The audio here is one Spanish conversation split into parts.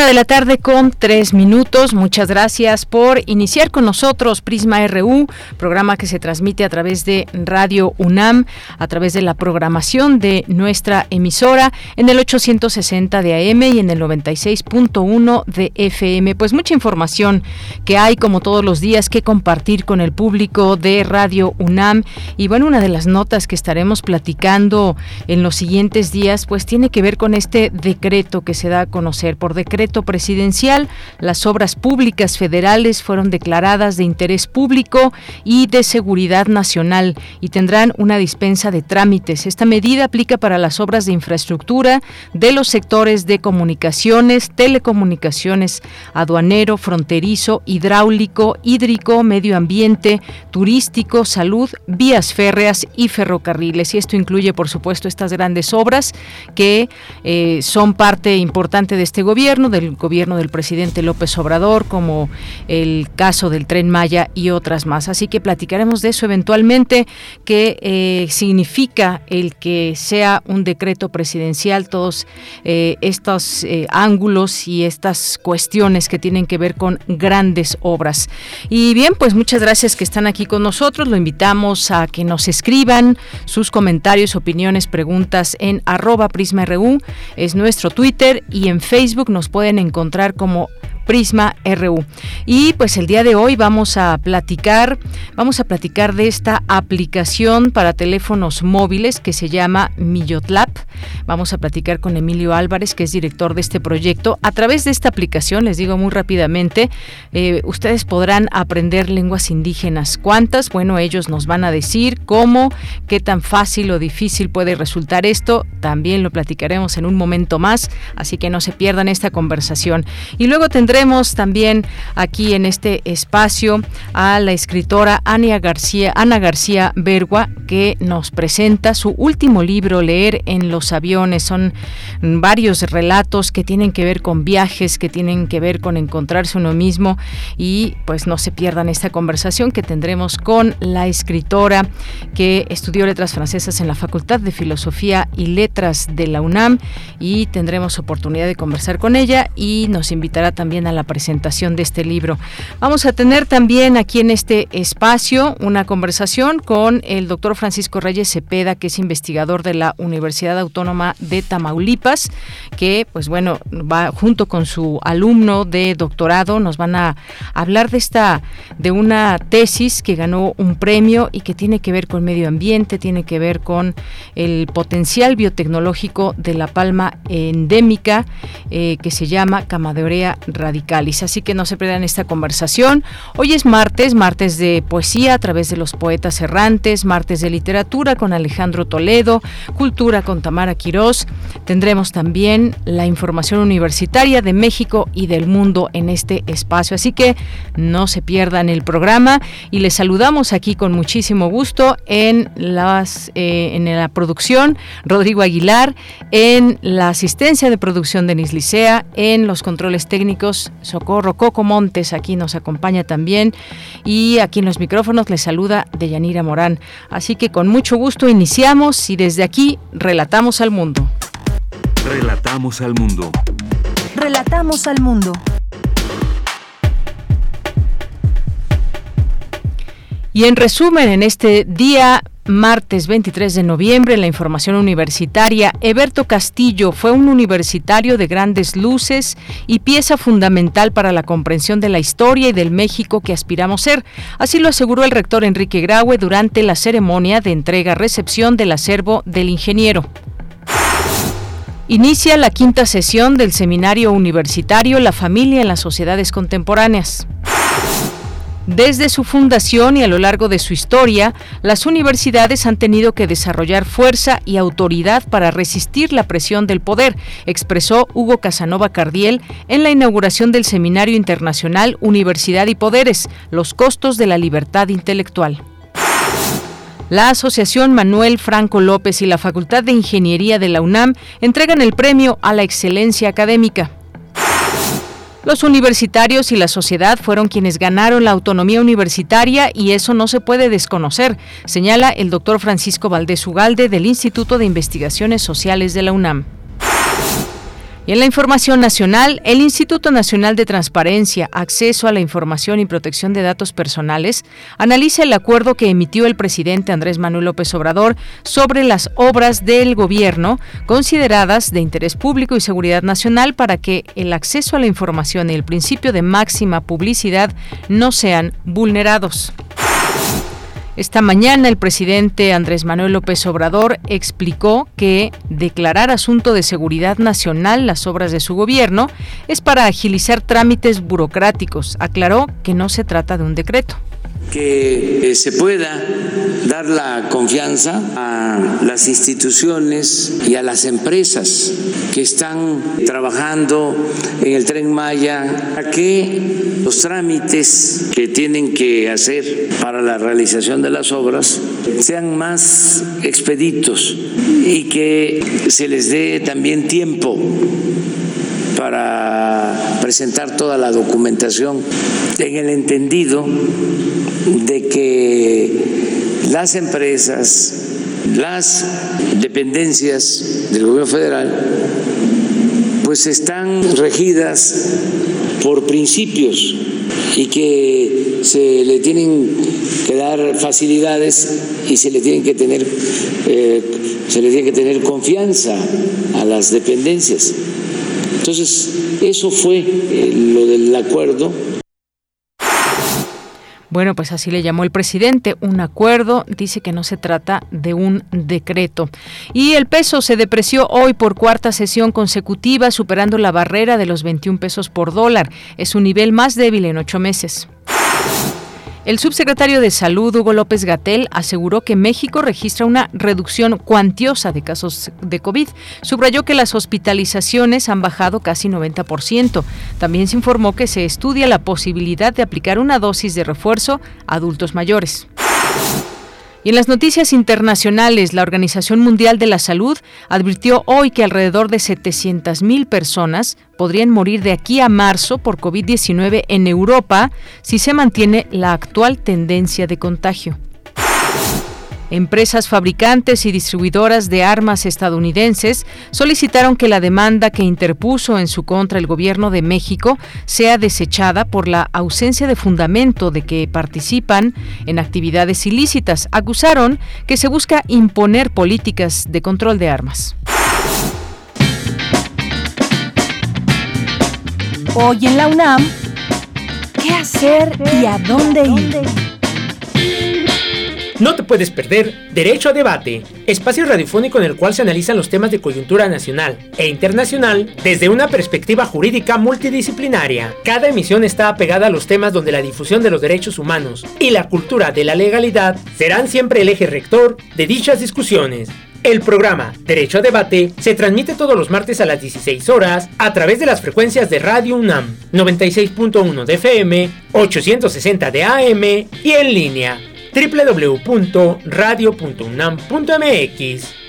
Una de la tarde con tres minutos. Muchas gracias por iniciar con nosotros Prisma RU, programa que se transmite a través de Radio UNAM, a través de la programación de nuestra emisora en el 860 de AM y en el 96.1 de FM. Pues mucha información que hay como todos los días que compartir con el público de Radio UNAM. Y bueno, una de las notas que estaremos platicando en los siguientes días, pues tiene que ver con este decreto que se da a conocer por decreto presidencial, las obras públicas federales fueron declaradas de interés público y de seguridad nacional y tendrán una dispensa de trámites. Esta medida aplica para las obras de infraestructura de los sectores de comunicaciones, telecomunicaciones, aduanero, fronterizo, hidráulico, hídrico, medio ambiente, turístico, salud, vías férreas y ferrocarriles. Y esto incluye, por supuesto, estas grandes obras que eh, son parte importante de este gobierno del gobierno del presidente López Obrador, como el caso del tren Maya y otras más. Así que platicaremos de eso eventualmente, qué eh, significa el que sea un decreto presidencial, todos eh, estos eh, ángulos y estas cuestiones que tienen que ver con grandes obras. Y bien, pues muchas gracias que están aquí con nosotros. Lo invitamos a que nos escriban sus comentarios, opiniones, preguntas en arroba prisma.ru, es nuestro Twitter y en Facebook nos pueden encontrar como Prisma RU. Y pues el día de hoy vamos a platicar, vamos a platicar de esta aplicación para teléfonos móviles que se llama Millotlab. Vamos a platicar con Emilio Álvarez, que es director de este proyecto. A través de esta aplicación, les digo muy rápidamente, eh, ustedes podrán aprender lenguas indígenas. ¿Cuántas? Bueno, ellos nos van a decir cómo, qué tan fácil o difícil puede resultar esto. También lo platicaremos en un momento más, así que no se pierdan esta conversación. Y luego tendremos también aquí en este espacio a la escritora Ana García, Ana García Bergua, que nos presenta su último libro, Leer en los aviones. Son varios relatos que tienen que ver con viajes, que tienen que ver con encontrarse uno mismo y pues no se pierdan esta conversación que tendremos con la escritora que estudió letras francesas en la Facultad de Filosofía y Letras de la UNAM y tendremos oportunidad de conversar con ella y nos invitará también a la presentación de este libro. Vamos a tener también aquí en este espacio una conversación con el doctor Francisco Reyes Cepeda, que es investigador de la Universidad Autónoma de Tamaulipas, que pues bueno, va junto con su alumno de doctorado, nos van a hablar de esta, de una tesis que ganó un premio y que tiene que ver con medio ambiente, tiene que ver con el potencial biotecnológico de la palma endémica eh, que se llama Camadorea radical Así que no se pierdan esta conversación. Hoy es martes, martes de poesía a través de los poetas errantes, martes de literatura con Alejandro Toledo, cultura con Tamara Quirós. Tendremos también la información universitaria de México y del mundo en este espacio. Así que no se pierdan el programa y les saludamos aquí con muchísimo gusto en eh, en la producción Rodrigo Aguilar, en la asistencia de producción Denis Licea, en los controles técnicos Socorro Coco Montes aquí nos acompaña también y aquí en los micrófonos les saluda Deyanira Morán. Así que con mucho gusto iniciamos y desde aquí relatamos al mundo. Relatamos al mundo. Relatamos al mundo. Y en resumen, en este día martes 23 de noviembre en la información universitaria. Eberto Castillo fue un universitario de grandes luces y pieza fundamental para la comprensión de la historia y del México que aspiramos ser. Así lo aseguró el rector Enrique Graue durante la ceremonia de entrega-recepción del acervo del ingeniero. Inicia la quinta sesión del seminario universitario La familia en las sociedades contemporáneas. Desde su fundación y a lo largo de su historia, las universidades han tenido que desarrollar fuerza y autoridad para resistir la presión del poder, expresó Hugo Casanova Cardiel en la inauguración del Seminario Internacional Universidad y Poderes, los costos de la libertad intelectual. La Asociación Manuel Franco López y la Facultad de Ingeniería de la UNAM entregan el premio a la excelencia académica. Los universitarios y la sociedad fueron quienes ganaron la autonomía universitaria y eso no se puede desconocer, señala el doctor Francisco Valdés Ugalde del Instituto de Investigaciones Sociales de la UNAM. En la información nacional, el Instituto Nacional de Transparencia, Acceso a la Información y Protección de Datos Personales analiza el acuerdo que emitió el presidente Andrés Manuel López Obrador sobre las obras del gobierno consideradas de interés público y seguridad nacional para que el acceso a la información y el principio de máxima publicidad no sean vulnerados. Esta mañana el presidente Andrés Manuel López Obrador explicó que declarar asunto de seguridad nacional las obras de su gobierno es para agilizar trámites burocráticos. Aclaró que no se trata de un decreto que eh, se pueda dar la confianza a las instituciones y a las empresas que están trabajando en el tren Maya, a que los trámites que tienen que hacer para la realización de las obras sean más expeditos y que se les dé también tiempo para presentar toda la documentación en el entendido de que las empresas, las dependencias del gobierno federal, pues están regidas por principios y que se le tienen que dar facilidades y se le tienen que tener eh, se le tiene que tener confianza a las dependencias. Entonces, eso fue eh, lo del acuerdo bueno, pues así le llamó el presidente, un acuerdo, dice que no se trata de un decreto. Y el peso se depreció hoy por cuarta sesión consecutiva, superando la barrera de los 21 pesos por dólar. Es un nivel más débil en ocho meses. El subsecretario de Salud, Hugo López Gatel, aseguró que México registra una reducción cuantiosa de casos de COVID. Subrayó que las hospitalizaciones han bajado casi 90%. También se informó que se estudia la posibilidad de aplicar una dosis de refuerzo a adultos mayores. Y en las noticias internacionales, la Organización Mundial de la Salud advirtió hoy que alrededor de 700.000 personas podrían morir de aquí a marzo por COVID-19 en Europa si se mantiene la actual tendencia de contagio. Empresas fabricantes y distribuidoras de armas estadounidenses solicitaron que la demanda que interpuso en su contra el gobierno de México sea desechada por la ausencia de fundamento de que participan en actividades ilícitas. Acusaron que se busca imponer políticas de control de armas. Hoy en la UNAM, ¿qué hacer y a dónde ir? No te puedes perder Derecho a Debate, espacio radiofónico en el cual se analizan los temas de coyuntura nacional e internacional desde una perspectiva jurídica multidisciplinaria. Cada emisión está apegada a los temas donde la difusión de los derechos humanos y la cultura de la legalidad serán siempre el eje rector de dichas discusiones. El programa Derecho a Debate se transmite todos los martes a las 16 horas a través de las frecuencias de Radio UNAM 96.1 de FM, 860 de AM y en línea www.radio.unam.mx.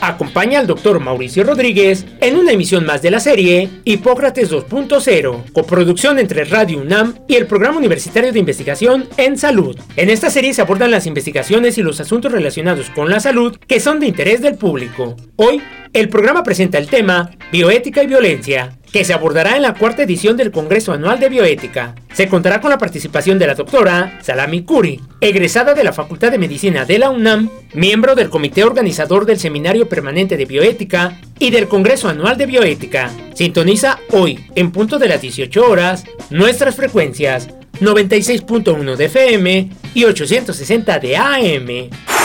Acompaña al doctor Mauricio Rodríguez en una emisión más de la serie Hipócrates 2.0, coproducción entre Radio UNAM y el Programa Universitario de Investigación en Salud. En esta serie se abordan las investigaciones y los asuntos relacionados con la salud que son de interés del público. Hoy, el programa presenta el tema Bioética y Violencia, que se abordará en la cuarta edición del Congreso Anual de Bioética. Se contará con la participación de la doctora Salami Kuri, egresada de la Facultad de Medicina de la UNAM, miembro del comité organizador del Seminario Permanente de Bioética y del Congreso Anual de Bioética. Sintoniza hoy, en punto de las 18 horas, nuestras frecuencias 96.1 de FM y 860 de AM.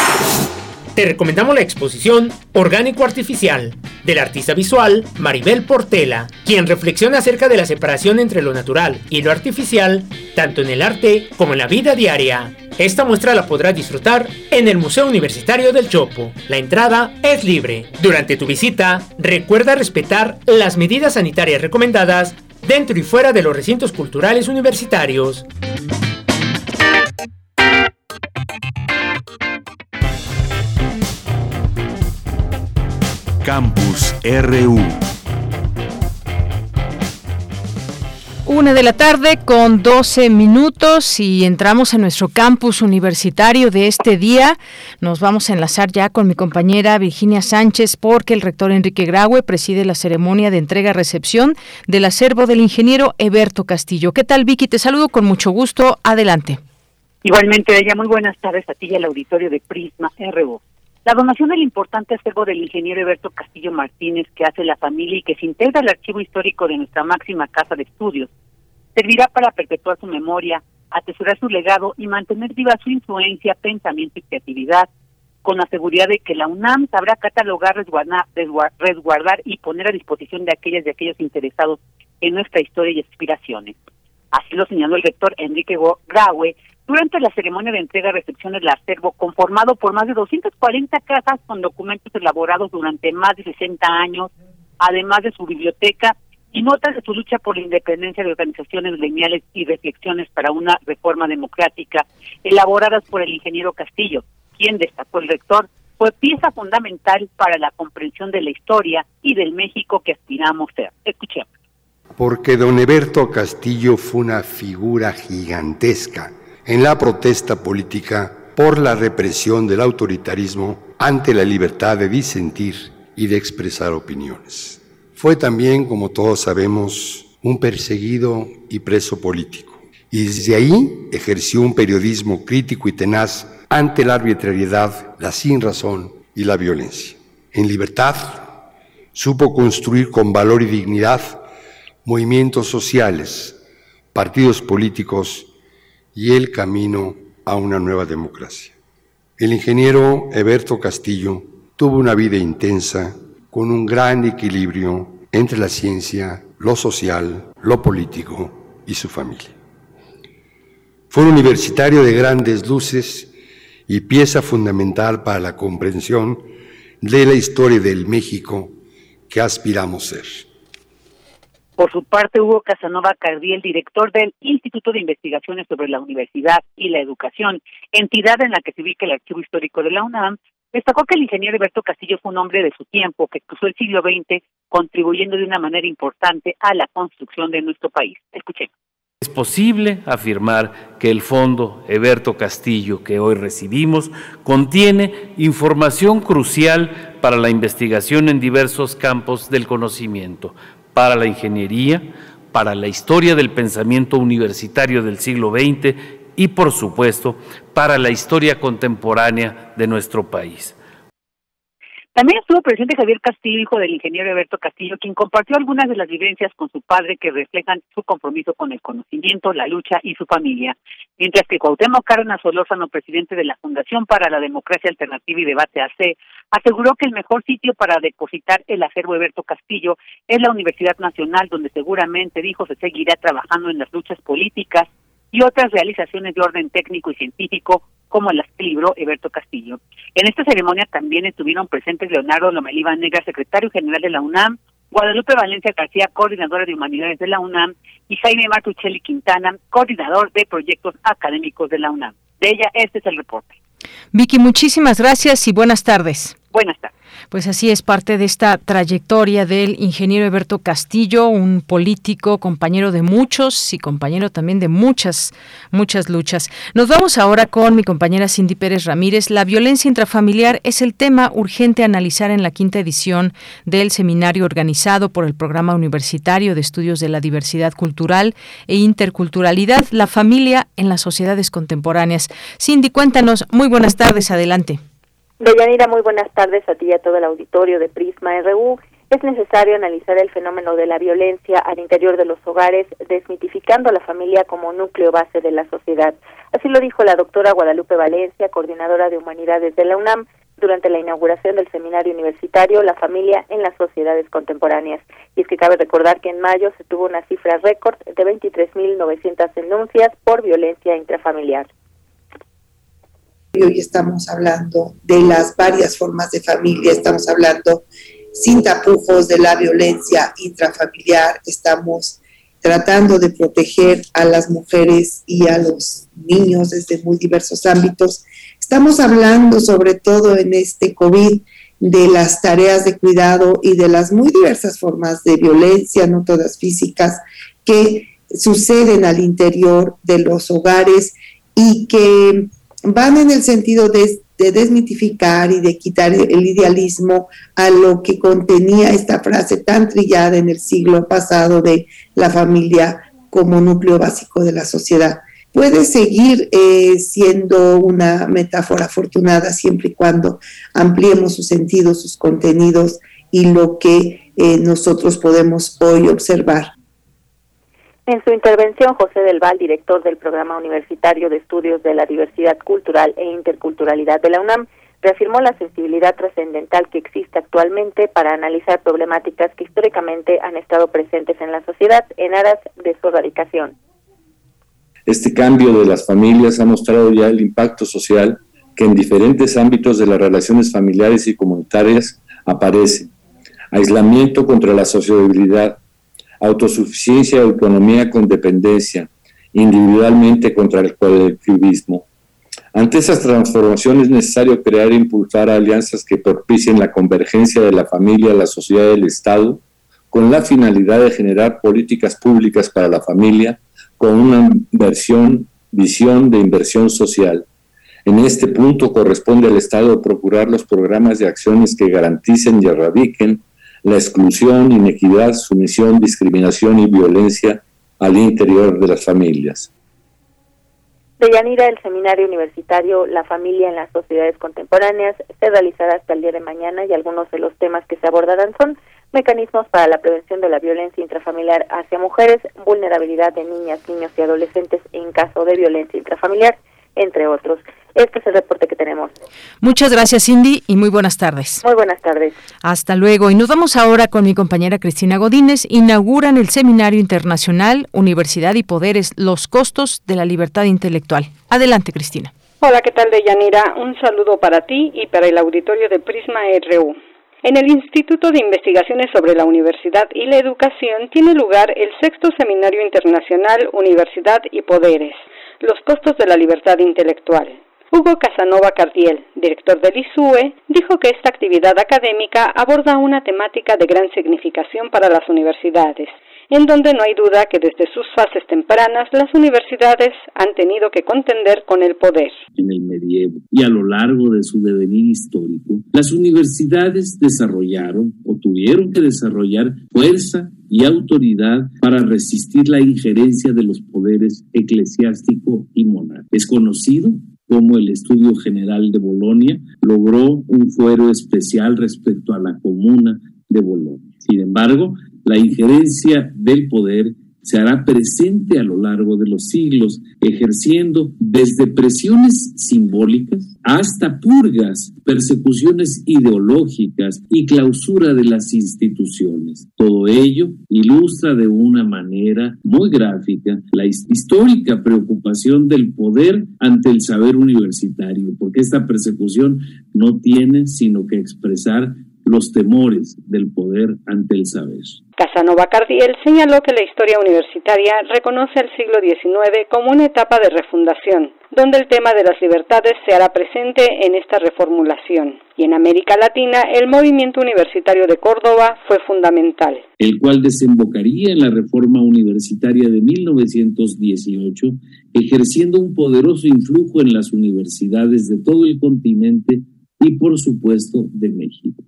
Te recomendamos la exposición Orgánico Artificial del artista visual Maribel Portela, quien reflexiona acerca de la separación entre lo natural y lo artificial tanto en el arte como en la vida diaria. Esta muestra la podrás disfrutar en el Museo Universitario del Chopo. La entrada es libre. Durante tu visita, recuerda respetar las medidas sanitarias recomendadas dentro y fuera de los recintos culturales universitarios. Campus RU. Una de la tarde con 12 minutos y entramos en nuestro campus universitario de este día. Nos vamos a enlazar ya con mi compañera Virginia Sánchez porque el rector Enrique Graue preside la ceremonia de entrega-recepción del acervo del ingeniero Eberto Castillo. ¿Qué tal Vicky? Te saludo con mucho gusto. Adelante. Igualmente, ella, muy buenas tardes a ti y al auditorio de Prisma RU. La donación del importante acervo del ingeniero Eberto Castillo Martínez que hace la familia y que se integra al archivo histórico de nuestra máxima casa de estudios servirá para perpetuar su memoria, atesorar su legado y mantener viva su influencia, pensamiento y creatividad, con la seguridad de que la UNAM sabrá catalogar, resguardar, resguardar y poner a disposición de aquellas y aquellos interesados en nuestra historia y aspiraciones. Así lo señaló el rector Enrique Graue durante la ceremonia de entrega-recepción del acervo, conformado por más de 240 casas con documentos elaborados durante más de 60 años, además de su biblioteca y notas de su lucha por la independencia de organizaciones gremiales y reflexiones para una reforma democrática, elaboradas por el ingeniero Castillo, quien destacó el rector, fue pieza fundamental para la comprensión de la historia y del México que aspiramos ser. Escuchemos. Porque don Eberto Castillo fue una figura gigantesca en la protesta política por la represión del autoritarismo ante la libertad de disentir y de expresar opiniones. Fue también, como todos sabemos, un perseguido y preso político. Y desde ahí ejerció un periodismo crítico y tenaz ante la arbitrariedad, la sinrazón y la violencia. En libertad, supo construir con valor y dignidad movimientos sociales, partidos políticos y el camino a una nueva democracia. El ingeniero Eberto Castillo tuvo una vida intensa con un gran equilibrio entre la ciencia, lo social, lo político y su familia. Fue un universitario de grandes luces y pieza fundamental para la comprensión de la historia del México que aspiramos ser. Por su parte, Hugo Casanova Cardiel, director del Instituto de Investigaciones sobre la Universidad y la Educación, entidad en la que se ubica el Archivo Histórico de la UNAM, destacó que el ingeniero Alberto Castillo fue un hombre de su tiempo que cruzó el siglo XX contribuyendo de una manera importante a la construcción de nuestro país. Escuchemos. Es posible afirmar que el fondo Eberto Castillo que hoy recibimos contiene información crucial para la investigación en diversos campos del conocimiento, para la ingeniería, para la historia del pensamiento universitario del siglo XX y, por supuesto, para la historia contemporánea de nuestro país. También estuvo presente Javier Castillo, hijo del ingeniero Alberto Castillo, quien compartió algunas de las vivencias con su padre que reflejan su compromiso con el conocimiento, la lucha y su familia, mientras que Cuauhtémoc Cárdenas Solórzano, presidente de la Fundación para la Democracia Alternativa y Debate AC, aseguró que el mejor sitio para depositar el acervo Alberto Castillo es la Universidad Nacional, donde seguramente, dijo, se seguirá trabajando en las luchas políticas y otras realizaciones de orden técnico y científico como las que libró Eberto Castillo. En esta ceremonia también estuvieron presentes Leonardo Lomelí Negra, secretario general de la UNAM, Guadalupe Valencia García, coordinadora de humanidades de la UNAM, y Jaime Martuchelli Quintana, coordinador de proyectos académicos de la UNAM. De ella, este es el reporte. Vicky, muchísimas gracias y buenas tardes. Buenas tardes. Pues así es parte de esta trayectoria del ingeniero Eberto Castillo, un político, compañero de muchos y compañero también de muchas, muchas luchas. Nos vamos ahora con mi compañera Cindy Pérez Ramírez. La violencia intrafamiliar es el tema urgente a analizar en la quinta edición del seminario organizado por el Programa Universitario de Estudios de la Diversidad Cultural e Interculturalidad, la familia en las sociedades contemporáneas. Cindy, cuéntanos. Muy buenas tardes. Adelante. Deyanira, muy buenas tardes a ti y a todo el auditorio de Prisma RU. Es necesario analizar el fenómeno de la violencia al interior de los hogares, desmitificando la familia como núcleo base de la sociedad. Así lo dijo la doctora Guadalupe Valencia, coordinadora de Humanidades de la UNAM, durante la inauguración del seminario universitario La familia en las sociedades contemporáneas. Y es que cabe recordar que en mayo se tuvo una cifra récord de 23.900 denuncias por violencia intrafamiliar. Hoy estamos hablando de las varias formas de familia, estamos hablando sin tapujos de la violencia intrafamiliar, estamos tratando de proteger a las mujeres y a los niños desde muy diversos ámbitos. Estamos hablando sobre todo en este COVID de las tareas de cuidado y de las muy diversas formas de violencia, no todas físicas, que suceden al interior de los hogares y que van en el sentido de, desmitificar y de quitar el idealismo a lo que contenía esta frase tan trillada en el siglo pasado de la familia como núcleo básico de la sociedad. Puede seguir eh, siendo una metáfora afortunada siempre y cuando ampliemos sus sentidos, sus contenidos y lo que eh, nosotros podemos hoy observar. En su intervención, José Del Val, director del Programa Universitario de Estudios de la Diversidad Cultural e Interculturalidad de la UNAM, reafirmó la sensibilidad trascendental que existe actualmente para analizar problemáticas que históricamente han estado presentes en la sociedad en aras de su erradicación. Este cambio de las familias ha mostrado ya el impacto social que en diferentes ámbitos de las relaciones familiares y comunitarias aparece. Aislamiento contra la sociabilidad, autosuficiencia y autonomía con dependencia, individualmente contra el colectivismo. Ante esas transformaciones es necesario crear e impulsar alianzas que propicien la convergencia de la familia, la sociedad y el Estado, con la finalidad de generar políticas públicas para la familia, con una inversión, visión de inversión social. En este punto corresponde al Estado procurar los programas de acciones que garanticen y erradiquen la exclusión, inequidad, sumisión, discriminación y violencia al interior de las familias. De Yanira, el seminario universitario La familia en las sociedades contemporáneas se realizará hasta el día de mañana y algunos de los temas que se abordarán son mecanismos para la prevención de la violencia intrafamiliar hacia mujeres, vulnerabilidad de niñas, niños y adolescentes en caso de violencia intrafamiliar, entre otros. Este es el reporte que tenemos. Muchas gracias, Cindy, y muy buenas tardes. Muy buenas tardes. Hasta luego. Y nos vamos ahora con mi compañera Cristina Godínez. Inauguran el Seminario Internacional Universidad y Poderes, los costos de la libertad intelectual. Adelante, Cristina. Hola, ¿qué tal, Deyanira? Un saludo para ti y para el auditorio de Prisma RU. En el Instituto de Investigaciones sobre la Universidad y la Educación tiene lugar el sexto Seminario Internacional Universidad y Poderes, los costos de la libertad intelectual. Hugo Casanova Cardiel, director del ISUE, dijo que esta actividad académica aborda una temática de gran significación para las universidades, en donde no hay duda que desde sus fases tempranas las universidades han tenido que contender con el poder. En el medievo y a lo largo de su devenir histórico, las universidades desarrollaron o tuvieron que desarrollar fuerza y autoridad para resistir la injerencia de los poderes eclesiástico y moral. Es conocido como el Estudio General de Bolonia logró un fuero especial respecto a la comuna de Bolonia. Sin embargo, la injerencia del poder se hará presente a lo largo de los siglos, ejerciendo desde presiones simbólicas hasta purgas, persecuciones ideológicas y clausura de las instituciones. Todo ello ilustra de una manera muy gráfica la histórica preocupación del poder ante el saber universitario, porque esta persecución no tiene sino que expresar los temores del poder ante el saber. Casanova Cardiel señaló que la historia universitaria reconoce al siglo XIX como una etapa de refundación, donde el tema de las libertades se hará presente en esta reformulación. Y en América Latina, el movimiento universitario de Córdoba fue fundamental. El cual desembocaría en la reforma universitaria de 1918, ejerciendo un poderoso influjo en las universidades de todo el continente y, por supuesto, de México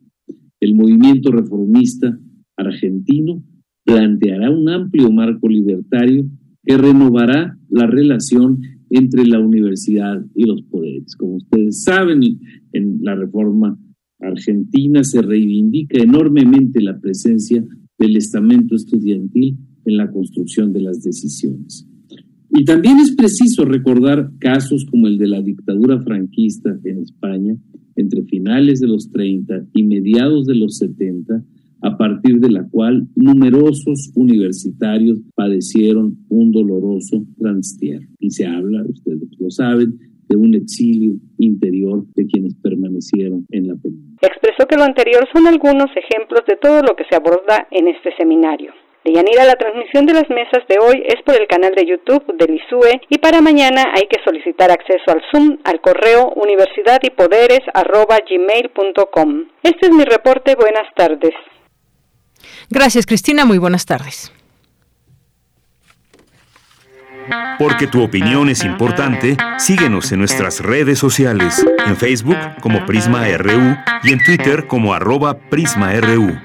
el movimiento reformista argentino planteará un amplio marco libertario que renovará la relación entre la universidad y los poderes. Como ustedes saben, en la reforma argentina se reivindica enormemente la presencia del estamento estudiantil en la construcción de las decisiones. Y también es preciso recordar casos como el de la dictadura franquista en España, entre finales de los 30 y mediados de los 70, a partir de la cual numerosos universitarios padecieron un doloroso transtierno. Y se habla, ustedes lo saben, de un exilio interior de quienes permanecieron en la península. Expresó que lo anterior son algunos ejemplos de todo lo que se aborda en este seminario. De Yanira, la transmisión de las mesas de hoy es por el canal de YouTube del ISUE y para mañana hay que solicitar acceso al Zoom al correo universidadypoderes.gmail.com. Este es mi reporte. Buenas tardes. Gracias, Cristina. Muy buenas tardes. Porque tu opinión es importante, síguenos en nuestras redes sociales, en Facebook como Prisma RU y en Twitter como arroba PrismaRU.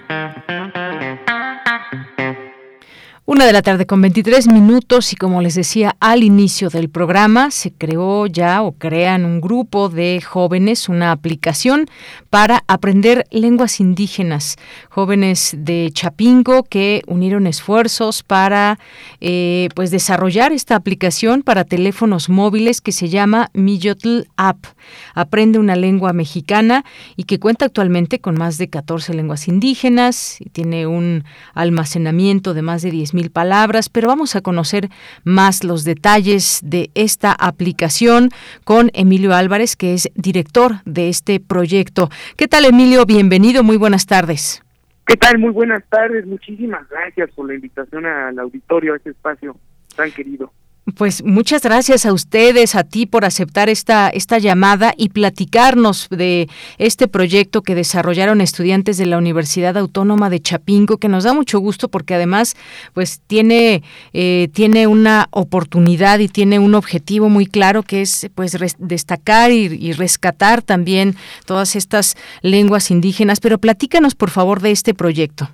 Una de la tarde con 23 minutos y como les decía al inicio del programa, se creó ya o crean un grupo de jóvenes, una aplicación para aprender lenguas indígenas. Jóvenes de Chapingo que unieron esfuerzos para eh, pues desarrollar esta aplicación para teléfonos móviles que se llama Miyotl App. Aprende una lengua mexicana y que cuenta actualmente con más de 14 lenguas indígenas y tiene un almacenamiento de más de 10 mil palabras, pero vamos a conocer más los detalles de esta aplicación con Emilio Álvarez, que es director de este proyecto. ¿Qué tal, Emilio? Bienvenido, muy buenas tardes. ¿Qué tal? Muy buenas tardes. Muchísimas gracias por la invitación al auditorio, a este espacio tan querido. Pues muchas gracias a ustedes, a ti por aceptar esta, esta llamada y platicarnos de este proyecto que desarrollaron estudiantes de la Universidad Autónoma de Chapingo, que nos da mucho gusto porque además pues tiene, eh, tiene una oportunidad y tiene un objetivo muy claro que es pues destacar y, rescatar también todas estas lenguas indígenas. Pero platícanos por favor de este proyecto.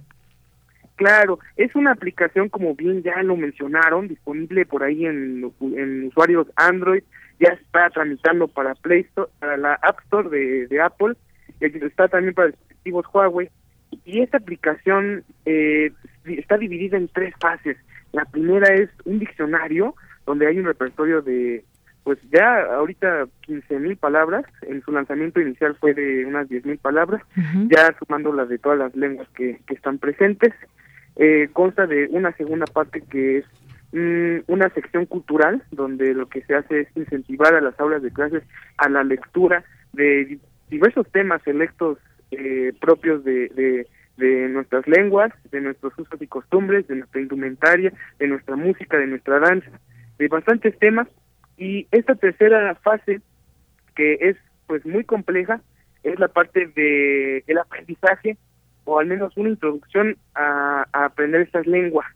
Claro, es una aplicación, como bien ya lo mencionaron, disponible por ahí en, en usuarios Android, ya está tramitando para Play Store, para la App Store de, de Apple, y está también para dispositivos Huawei. Y esta aplicación eh, está dividida en tres fases. La primera es un diccionario, donde hay un repertorio de, pues ya ahorita 15 mil palabras, en su lanzamiento inicial fue de unas 10 mil palabras, ya sumando las de todas las lenguas que, que están presentes eh, consta de una segunda parte que es mm, una sección cultural donde lo que se hace es incentivar a las aulas de clases a la lectura de diversos temas selectos eh, propios de, de, nuestras lenguas, de nuestros usos y costumbres, de nuestra indumentaria, de nuestra música, de nuestra danza, de bastantes temas. Y esta tercera fase, que es pues muy compleja, es la parte de el aprendizaje o al menos una introducción a, aprender estas lenguas.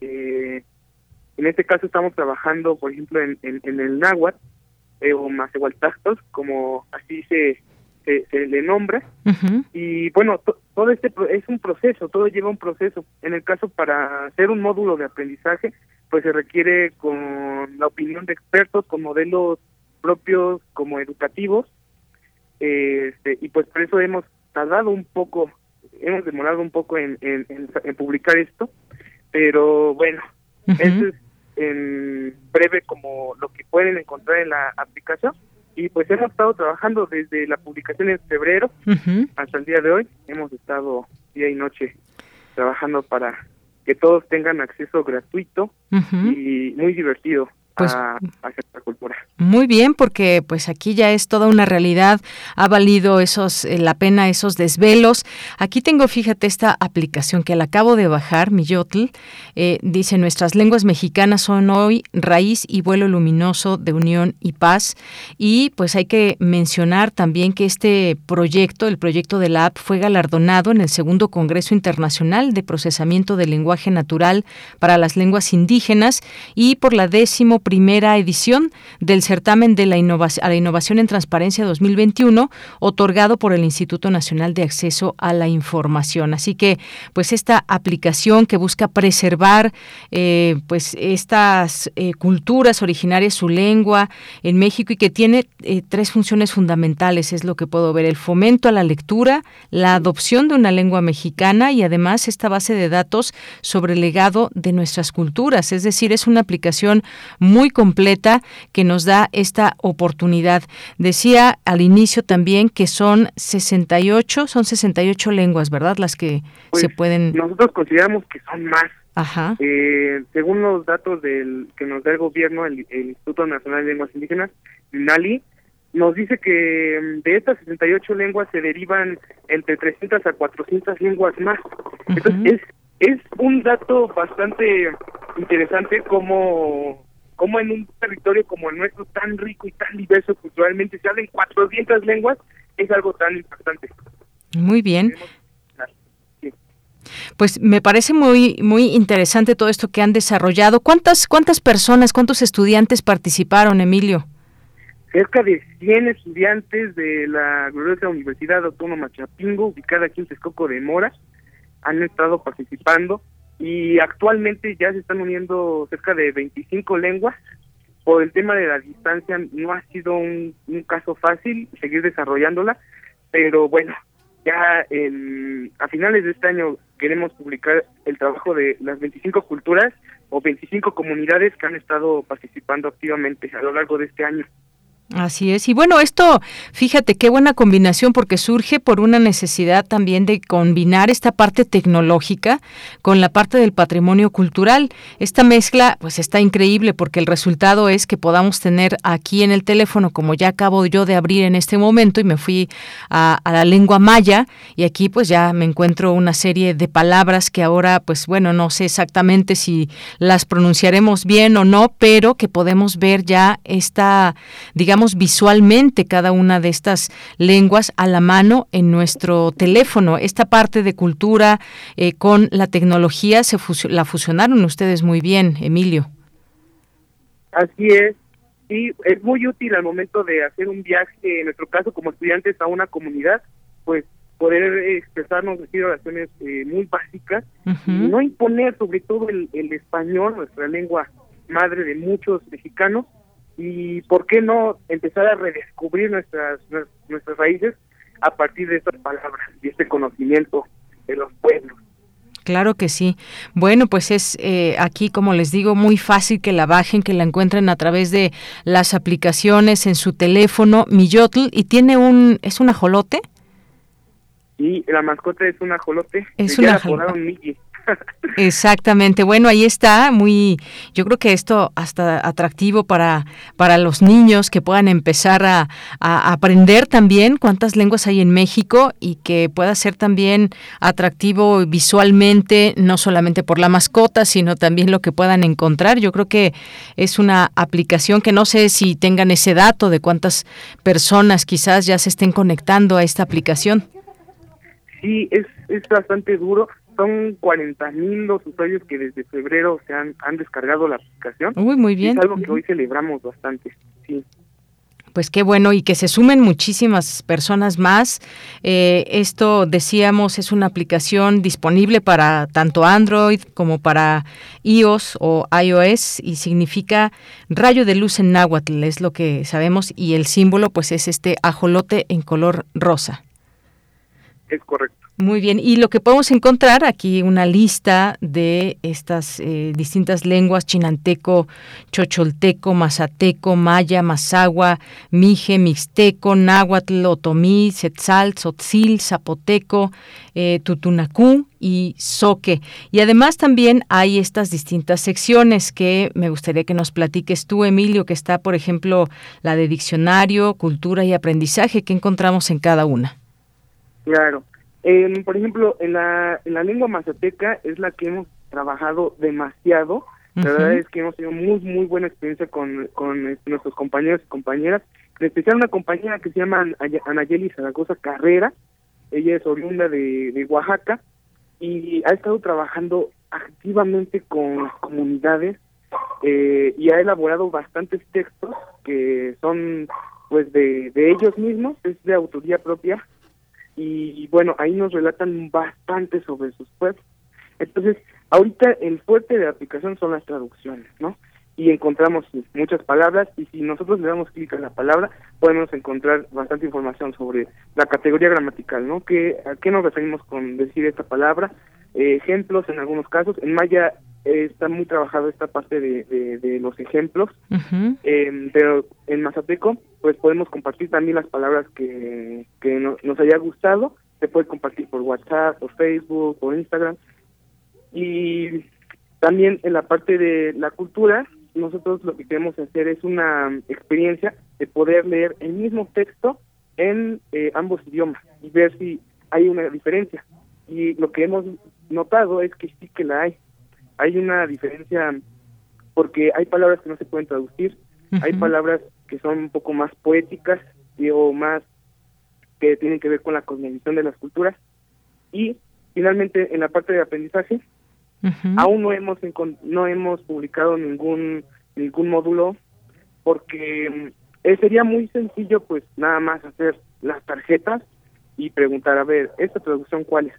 Eh, en este caso estamos trabajando, por ejemplo, en, en, el náhuatl eh, o macehualtactos, como así se, se, le nombra. Y bueno, todo este es un proceso, todo lleva un proceso. En el caso para hacer un módulo de aprendizaje, pues se requiere con la opinión de expertos, con modelos propios como educativos. este, y pues por eso hemos tardado un poco hemos demorado un poco en, en, publicar esto, pero bueno, eso es en breve como lo que pueden encontrar en la aplicación. Y pues hemos estado trabajando desde la publicación en febrero hasta el día de hoy. Hemos estado día y noche trabajando para que todos tengan acceso gratuito y muy divertido pues, a, cultura. Muy bien, porque pues aquí ya es toda una realidad, ha valido esos eh, la pena esos desvelos. Aquí tengo, fíjate, esta aplicación que la acabo de bajar, Miyotl, eh, dice nuestras lenguas mexicanas son hoy raíz y vuelo luminoso de unión y paz. Y pues hay que mencionar también que este proyecto, el proyecto de la app, fue galardonado en el segundo Congreso Internacional de Procesamiento del Lenguaje Natural para las Lenguas Indígenas y por la décimo primera edición del certamen de la innovación, a la innovación en transparencia 2021, otorgado por el Instituto Nacional de Acceso a la Información. Así que, pues esta aplicación que busca preservar, eh, pues estas eh, culturas originarias, su lengua en México y que tiene eh, tres funciones fundamentales, es lo que puedo ver: el fomento a la lectura, la adopción de una lengua mexicana y además esta base de datos sobre el legado de nuestras culturas. Es decir, es una aplicación muy muy completa que nos da esta oportunidad. Decía al inicio también que son 68, son 68 lenguas, ¿verdad? Las que se Pues, pueden... Nosotros consideramos que son más. Ajá. Eh, según los datos del que nos da el gobierno, el, el Instituto Nacional de Lenguas Indígenas, INALI, nos dice que mm, de estas 68 lenguas se derivan entre 300 a 400 lenguas más. Entonces, es, es un dato bastante interesante como, como en un territorio como el nuestro, tan rico y tan diverso culturalmente, se hablan 400 lenguas, es algo tan impactante. Muy bien. Pues me parece muy muy interesante todo esto que han desarrollado. ¿Cuántas cuántas personas, cuántos estudiantes participaron, Emilio? cerca de 100 estudiantes de la gloriosa Universidad Autónoma Chapingo, ubicada aquí en Texcoco de Mora, han estado participando y actualmente ya se están uniendo cerca de 25 lenguas. Por el tema de la distancia no ha sido un, caso fácil seguir desarrollándola, pero bueno, ya el- a finales de este año queremos publicar el trabajo de las 25 culturas o 25 comunidades que han estado participando activamente a lo largo de este año. Así es. Y bueno, esto, fíjate qué buena combinación porque surge por una necesidad también de combinar esta parte tecnológica con la parte del patrimonio cultural. Esta mezcla pues está increíble porque el resultado es que podamos tener aquí en el teléfono, como ya acabo yo de abrir en este momento y me fui a, a la lengua maya y aquí pues ya me encuentro una serie de palabras que ahora pues bueno, no sé exactamente si las pronunciaremos bien o no, pero que podemos ver ya esta, digamos, visualmente cada una de estas lenguas a la mano en nuestro teléfono. Esta parte de cultura eh, con la tecnología se fusio- la fusionaron ustedes muy bien, Emilio. Así es. Sí, es muy útil al momento de hacer un viaje, en nuestro caso como estudiantes, a una comunidad, pues poder expresarnos, decir oraciones eh, muy básicas, y no imponer sobre todo el, el español, nuestra lengua madre de muchos mexicanos, y por qué no empezar a redescubrir nuestras, nues- nuestras raíces a partir de estas palabras y este conocimiento de los pueblos. Claro que sí. Bueno, pues es eh, aquí, como les digo, muy fácil que la bajen, que la encuentren a través de las aplicaciones en su teléfono, Miyotl, y tiene un, ¿es un ajolote? Y la mascota es un ajolote, Es un ajolote. Exactamente. Bueno, ahí está, muy, yo creo que esto hasta atractivo para, para los niños que puedan empezar a, a aprender también cuántas lenguas hay en México y que pueda ser también atractivo visualmente, no solamente por la mascota, sino también lo que puedan encontrar. Yo creo que es una aplicación que no sé si tengan ese dato de cuántas personas quizás ya se estén conectando a esta aplicación. Sí, es, es bastante duro. Son 40 mil los usuarios que desde febrero se han, han descargado la aplicación. Uy, muy bien. Es algo que hoy celebramos bastante. Sí. Pues qué bueno y que se sumen muchísimas personas más. Eh, esto, decíamos, es una aplicación disponible para tanto Android como para iOS o iOS y significa rayo de luz en náhuatl, es lo que sabemos, y el símbolo pues es este ajolote en color rosa. Es correcto. Muy bien, y lo que podemos encontrar aquí una lista de estas eh, distintas lenguas, chinanteco, chocholteco, mazateco, maya, mazagua, mije, mixteco, náhuatl, otomí, setzal, tzotzil, zapoteco, eh, tutunacú y soque. Y además también hay estas distintas secciones que me gustaría que nos platiques tú, Emilio, que está, por ejemplo, la de diccionario, cultura y aprendizaje, que encontramos en cada una. Claro. Em, por ejemplo, en la, en la lengua mazateca es la que hemos trabajado demasiado. La verdad es que hemos tenido muy, muy buena experiencia con, con este, nuestros compañeros y compañeras. En especial una compañera que se llama Ana- Anayeli Zaragoza Carrera. Ella es oriunda de, de Oaxaca y ha estado trabajando activamente con las comunidades eh, y ha elaborado bastantes textos que son pues de, de ellos mismos, es de autoría propia y bueno, ahí nos relatan bastante sobre sus pueblos. Entonces, ahorita el fuerte de la aplicación son las traducciones, ¿no? Y encontramos muchas palabras y si nosotros le damos clic a la palabra, podemos encontrar bastante información sobre la categoría gramatical, ¿no? ¿Qué, ¿A qué nos referimos con decir esta palabra? Eh, ejemplos en algunos casos. En maya está muy trabajado esta parte de, los ejemplos, em, pero en Mazateco pues podemos compartir también las palabras que, que nos haya gustado, se puede compartir por WhatsApp, por Facebook, por Instagram, y también en la parte de la cultura, nosotros lo que queremos hacer es una experiencia de poder leer el mismo texto en eh, ambos idiomas y ver si hay una diferencia. Y lo que hemos notado es que sí que la hay hay una diferencia porque hay palabras que no se pueden traducir, hay palabras que son un poco más poéticas y, o más que tienen que ver con la cosmovisión de las culturas y finalmente en la parte de aprendizaje aún no hemos no hemos publicado ningún ningún módulo porque eh, sería muy sencillo pues nada más hacer las tarjetas y preguntar a ver esta traducción cuál es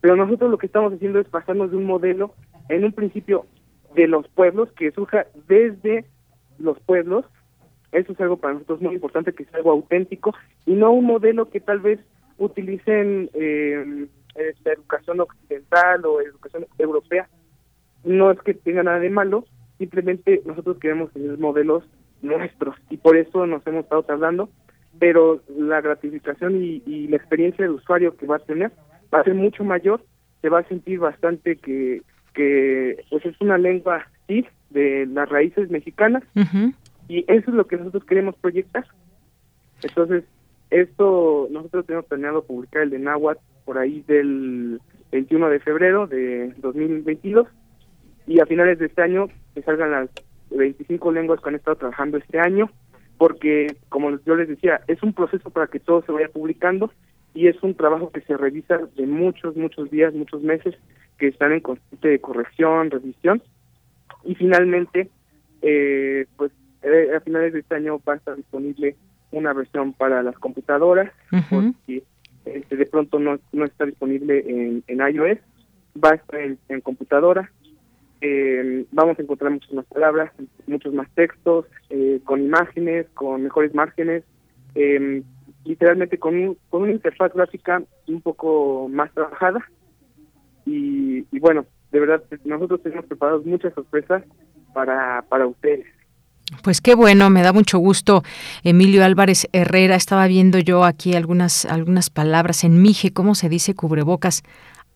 pero nosotros lo que estamos haciendo es pasarnos de un modelo en un principio de los pueblos, que surja desde los pueblos. Eso es algo para nosotros muy importante, que sea algo auténtico y no un modelo que tal vez utilicen eh, la educación occidental o educación europea. No es que tenga nada de malo, simplemente nosotros queremos tener modelos nuestros y por eso nos hemos estado tardando, pero la gratificación y, y la experiencia del usuario que va a tener va a ser mucho mayor, se va a sentir bastante que que pues es una lengua sí de las raíces mexicanas. Y eso es lo que nosotros queremos proyectar. Entonces, esto nosotros tenemos planeado publicar el de Nahuatl por ahí del 21 de febrero de 2022 y a finales de este año que salgan las 25 lenguas que han estado trabajando este año porque como yo les decía es un proceso para que todo se vaya publicando y es un trabajo que se revisa de muchos muchos días muchos meses que están en constante corrección, revisión. Y finalmente, eh, pues eh, a finales de este año va a estar disponible una versión para las computadoras, porque este, de pronto no, no está disponible en, en iOS, va a estar en, computadora. Eh, vamos a encontrar muchas más palabras, muchos más textos, con imágenes, con mejores márgenes, literalmente con, con una interfaz gráfica un poco más trabajada y, bueno, de verdad, nosotros tenemos preparados muchas sorpresas para, para ustedes. Pues qué bueno, me da mucho gusto. Emilio Álvarez Herrera, estaba viendo yo aquí algunas, algunas palabras en Mije, ¿cómo se dice cubrebocas?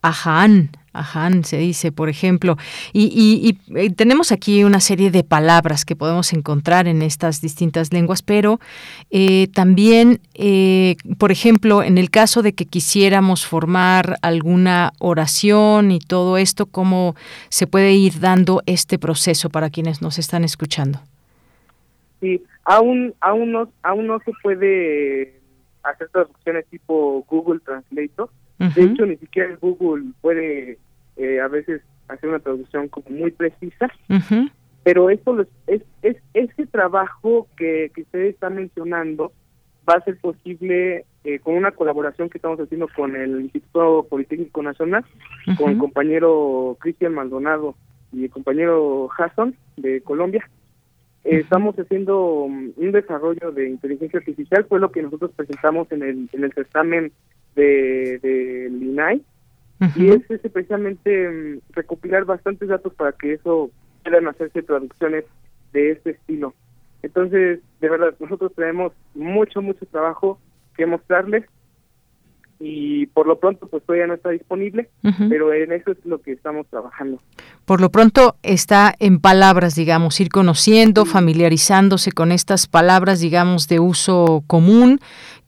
Aján, aján se dice, por ejemplo. Y, y, tenemos aquí una serie de palabras que podemos encontrar en estas distintas lenguas, pero eh, también, eh, por ejemplo, en el caso de que quisiéramos formar alguna oración y todo esto, ¿cómo se puede ir dando este proceso para quienes nos están escuchando? Sí, aún, aún, no, aún no se puede hacer traducciones tipo Google Translator de hecho, ni siquiera Google puede eh, a veces hacer una traducción como muy precisa, pero esto es, es, ese trabajo que, que usted está mencionando va a ser posible eh, con una colaboración que estamos haciendo con el Instituto Politécnico Nacional, con el compañero Cristian Maldonado y el compañero Hasson de Colombia. estamos haciendo mm, un desarrollo de inteligencia artificial, fue lo que nosotros presentamos en el, en el certamen de, de INAI y es ese precisamente mm, recopilar bastantes datos para que eso puedan hacerse traducciones de este estilo. Entonces, de verdad, nosotros tenemos mucho, mucho trabajo que mostrarles y por lo pronto pues todavía no está disponible, pero en eso es lo que estamos trabajando. Por lo pronto está en palabras, digamos, ir conociendo, familiarizándose con estas palabras, digamos, de uso común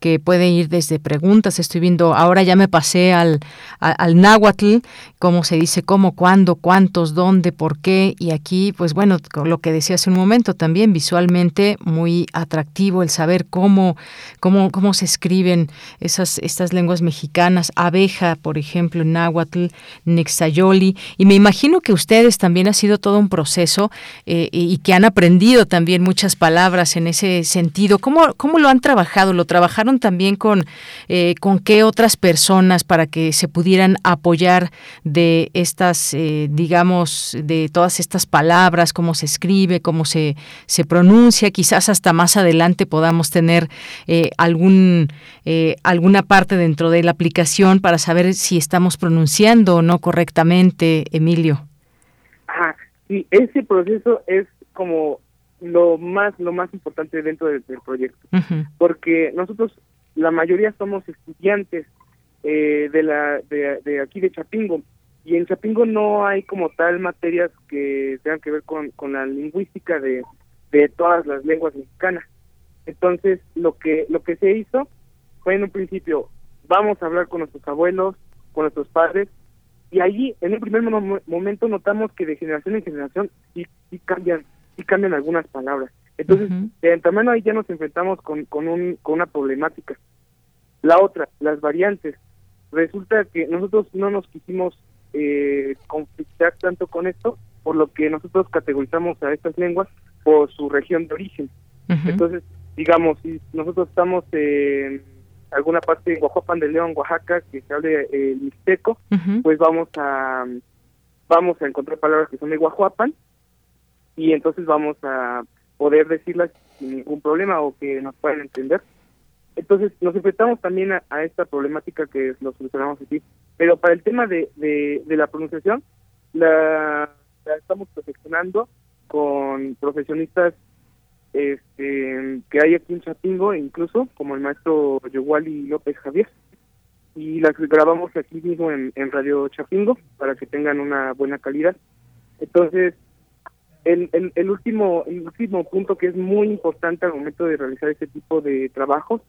que puede ir desde preguntas, estoy viendo, ahora ya me pasé al, al, náhuatl, cómo se dice cómo, cuándo, cuántos, dónde, por qué, y aquí, pues bueno, lo que decía hace un momento también, visualmente muy atractivo el saber cómo, cómo, cómo se escriben esas, estas lenguas mexicanas, abeja, por ejemplo, náhuatl, nexayoli, y me imagino que ustedes también ha sido todo un proceso eh, y que han aprendido también muchas palabras en ese sentido. ¿Cómo, cómo lo han trabajado? ¿Lo trabajaron también con, eh, con qué otras personas para que se pudieran apoyar de estas, eh, digamos, de todas estas palabras, cómo se escribe, cómo se, se pronuncia. Quizás hasta más adelante podamos tener eh, algún, alguna parte dentro de la aplicación para saber si estamos pronunciando o no correctamente, Emilio. Sí, ese proceso es como lo más lo más importante dentro del, proyecto, porque nosotros la mayoría somos estudiantes eh, de la de, aquí de Chapingo. Y en Chapingo no hay como tal materias que tengan que ver con, con la lingüística de, de todas las lenguas mexicanas. Entonces, lo que lo que se hizo fue en un principio, vamos a hablar con nuestros abuelos, con nuestros padres, y allí en un primer momento notamos que de generación en generación sí, sí cambian, sí cambian algunas palabras. Entonces, de antemano ahí ya nos enfrentamos con, con, un, con una problemática. La otra, las variantes. Resulta que nosotros no nos quisimos eh, conflictar tanto con esto, por lo que nosotros categorizamos a estas lenguas por su región de origen. Entonces, digamos, si nosotros estamos en alguna parte de Oaxaca de León, Oaxaca, que se hable el mixteco, pues vamos a vamos a encontrar palabras que son de Guajuapan y entonces vamos a poder decirlas sin ningún problema o que nos puedan entender. Entonces nos enfrentamos también a, esta problemática que lo solucionamos aquí. Pero para el tema de, de, la pronunciación, la, estamos perfeccionando con profesionistas este, que hay aquí en Chapingo, incluso como el maestro Yowali López Javier. Y las grabamos aquí mismo en Radio Chapingo para que tengan una buena calidad. Entonces, el, el, el, último el último punto que es muy importante al momento de realizar este tipo de trabajos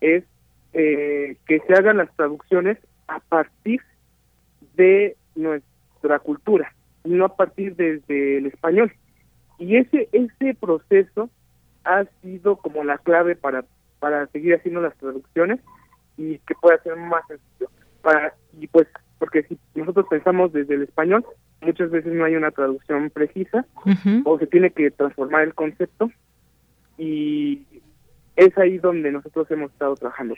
es eh, que se hagan las traducciones a partir de nuestra cultura, no a partir desde el español. Y ese ese proceso ha sido como la clave para para seguir haciendo las traducciones y que pueda ser más sencillo. Para y pues porque si nosotros pensamos desde el español, muchas veces no hay una traducción precisa o se tiene que transformar el concepto y es ahí donde nosotros hemos estado trabajando.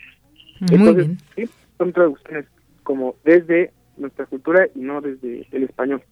Entonces, Sí, son traducciones como desde nuestra cultura y no desde el español.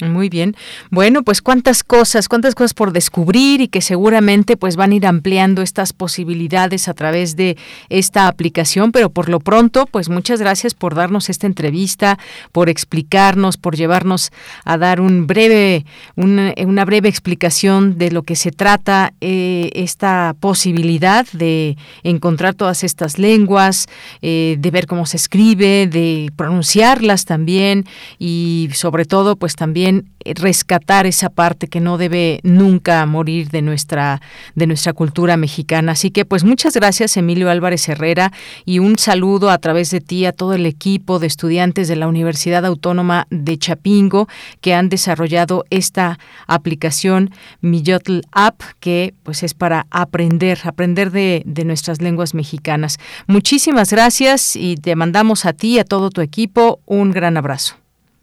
Muy bien. Bueno, pues cuántas cosas, cuántas cosas por descubrir y que seguramente pues van a ir ampliando estas posibilidades a través de esta aplicación, pero por lo pronto, pues muchas gracias por darnos esta entrevista, por explicarnos, por llevarnos a dar un breve, una, breve explicación de lo que se trata eh, esta posibilidad de encontrar todas estas lenguas, eh, de ver cómo se escribe, de pronunciarlas también y sobre todo pues también eh, rescatar esa parte que no debe nunca morir de nuestra de nuestra cultura mexicana. Así que pues muchas gracias Emilio Álvarez Herrera y un saludo a través de ti a todo el equipo de estudiantes de la Universidad Autónoma de Chapingo que han desarrollado esta aplicación Millotl App que pues es para aprender, aprender de, de nuestras lenguas mexicanas. Muchísimas gracias y te mandamos a ti y a todo tu equipo un gran abrazo.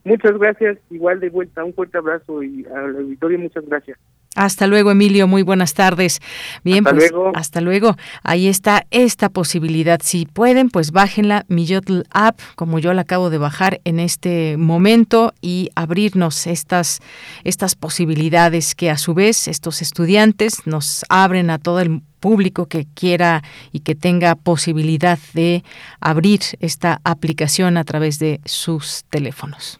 Muchas gracias, igual de vuelta, un fuerte abrazo y al auditorio muchas gracias. Hasta luego, Emilio. Muy buenas tardes. Bien, hasta pues luego. hasta luego. Ahí está esta posibilidad. Si pueden, pues bájenla, Millotl App, como yo la acabo de bajar en este momento y abrirnos estas, estas posibilidades que a su vez estos estudiantes nos abren a todo el público que quiera y que tenga posibilidad de abrir esta aplicación a través de sus teléfonos.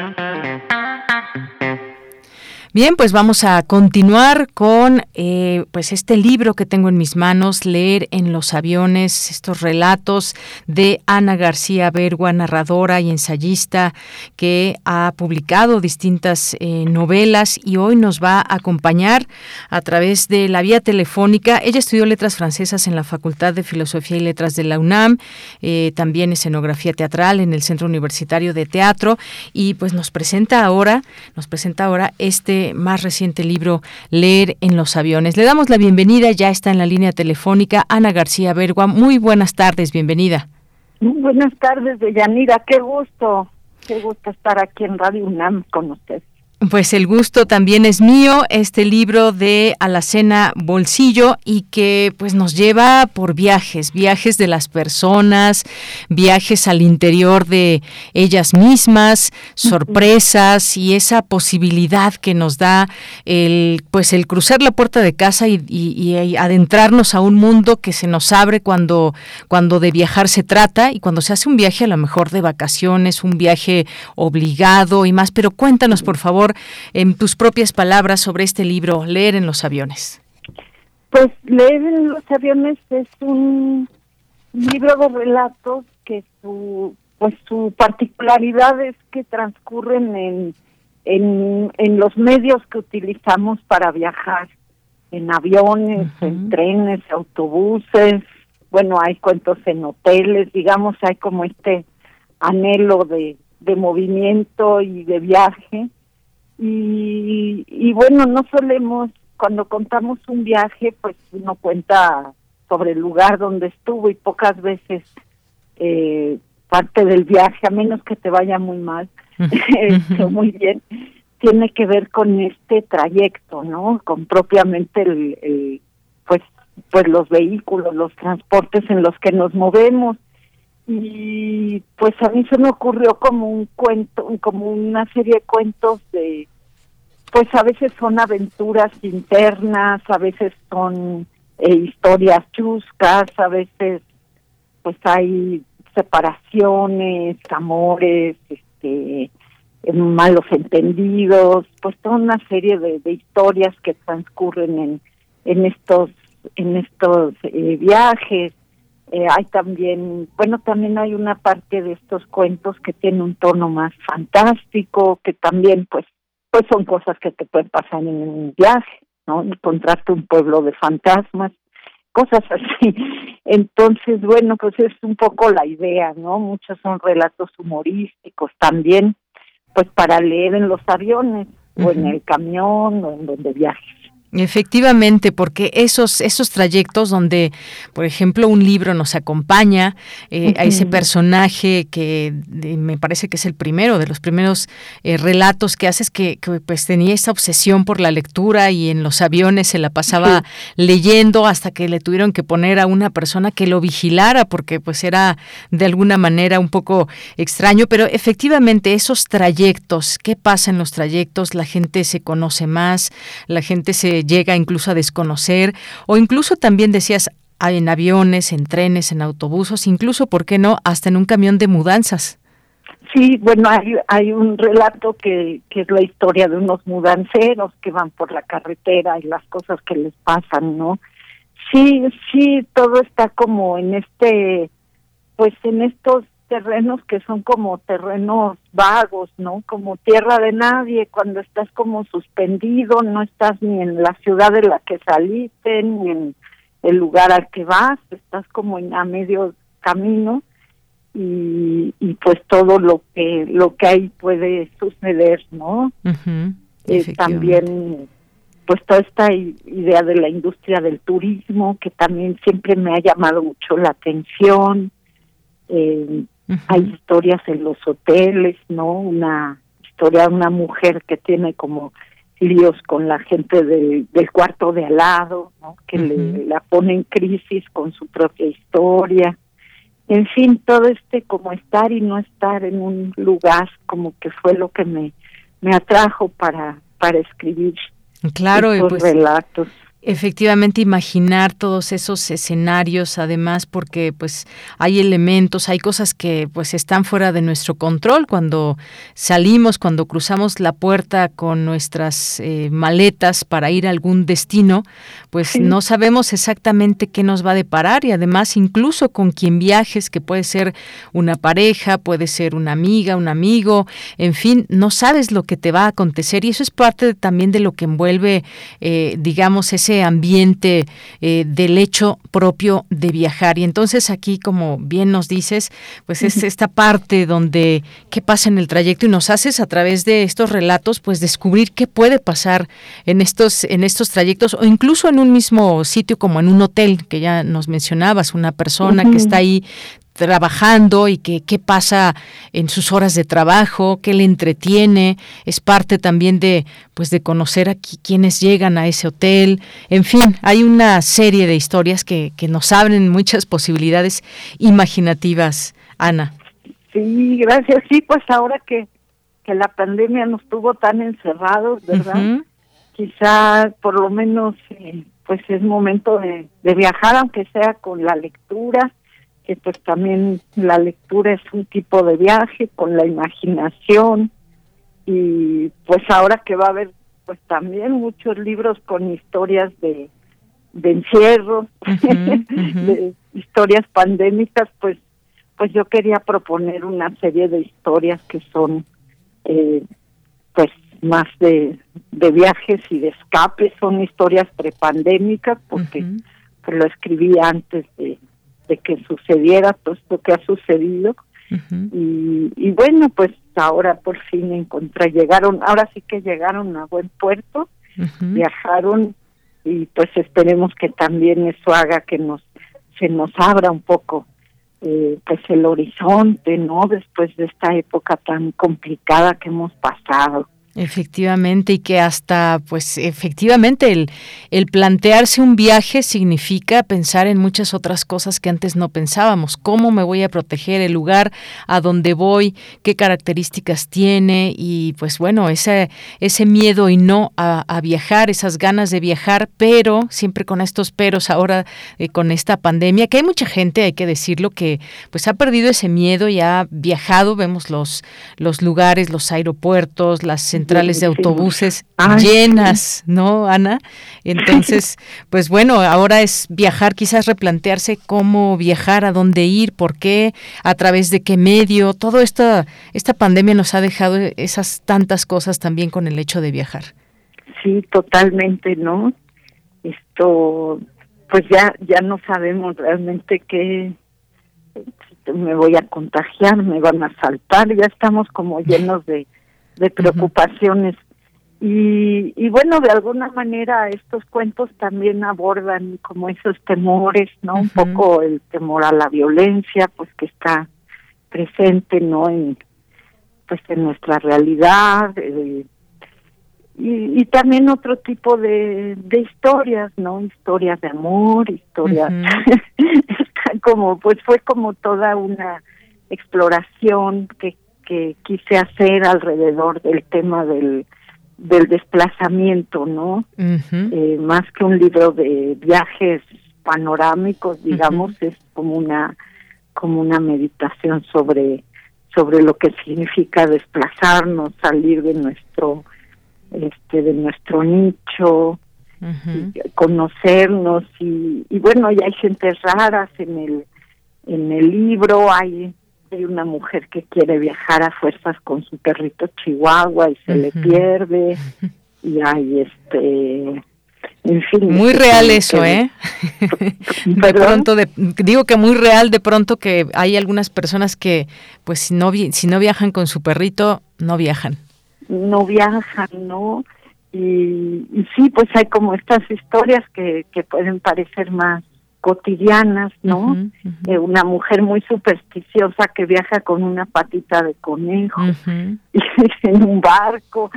Bien, pues vamos a continuar con eh, pues este libro que tengo en mis manos, leer en los aviones estos relatos de Ana García Bergua, narradora y ensayista que ha publicado distintas eh, novelas y hoy nos va a acompañar a través de la vía telefónica. Ella estudió letras francesas en la Facultad de Filosofía y Letras de la UNAM, eh, también escenografía teatral en el Centro Universitario de Teatro y pues nos presenta ahora, nos presenta ahora este más reciente libro, Leer en los aviones. Le damos la bienvenida, ya está en la línea telefónica Ana García Bergua. Muy buenas tardes, bienvenida. Muy buenas tardes, Deyanira, qué gusto, qué gusto estar aquí en Radio UNAM con usted. Pues el gusto también es mío, este libro de Alacena Bolsillo y que pues nos lleva por viajes, viajes de las personas, viajes al interior de ellas mismas, sorpresas y esa posibilidad que nos da el pues el cruzar la puerta de casa y, y adentrarnos a un mundo que se nos abre cuando cuando de viajar se trata y cuando se hace un viaje a lo mejor de vacaciones, un viaje obligado y más, pero cuéntanos por favor en tus propias palabras sobre este libro, Leer en los aviones. Pues Leer en los aviones es un libro de relatos que su pues su particularidad es que transcurren en, en, en los medios que utilizamos para viajar, en aviones, en trenes, autobuses, bueno, hay cuentos en hoteles, digamos, hay como este anhelo de, de movimiento y de viaje y, y bueno, no solemos, cuando contamos un viaje, pues uno cuenta sobre el lugar donde estuvo y pocas veces eh, parte del viaje, a menos que te vaya muy mal, muy bien, tiene que ver con este trayecto, ¿no? Con propiamente el, el, pues pues los vehículos, los transportes en los que nos movemos. Y pues a mí se me ocurrió como un cuento, como una serie de cuentos de, pues a veces son aventuras internas, a veces son eh, historias chuscas, a veces pues hay separaciones, amores, este malos entendidos, pues toda una serie de, historias que transcurren en, en estos en estos eh, viajes. Eh, hay también, bueno, también hay una parte de estos cuentos que tiene un tono más fantástico, que también, pues, pues son cosas que te pueden pasar en un viaje, ¿no? Encontrarte un pueblo de fantasmas, cosas así. Entonces, bueno, pues es un poco la idea, ¿no? Muchos son relatos humorísticos también, pues para leer en los aviones o en el camión o en donde viajes. Efectivamente, porque esos, esos trayectos donde, por ejemplo, un libro nos acompaña eh, a ese personaje que me parece que es el primero de los primeros eh, relatos que haces que, pues tenía esa obsesión por la lectura y en los aviones se la pasaba leyendo hasta que le tuvieron que poner a una persona que lo vigilara porque pues era de alguna manera un poco extraño, pero efectivamente esos trayectos, ¿qué pasa en los trayectos? La gente se conoce más, la gente se llega incluso a desconocer, o incluso también decías en aviones, en trenes, en autobuses, incluso, ¿por qué no?, hasta en un camión de mudanzas. Sí, bueno, hay, hay un relato que, que es la historia de unos mudanceros que van por la carretera y las cosas que les pasan, ¿no? Sí, sí, todo está como en este, pues en estos terrenos que son como terrenos vagos, ¿no? Como tierra de nadie, cuando estás como suspendido, no estás ni en la ciudad de la que saliste, ni en el lugar al que vas, estás como en, a medio camino y, y pues todo lo que lo que ahí puede suceder, ¿no? Eh, también pues toda esta idea de la industria del turismo que también siempre me ha llamado mucho la atención. Eh, hay historias en los hoteles, ¿no? Una historia de una mujer que tiene como líos con la gente del, del cuarto de al lado, ¿no? Que le, la pone en crisis con su propia historia. En fin, todo este como estar y no estar en un lugar como que fue lo que me, me atrajo para, para escribir claro, estos pues, relatos efectivamente imaginar todos esos escenarios además porque pues hay elementos hay cosas que pues están fuera de nuestro control cuando salimos cuando cruzamos la puerta con nuestras eh, maletas para ir a algún destino pues no sabemos exactamente qué nos va a deparar y además incluso con quien viajes que puede ser una pareja puede ser una amiga un amigo en fin no sabes lo que te va a acontecer y eso es parte también de lo que envuelve eh, digamos ese ambiente eh, del hecho propio de viajar. Y entonces aquí, como bien nos dices, pues es esta parte donde qué pasa en el trayecto y nos haces a través de estos relatos, pues descubrir qué puede pasar en estos, en estos trayectos o incluso en un mismo sitio como en un hotel que ya nos mencionabas, una persona que está ahí trabajando y que qué pasa en sus horas de trabajo, qué le entretiene, es parte también de pues de conocer a quienes llegan a ese hotel, en fin, hay una serie de historias que, que nos abren muchas posibilidades imaginativas, Ana. Sí, gracias. Sí, pues ahora que, que la pandemia nos tuvo tan encerrados, ¿verdad? Quizá por lo menos eh, pues es momento de, de viajar, aunque sea con la lectura, que pues también la lectura es un tipo de viaje con la imaginación y pues ahora que va a haber pues también muchos libros con historias de, de encierro, de historias pandémicas, pues pues yo quería proponer una serie de historias que son eh, pues más de, de viajes y de escapes, son historias prepandémicas porque pues, lo escribí antes de, de que sucediera todo esto que ha sucedido y, y bueno pues ahora por fin encontré llegaron ahora sí que llegaron a buen puerto viajaron y pues esperemos que también eso haga que nos se nos abra un poco eh, pues el horizonte, ¿no? Después de esta época tan complicada que hemos pasado. Efectivamente, y que hasta, pues efectivamente, el, el plantearse un viaje significa pensar en muchas otras cosas que antes no pensábamos. ¿Cómo me voy a proteger el lugar a donde voy? ¿Qué características tiene? Y pues bueno, ese, ese miedo y no a, viajar, esas ganas de viajar, pero siempre con estos peros ahora eh, con esta pandemia, que hay mucha gente, hay que decirlo, que pues ha perdido ese miedo y ha viajado, vemos los, los lugares, los aeropuertos, las centrales de autobuses llenas, ¿no, Ana? Entonces, pues bueno, ahora es viajar, quizás replantearse cómo viajar, a dónde ir, por qué, a través de qué medio. Todo esta esta pandemia nos ha dejado esas tantas cosas también con el hecho de viajar. Sí, totalmente, ¿no? Esto pues ya ya no sabemos realmente qué me voy a contagiar, me van a saltar, ya estamos como llenos de de preocupaciones. y, y bueno, de alguna manera estos cuentos también abordan como esos temores, ¿no? Un poco el temor a la violencia, pues que está presente, ¿no? En, pues en nuestra realidad, eh, y, y, también otro tipo de, de historias, ¿no? Historias de amor, historias, como, pues fue como toda una exploración que que quise hacer alrededor del tema del, del desplazamiento, ¿no? Eh, más que un libro de viajes panorámicos, digamos, es como una como una meditación sobre sobre lo que significa desplazarnos, salir de nuestro este de nuestro nicho, conocernos y, y bueno, ya hay gente raras en el en el libro, hay hay una mujer que quiere viajar a fuerzas con su perrito chihuahua y se le pierde. Y hay este en fin muy real eso eh de pronto digo que muy real de pronto que hay algunas personas que pues si no si no viajan con su perrito no viajan. No viajan no y, y sí pues hay como estas historias que que pueden parecer más cotidianas, ¿no? Eh, una mujer muy supersticiosa que viaja con una patita de conejo en un barco,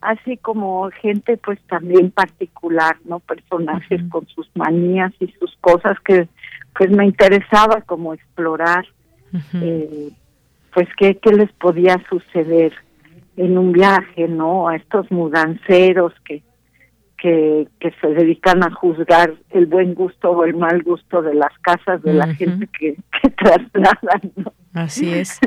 así como gente pues también particular, ¿no? Personajes con sus manías y sus cosas que pues me interesaba como explorar, eh, pues qué, qué les podía suceder en un viaje, ¿no? A estos mudanceros que que, se dedican a juzgar el buen gusto o el mal gusto de las casas de la gente que, que trasladan. ¿no? Así es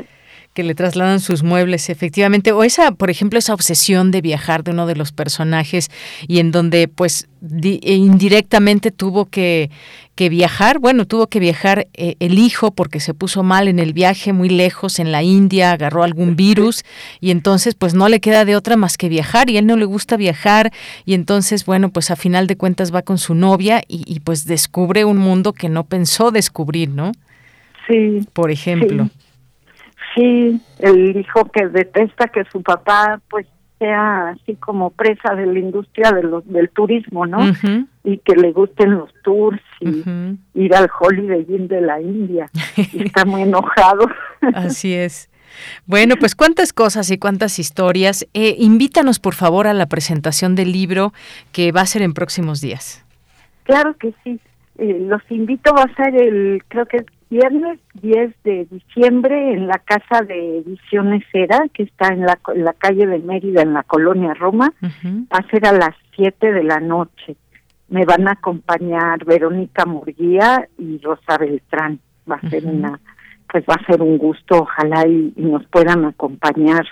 que le trasladan sus muebles, efectivamente, o esa, por ejemplo, esa obsesión de viajar de uno de los personajes y en donde, pues, e indirectamente tuvo que, que, viajar, bueno, tuvo que viajar eh, el hijo porque se puso mal en el viaje muy lejos, en la India, agarró algún virus y entonces, pues, no le queda de otra más que viajar y a él no le gusta viajar y entonces, bueno, pues, a final de cuentas va con su novia y, pues, descubre un mundo que no pensó descubrir, ¿no? Sí. Por ejemplo. Sí, el hijo que detesta que su papá pues sea así como presa de la industria de los, del turismo, ¿no? Y que le gusten los tours y ir al Holiday Inn de la India. está muy enojado. Así es. Bueno, pues cuántas cosas y cuántas historias. Eh, invítanos, por favor, a la presentación del libro que va a ser en próximos días. Claro que sí. Eh, los invito, va a ser el, creo que es viernes 10 de diciembre en la Casa de Ediciones Era, que está en la, la calle de Mérida, en la colonia Roma. Va a ser a las 7 de la noche. Me van a acompañar Verónica Murguía y Rosa Beltrán. Va a ser una pues va a ser un gusto, ojalá y, nos puedan acompañar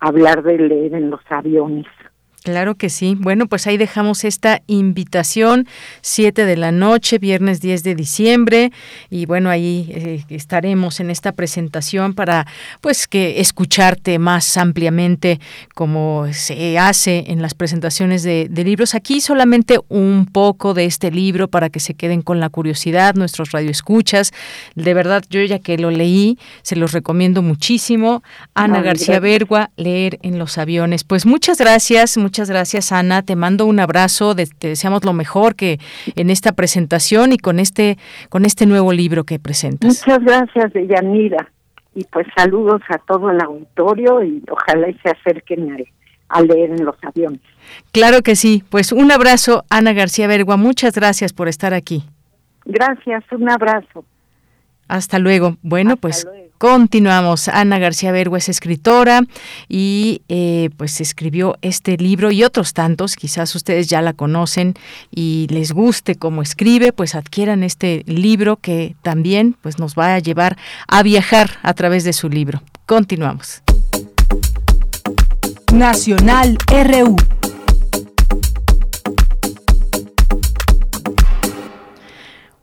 a hablar de leer en los aviones. Claro que sí. Bueno, pues ahí dejamos esta invitación, 7 de la noche, viernes 10 de diciembre, y bueno, ahí eh, estaremos en esta presentación para pues que escucharte más ampliamente como se hace en las presentaciones de, libros. Aquí solamente un poco de este libro para que se queden con la curiosidad, nuestros radioescuchas. De verdad, yo ya que lo leí, se los recomiendo muchísimo. Ana García Bergua, leer en los aviones. Pues muchas gracias, muchas gracias, Ana. Te mando un abrazo. te deseamos lo mejor que en esta presentación y con este, con este nuevo libro que presentas. Muchas gracias, Deyanira. Y pues saludos a todo el auditorio y ojalá se acerquen a, a leer en los aviones. Claro que sí. Pues un abrazo, Ana García Bergua. Muchas gracias por estar aquí. Gracias, un abrazo. Hasta luego. Bueno, pues continuamos. Ana García Bergua es escritora y eh, pues escribió este libro y otros tantos. Quizás ustedes ya la conocen y les guste cómo escribe, pues adquieran este libro que también pues nos va a llevar a viajar a través de su libro. Continuamos. Nacional RU.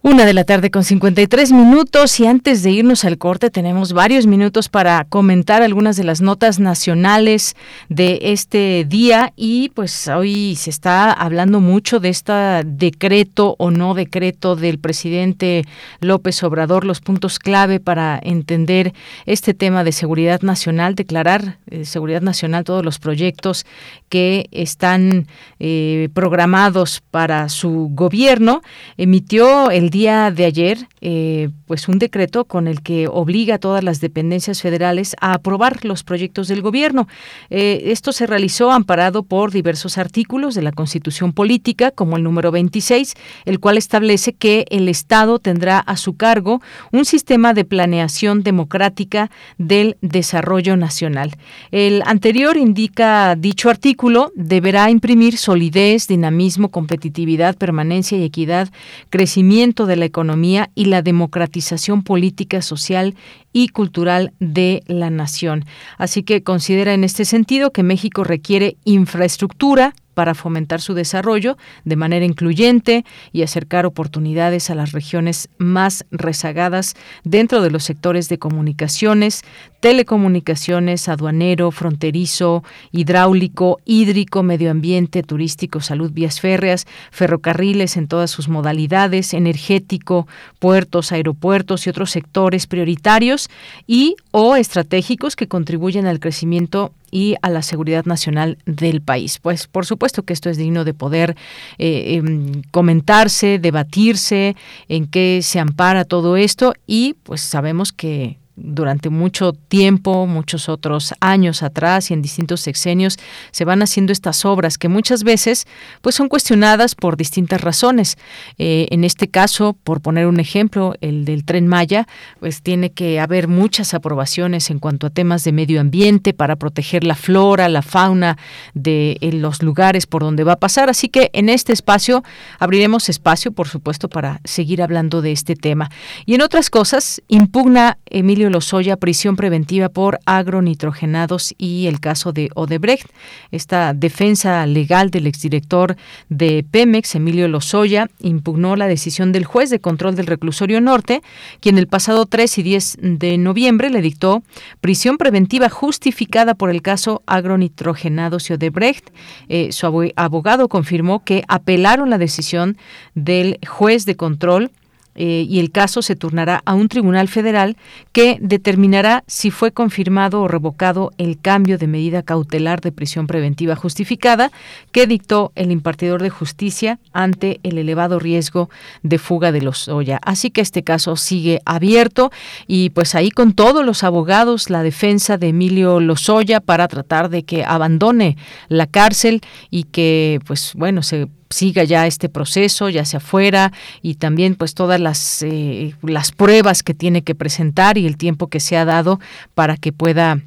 Una de la tarde con 53 minutos y antes de irnos al corte tenemos varios minutos para comentar algunas de las notas nacionales de este día y pues hoy se está hablando mucho de este decreto o no decreto del presidente López Obrador, los puntos clave para entender este tema de seguridad nacional, declarar eh, seguridad nacional todos los proyectos que están eh, programados para su gobierno, emitió el día de ayer eh, pues un decreto con el que obliga a todas las dependencias federales a aprobar los proyectos del gobierno. Eh, esto se realizó amparado por diversos artículos de la Constitución Política, como el número 26, el cual establece que el Estado tendrá a su cargo un sistema de planeación democrática del desarrollo nacional. El anterior indica dicho artículo deberá imprimir solidez, dinamismo, competitividad, permanencia y equidad, crecimiento de la economía y la democratización política, social y cultural de la nación. Así que considera en este sentido que México requiere infraestructura, para fomentar su desarrollo de manera incluyente y acercar oportunidades a las regiones más rezagadas dentro de los sectores de comunicaciones, telecomunicaciones, aduanero, fronterizo, hidráulico, hídrico, medio ambiente, turístico, salud, vías férreas, ferrocarriles en todas sus modalidades, energético, puertos, aeropuertos y otros sectores prioritarios y o estratégicos que contribuyen al crecimiento y a la seguridad nacional del país. Pues por supuesto que esto es digno de poder eh, em, comentarse, debatirse, en qué se ampara todo esto y pues sabemos que durante mucho tiempo, muchos otros años atrás y en distintos sexenios se van haciendo estas obras que muchas veces pues son cuestionadas por distintas razones. Eh, en este caso, por poner un ejemplo, el del tren Maya, pues tiene que haber muchas aprobaciones en cuanto a temas de medio ambiente para proteger la flora, la fauna de los lugares por donde va a pasar. Así que en este espacio abriremos espacio, por supuesto, para seguir hablando de este tema. Y en otras cosas, impugna Emilio Lozoya prisión preventiva por agronitrogenados y el caso de Odebrecht. Esta defensa legal del exdirector de Pemex, Emilio Lozoya, impugnó la decisión del juez de control del reclusorio norte, quien el pasado 3 y 10 de noviembre le dictó prisión preventiva justificada por el caso agronitrogenados y Odebrecht. Eh, su abogado confirmó que apelaron la decisión del juez de control eh, y el caso se turnará a un tribunal federal que determinará si fue confirmado o revocado el cambio de medida cautelar de prisión preventiva justificada que dictó el impartidor de justicia ante el elevado riesgo de fuga de los Oya. Así que este caso sigue abierto y pues ahí con todos los abogados la defensa de Emilio Lozoya para tratar de que abandone la cárcel y que pues bueno se siga ya este proceso, ya sea fuera, y también pues todas las, eh, las pruebas que tiene que presentar y el tiempo que se ha dado para que pueda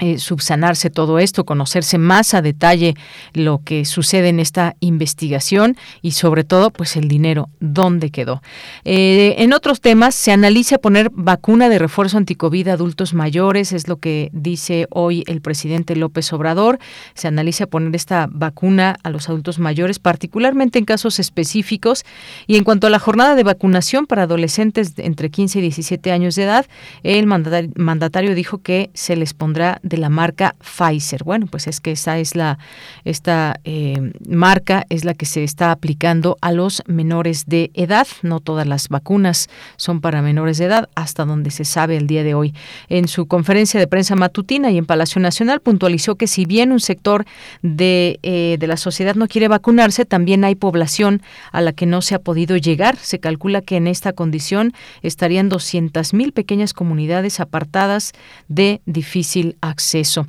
eh, subsanarse todo esto, conocerse más a detalle lo que sucede en esta investigación y sobre todo pues el dinero, dónde quedó. Eh, en otros temas se analiza poner vacuna de refuerzo anticovid a adultos mayores, es lo que dice hoy el presidente López Obrador. Se analiza poner esta vacuna a los adultos mayores, particularmente en casos específicos. Y en cuanto a la jornada de vacunación para adolescentes entre 15 y 17 años de edad, el mandatario dijo que se les pondrá de la marca Pfizer. Bueno, pues es que esa es la esta eh, marca es la que se está aplicando a los menores de edad. No todas las vacunas son para menores de edad, hasta donde se sabe el día de hoy. En su conferencia de prensa matutina y en Palacio Nacional puntualizó que si bien un sector de, eh, de la sociedad no quiere vacunarse, también hay población a la que no se ha podido llegar. Se calcula que en esta condición estarían 200.000 pequeñas comunidades apartadas de difícil acceso acceso.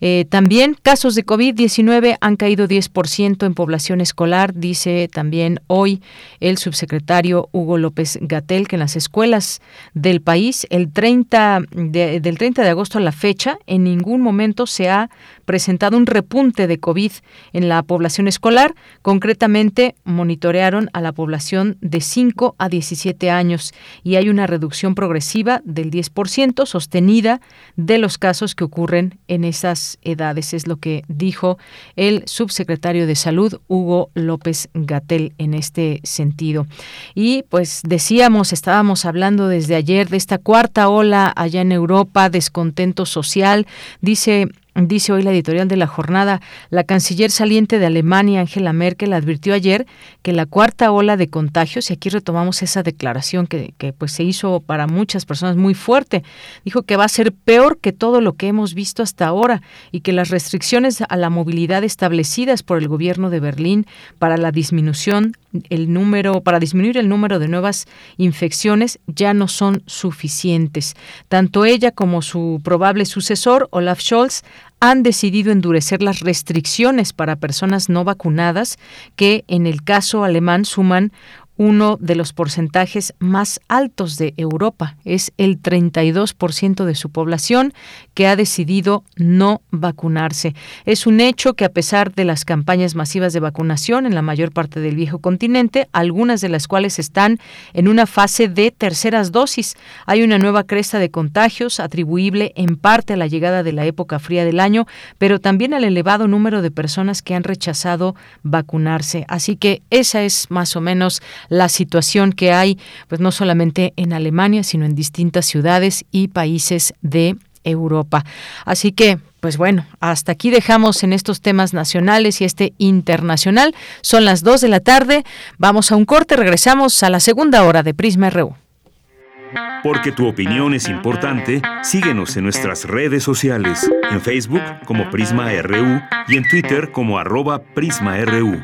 Eh, también casos de COVID-19 han caído 10% en población escolar, dice también hoy el subsecretario Hugo López Gatel, que en las escuelas del país, el 30 del 30 de agosto a la fecha, en ningún momento se ha presentado un repunte de COVID en la población escolar. Concretamente, monitorearon a la población de 5 a 17 años y hay una reducción progresiva del 10% sostenida de los casos que ocurren en esas edades. Es lo que dijo el subsecretario de Salud, Hugo López Gatel, en este sentido. Y pues decíamos, estábamos hablando desde ayer de esta cuarta ola allá en Europa, descontento social. Dice Dice hoy la editorial de la jornada, la canciller saliente de Alemania, Angela Merkel, advirtió ayer que la cuarta ola de contagios, y aquí retomamos esa declaración que, que, pues se hizo para muchas personas muy fuerte, dijo que va a ser peor que todo lo que hemos visto hasta ahora y que las restricciones a la movilidad establecidas por el gobierno de Berlín para la disminución el número para disminuir el número de nuevas infecciones ya no son suficientes. Tanto ella como su probable sucesor Olaf Scholz han decidido endurecer las restricciones para personas no vacunadas, que en el caso alemán suman uno de los porcentajes más altos de Europa. Es el 32% de su población que ha decidido no vacunarse. Es un hecho que a pesar de las campañas masivas de vacunación en la mayor parte del viejo continente, algunas de las cuales están en una fase de terceras dosis, hay una nueva cresta de contagios atribuible en parte a la llegada de la época fría del año, pero también al elevado número de personas que han rechazado vacunarse. Así que esa es más o menos la situación que hay, pues no solamente en Alemania, sino en distintas ciudades y países de Europa. Así que, pues bueno, hasta aquí dejamos en estos temas nacionales y este internacional. Son las 2 de la tarde. Vamos a un corte, regresamos a la segunda hora de Prisma RU. Porque tu opinión es importante, síguenos en nuestras redes sociales, en Facebook como Prisma RU y en Twitter como arroba PrismaRU.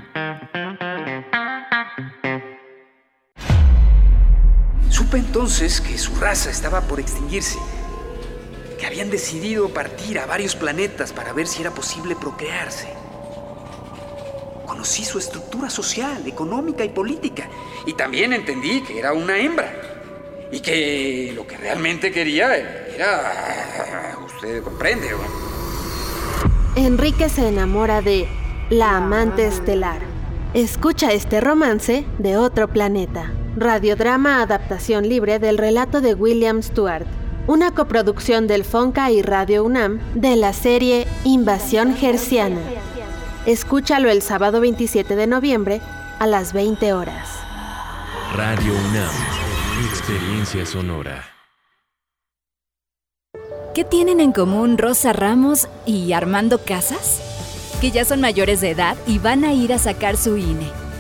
Entonces que su raza estaba por extinguirse, que habían decidido partir a varios planetas para ver si era posible procrearse. Conocí su estructura social, económica y política, y también entendí que era una hembra, y que lo que realmente quería era... Usted comprende, Enrique se enamora de la amante estelar. Escucha este romance de otro planeta. Radiodrama adaptación libre del relato de William Stewart, una coproducción del Fonca y Radio UNAM de la serie Invasión Gerciana. Escúchalo el sábado 27 de noviembre a las 20 horas. Radio UNAM, experiencia sonora. ¿Qué tienen en común Rosa Ramos y Armando Casas? Que ya son mayores de edad y van a ir a sacar su INE.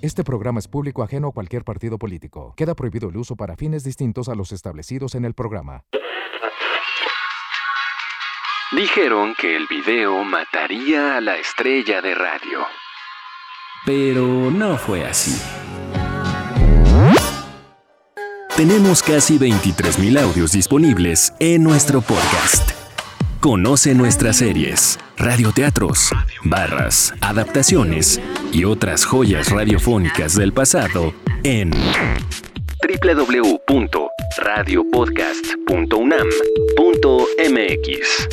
Este programa es público ajeno a cualquier partido político. Queda prohibido el uso para fines distintos a los establecidos en el programa. Dijeron que el video mataría a la estrella de radio. Pero no fue así. Tenemos casi 23.000 audios disponibles en nuestro podcast. Conoce nuestras series, radioteatros, barras, adaptaciones y otras joyas radiofónicas del pasado en www.radiopodcast.unam.mx.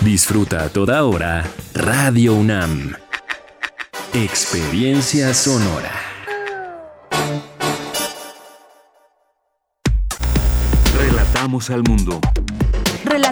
Disfruta a toda hora Radio UNAM. Experiencia sonora. Relatamos al mundo.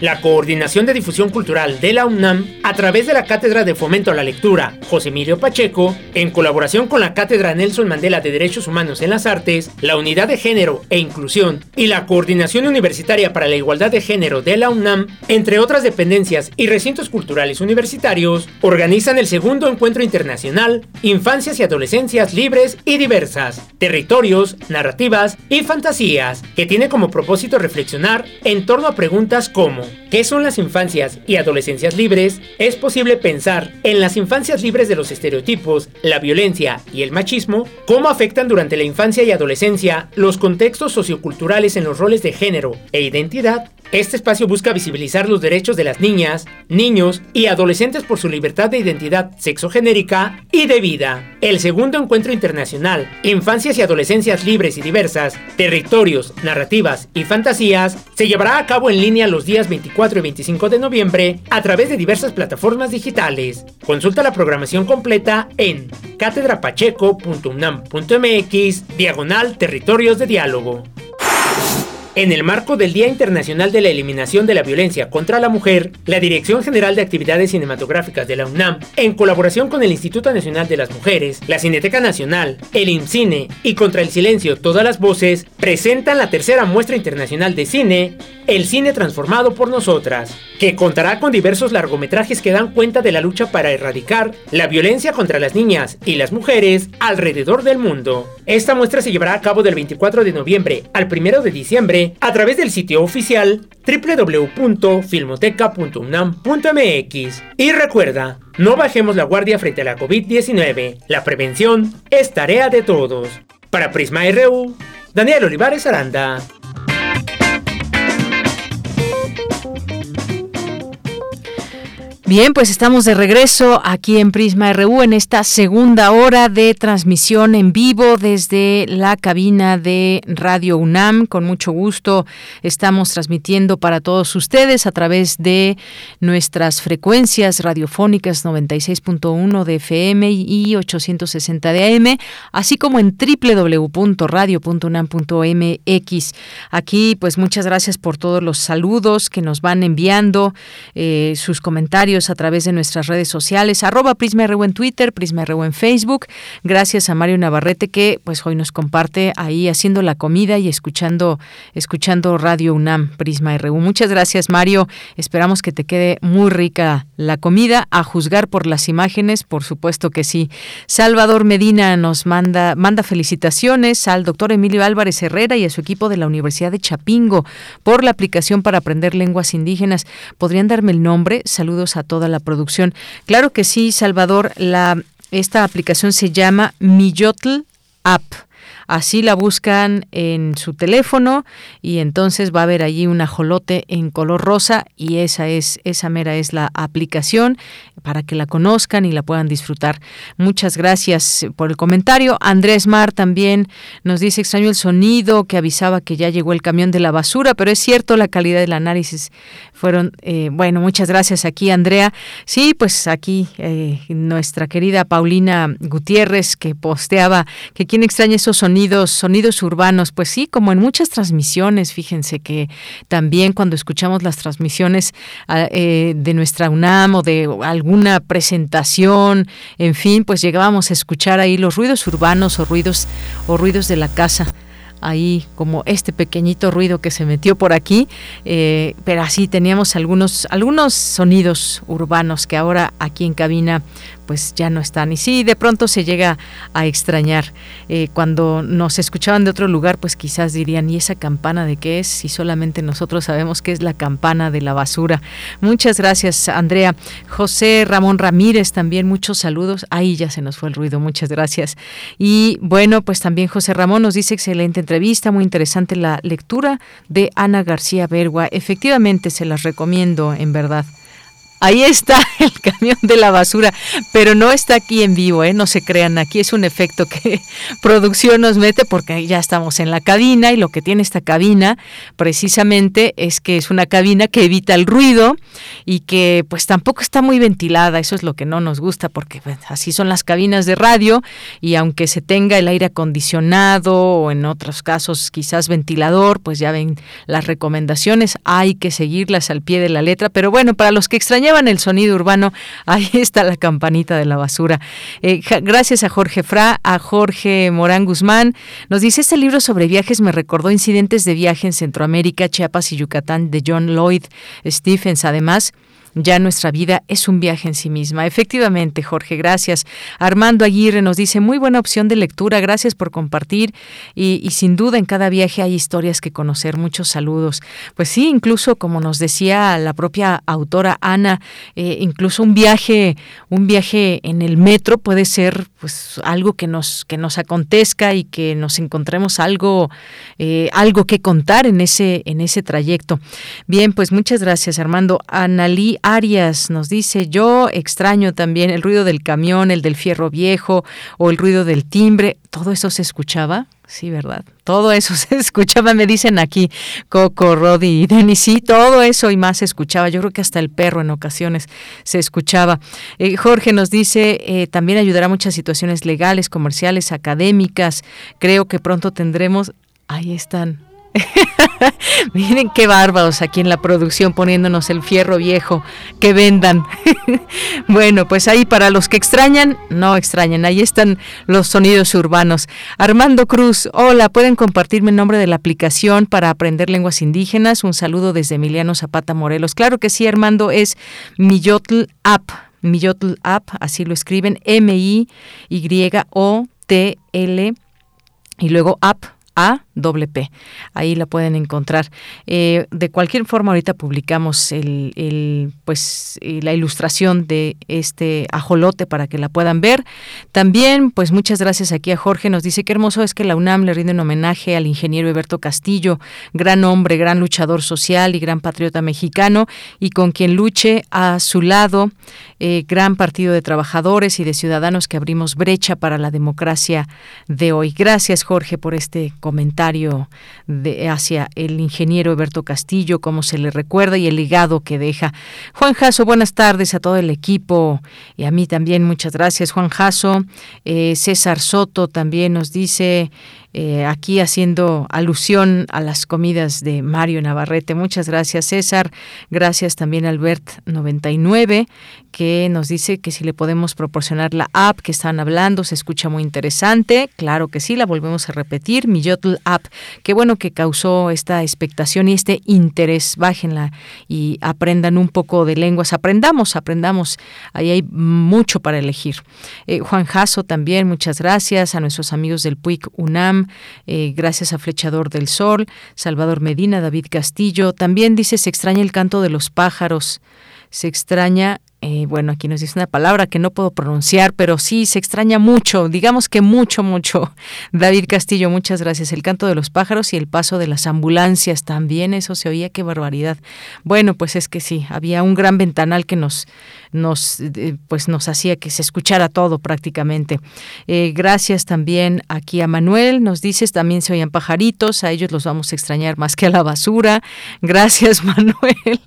La Coordinación de Difusión Cultural de la UNAM, a través de la Cátedra de Fomento a la Lectura José Emilio Pacheco, en colaboración con la Cátedra Nelson Mandela de Derechos Humanos en las Artes, la Unidad de Género e Inclusión y la Coordinación Universitaria para la Igualdad de Género de la UNAM, entre otras dependencias y recintos culturales universitarios, organizan el segundo encuentro internacional Infancias y Adolescencias Libres y Diversas, Territorios, Narrativas y Fantasías, que tiene como propósito reflexionar en torno a preguntas como ¿Qué son las infancias y adolescencias libres? Es posible pensar en las infancias libres de los estereotipos, la violencia y el machismo, cómo afectan durante la infancia y adolescencia los contextos socioculturales en los roles de género e identidad. Este espacio busca visibilizar los derechos de las niñas, niños y adolescentes por su libertad de identidad sexogenérica y de vida. El segundo encuentro internacional, Infancias y Adolescencias Libres y Diversas, Territorios, Narrativas y Fantasías, se llevará a cabo en línea los días 24 y 25 de noviembre a través de diversas plataformas digitales. Consulta la programación completa en catedrapacheco.unam.mx, diagonal Territorios de Diálogo. En el marco del Día Internacional de la Eliminación de la Violencia contra la Mujer, la Dirección General de Actividades Cinematográficas de la UNAM, en colaboración con el Instituto Nacional de las Mujeres, la Cineteca Nacional, el IMCINE y Contra el Silencio Todas las Voces, presentan la tercera muestra internacional de cine, El Cine Transformado por Nosotras, que contará con diversos largometrajes que dan cuenta de la lucha para erradicar la violencia contra las niñas y las mujeres alrededor del mundo. Esta muestra se llevará a cabo del 24 de noviembre al 1 de diciembre a través del sitio oficial www.filmoteca.unam.mx. Y recuerda, no bajemos la guardia frente a la COVID-19. La prevención es tarea de todos. Para Prisma RU, Daniel Olivares Aranda. Bien, pues estamos de regreso aquí en Prisma RU en esta segunda hora de transmisión en vivo desde la cabina de Radio UNAM. Con mucho gusto estamos transmitiendo para todos ustedes a través de nuestras frecuencias radiofónicas 96.1 de FM y 860 de AM, así como en www.radio.unam.mx. Aquí, pues muchas gracias por todos los saludos que nos van enviando, eh, sus comentarios a través de nuestras redes sociales, PrismaRU en Twitter, PrismaRU en Facebook. Gracias a Mario Navarrete que pues hoy nos comparte ahí haciendo la comida y escuchando, escuchando Radio UNAM, Prisma RU. Muchas gracias Mario, esperamos que te quede muy rica la comida, a juzgar por las imágenes, por supuesto que sí. Salvador Medina nos manda, manda felicitaciones al doctor Emilio Álvarez Herrera y a su equipo de la Universidad de Chapingo por la aplicación para aprender lenguas indígenas. ¿Podrían darme el nombre? Saludos a toda la producción. Claro que sí, Salvador, la esta aplicación se llama Miyotl App. Así la buscan en su teléfono y entonces va a haber allí un ajolote en color rosa y esa es esa mera es la aplicación para que la conozcan y la puedan disfrutar. Muchas gracias por el comentario. Andrés Mar también nos dice extraño el sonido que avisaba que ya llegó el camión de la basura, pero es cierto la calidad del análisis fueron eh, bueno. Muchas gracias aquí Andrea. Sí, pues aquí eh, nuestra querida Paulina Gutiérrez que posteaba que quién extraña esos sonidos sonidos, urbanos, pues sí, como en muchas transmisiones, fíjense que también cuando escuchamos las transmisiones ah, eh, de nuestra UNAM o de alguna presentación, en fin, pues llegábamos a escuchar ahí los ruidos urbanos o ruidos o ruidos de la casa ahí como este pequeñito ruido que se metió por aquí, eh, pero así teníamos algunos, algunos sonidos urbanos que ahora aquí en cabina pues ya no están. Y sí, de pronto se llega a extrañar. Eh, cuando nos escuchaban de otro lugar, pues quizás dirían, ¿y esa campana de qué es? Si solamente nosotros sabemos que es la campana de la basura. Muchas gracias, Andrea. José Ramón Ramírez, también muchos saludos. Ahí ya se nos fue el ruido, muchas gracias. Y bueno, pues también José Ramón nos dice, excelente entrevista, muy interesante la lectura de Ana García Bergua. Efectivamente, se las recomiendo, en verdad. Ahí está el camión de la basura, pero no está aquí en vivo, ¿eh? no se crean, aquí es un efecto que producción nos mete porque ya estamos en la cabina y lo que tiene esta cabina precisamente es que es una cabina que evita el ruido y que pues tampoco está muy ventilada, eso es lo que no nos gusta porque pues, así son las cabinas de radio y aunque se tenga el aire acondicionado o en otros casos quizás ventilador, pues ya ven las recomendaciones, hay que seguirlas al pie de la letra, pero bueno, para los que extrañaban el sonido urbano, ahí está la campanita de la basura. Eh, gracias a Jorge Fra, a Jorge Morán Guzmán. Nos dice, este libro sobre viajes me recordó incidentes de viaje en Centroamérica, Chiapas y Yucatán de John Lloyd Stephens. Además, ya nuestra vida es un viaje en sí misma. Efectivamente, Jorge, gracias. Armando Aguirre nos dice, muy buena opción de lectura, gracias por compartir y, sin duda en cada viaje hay historias que conocer. Muchos saludos. Pues sí, incluso como nos decía la propia autora Ana, eh, incluso un viaje, un viaje en el metro puede ser pues algo que nos, que nos acontezca y que nos encontremos algo, eh, algo que contar en ese, en ese trayecto. Bien, pues muchas gracias, Armando. Analí Arias nos dice, yo extraño también el ruido del camión, el del fierro viejo o el ruido del timbre. ¿Todo eso se escuchaba? Sí, ¿verdad? Todo eso se escuchaba, me dicen aquí, Coco, Rodi y Denis, sí, todo eso y más se escuchaba. Yo creo que hasta el perro en ocasiones se escuchaba. Eh, Jorge nos dice, eh, también ayudará a muchas situaciones legales, comerciales, académicas. Creo que pronto tendremos, ahí están, Miren qué bárbaros aquí en la producción poniéndonos el fierro viejo que vendan. bueno, pues ahí para los que extrañan, no extrañan, ahí están los sonidos urbanos. Armando Cruz, hola, pueden compartirme el nombre de la aplicación para aprender lenguas indígenas. Un saludo desde Emiliano Zapata Morelos. Claro que sí, Armando, es Miyotl App. Miyotl App, así lo escriben, M-I-Y-O-T-L y luego app a doble P. Ahí la pueden encontrar. Eh, de cualquier forma, ahorita publicamos el, pues eh, la ilustración de este ajolote para que la puedan ver. También, pues muchas gracias aquí a Jorge. Nos dice que hermoso es que la UNAM le rinde un homenaje al ingeniero Eberto Castillo, gran hombre, gran luchador social y gran patriota mexicano, y con quien luche a su lado, eh, gran partido de trabajadores y de ciudadanos que abrimos brecha para la democracia de hoy. Gracias, Jorge, por este comentario hacia el ingeniero Eberto Castillo, cómo se le recuerda y el legado que deja. Juan Jasso, buenas tardes a todo el equipo y a mí también, muchas gracias, Juan Jasso. Eh, César Soto también nos dice eh, aquí haciendo alusión a las comidas de Mario Navarrete. Muchas gracias, César. Gracias también Albert99, que nos dice que si le podemos proporcionar la app que están hablando, se escucha muy interesante. Claro que sí, la volvemos a repetir. Miyotl App. Qué bueno que causó esta expectación y este interés. Bájenla y aprendan un poco de lenguas. Aprendamos, aprendamos. Ahí hay mucho para elegir. Eh, Juan Jasso también, muchas gracias. A nuestros amigos del PUIC UNAM eh, gracias a Flechador del Sol, Salvador Medina, David Castillo. También dice, se extraña el canto de los pájaros, se extraña eh, bueno, aquí nos dice una palabra que no puedo pronunciar, pero sí se extraña mucho, digamos que mucho, mucho. David Castillo, muchas gracias. El canto de los pájaros y el paso de las ambulancias también, eso se oía, qué barbaridad. Bueno, pues es que sí, había un gran ventanal que nos, nos, eh, pues nos hacía que se escuchara todo prácticamente. Eh, gracias también aquí a Manuel, nos dices, también se oían pajaritos, a ellos los vamos a extrañar más que a la basura. Gracias, Manuel.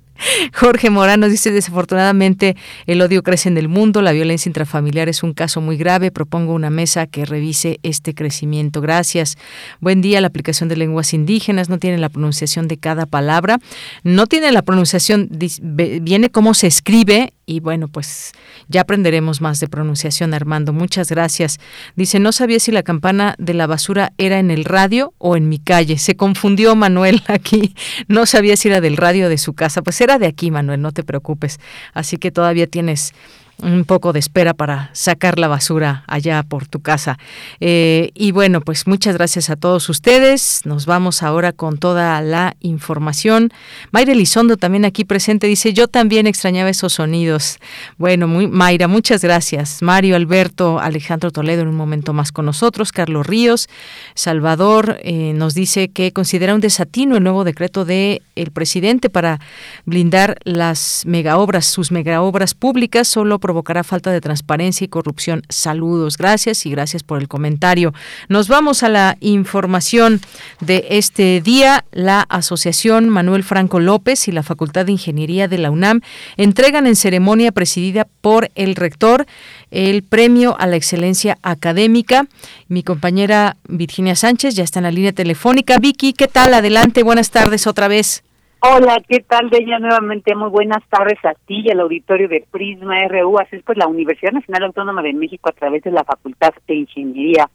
Jorge Morano dice, desafortunadamente el odio crece en el mundo, la violencia intrafamiliar es un caso muy grave, propongo una mesa que revise este crecimiento. Gracias. Buen día, la aplicación de lenguas indígenas no tiene la pronunciación de cada palabra, no tiene la pronunciación, viene cómo se escribe y bueno, pues ya aprenderemos más de pronunciación, Armando. Muchas gracias. Dice, no sabía si la campana de la basura era en el radio o en mi calle. Se confundió Manuel aquí. No sabía si era del radio de su casa. Pues era de aquí, Manuel, no te preocupes. Así que todavía tienes un poco de espera para sacar la basura allá por tu casa. Eh, y bueno, pues muchas gracias a todos ustedes. Nos vamos ahora con toda la información. Mayra Elizondo también aquí presente dice, yo también extrañaba esos sonidos. Bueno, muy, Mayra, muchas gracias. Mario, Alberto, Alejandro Toledo en un momento más con nosotros. Carlos Ríos, Salvador eh, nos dice que considera un desatino el nuevo decreto del el presidente para blindar las megaobras, sus megaobras públicas. Solo provocará falta de transparencia y corrupción. Saludos, gracias y gracias por el comentario. Nos vamos a la información de este día. La Asociación Manuel Franco López y la Facultad de Ingeniería de la UNAM entregan en ceremonia presidida por el rector el premio a la excelencia académica. Mi compañera Virginia Sánchez ya está en la línea telefónica. Vicky, ¿qué tal? Adelante, buenas tardes otra vez. Hola, ¿qué tal, ella Nuevamente, muy buenas tardes a ti y al auditorio de Prisma RU. Así es, pues la Universidad Nacional Autónoma de México, a través de la Facultad de Ingeniería,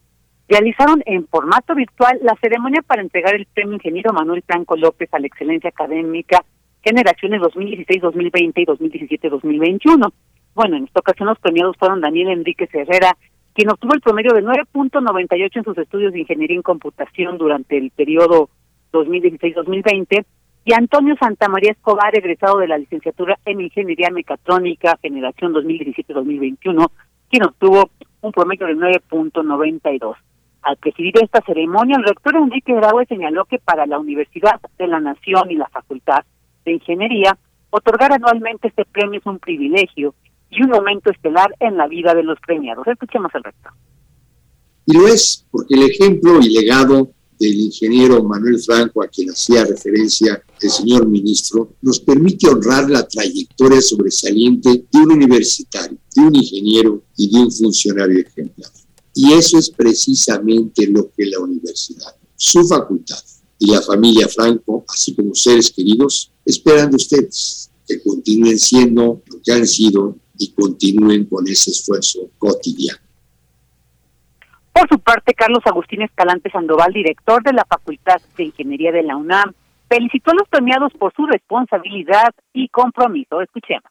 realizaron en formato virtual la ceremonia para entregar el premio Ingeniero Manuel Franco López a la excelencia académica generaciones 2016, 2020 y 2017, 2021. Bueno, en esta ocasión los premiados fueron Daniel Enrique Herrera, quien obtuvo el promedio de 9.98 en sus estudios de ingeniería en computación durante el periodo 2016-2020 y Antonio Santamaría Escobar, egresado de la licenciatura en Ingeniería Mecatrónica, generación 2017-2021, quien obtuvo un promedio de 9.92. Al presidir esta ceremonia, el rector Enrique Graue señaló que para la Universidad de la Nación y la Facultad de Ingeniería, otorgar anualmente este premio es un privilegio y un momento estelar en la vida de los premiados. Escuchemos al rector. Y lo es, porque el ejemplo y legado del ingeniero Manuel Franco, a quien hacía referencia el señor ministro, nos permite honrar la trayectoria sobresaliente de un universitario, de un ingeniero y de un funcionario ejemplar. Y eso es precisamente lo que la universidad, su facultad y la familia Franco, así como seres queridos, esperan de ustedes, que continúen siendo lo que han sido y continúen con ese esfuerzo cotidiano. Por su parte, Carlos Agustín Escalante Sandoval, director de la Facultad de Ingeniería de la UNAM, felicitó a los premiados por su responsabilidad y compromiso. Escuchemos.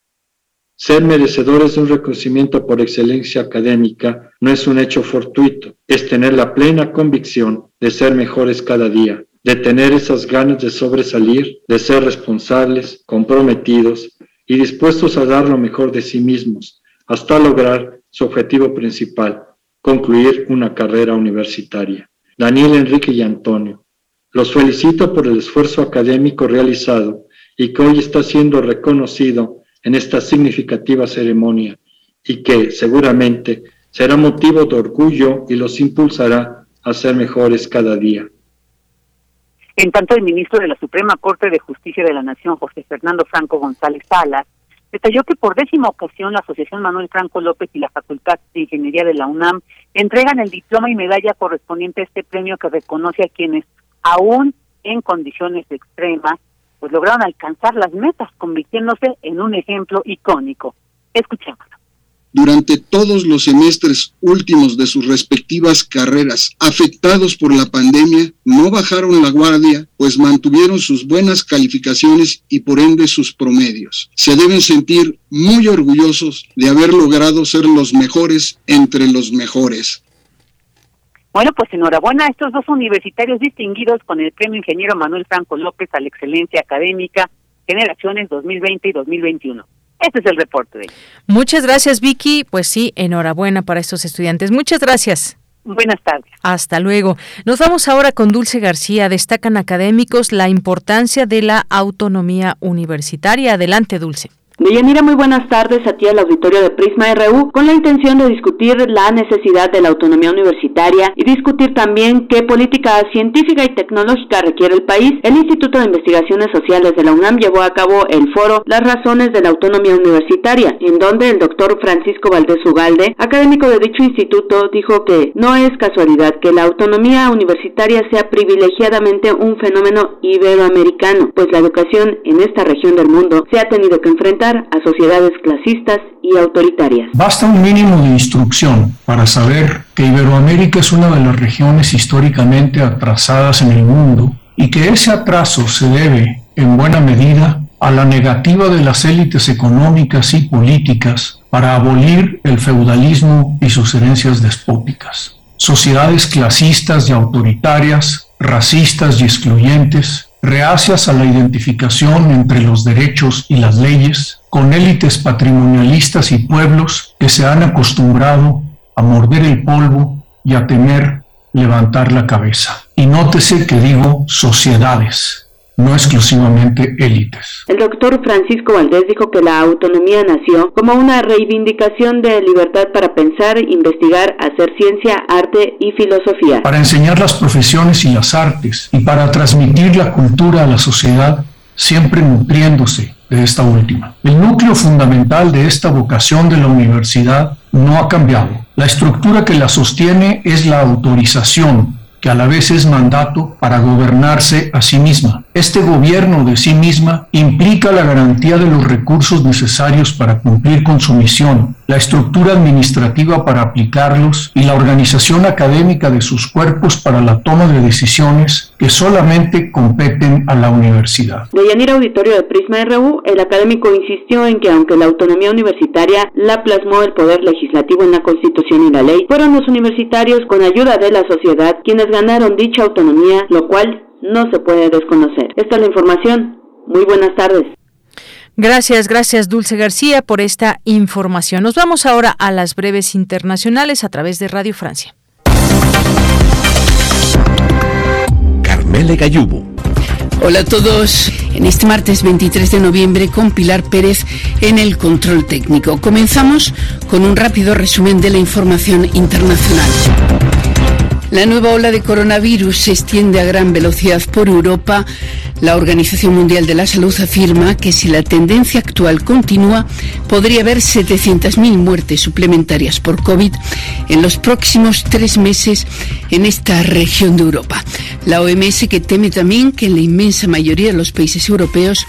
Ser merecedores de un reconocimiento por excelencia académica no es un hecho fortuito, es tener la plena convicción de ser mejores cada día, de tener esas ganas de sobresalir, de ser responsables, comprometidos y dispuestos a dar lo mejor de sí mismos hasta lograr su objetivo principal, concluir una carrera universitaria. Daniel, Enrique y Antonio, los felicito por el esfuerzo académico realizado y que hoy está siendo reconocido en esta significativa ceremonia y que seguramente será motivo de orgullo y los impulsará a ser mejores cada día. En tanto, el ministro de la Suprema Corte de Justicia de la Nación, José Fernando Franco González Salas, detalló que por décima ocasión la Asociación Manuel Franco López y la Facultad de Ingeniería de la UNAM entregan el diploma y medalla correspondiente a este premio que reconoce a quienes, aún en condiciones extremas, pues lograron alcanzar las metas, convirtiéndose en un ejemplo icónico. Escuchemos durante todos los semestres últimos de sus respectivas carreras afectados por la pandemia no bajaron la guardia, pues mantuvieron sus buenas calificaciones y por ende sus promedios. Se deben sentir muy orgullosos de haber logrado ser los mejores entre los mejores. Bueno, pues enhorabuena a estos dos universitarios distinguidos con el Premio Ingeniero Manuel Franco López a la Excelencia Académica Generaciones 2020 y 2021. Este es el reporte de Muchas gracias, Vicky. Pues sí, enhorabuena para estos estudiantes. Muchas gracias. Buenas tardes. Hasta luego. Nos vamos ahora con Dulce García. Destacan académicos la importancia de la autonomía universitaria. Adelante, Dulce. Deyanira, muy buenas tardes a ti al auditorio de Prisma RU con la intención de discutir la necesidad de la autonomía universitaria y discutir también qué política científica y tecnológica requiere el país. El Instituto de Investigaciones Sociales de la UNAM llevó a cabo el foro Las razones de la autonomía universitaria, en donde el doctor Francisco Valdés Ugalde, académico de dicho instituto, dijo que no es casualidad que la autonomía universitaria sea privilegiadamente un fenómeno iberoamericano, pues la educación en esta región del mundo se ha tenido que enfrentar a sociedades clasistas y autoritarias. Basta un mínimo de instrucción para saber que Iberoamérica es una de las regiones históricamente atrasadas en el mundo y que ese atraso se debe, en buena medida, a la negativa de las élites económicas y políticas para abolir el feudalismo y sus herencias despóticas. Sociedades clasistas y autoritarias, racistas y excluyentes, reacias a la identificación entre los derechos y las leyes, con élites patrimonialistas y pueblos que se han acostumbrado a morder el polvo y a temer levantar la cabeza. Y nótese que digo sociedades, no exclusivamente élites. El doctor Francisco Valdés dijo que la autonomía nació como una reivindicación de libertad para pensar, investigar, hacer ciencia, arte y filosofía. Para enseñar las profesiones y las artes y para transmitir la cultura a la sociedad, siempre nutriéndose de esta última. El núcleo fundamental de esta vocación de la universidad no ha cambiado. La estructura que la sostiene es la autorización que a la vez es mandato para gobernarse a sí misma. Este gobierno de sí misma implica la garantía de los recursos necesarios para cumplir con su misión, la estructura administrativa para aplicarlos y la organización académica de sus cuerpos para la toma de decisiones que solamente competen a la universidad. De Yanira Auditorio de Prisma RU, el académico insistió en que aunque la autonomía universitaria la plasmó el poder legislativo en la Constitución y la ley, fueron los universitarios con ayuda de la sociedad quienes ganaron dicha autonomía, lo cual no se puede desconocer. Esta es la información. Muy buenas tardes. Gracias, gracias Dulce García por esta información. Nos vamos ahora a las breves internacionales a través de Radio Francia. Carmele Gallubo. Hola a todos. En este martes 23 de noviembre con Pilar Pérez en el control técnico. Comenzamos con un rápido resumen de la información internacional. La nueva ola de coronavirus se extiende a gran velocidad por Europa. La Organización Mundial de la Salud afirma que si la tendencia actual continúa, podría haber 700.000 muertes suplementarias por COVID en los próximos tres meses en esta región de Europa. La OMS que teme también que en la inmensa mayoría de los países europeos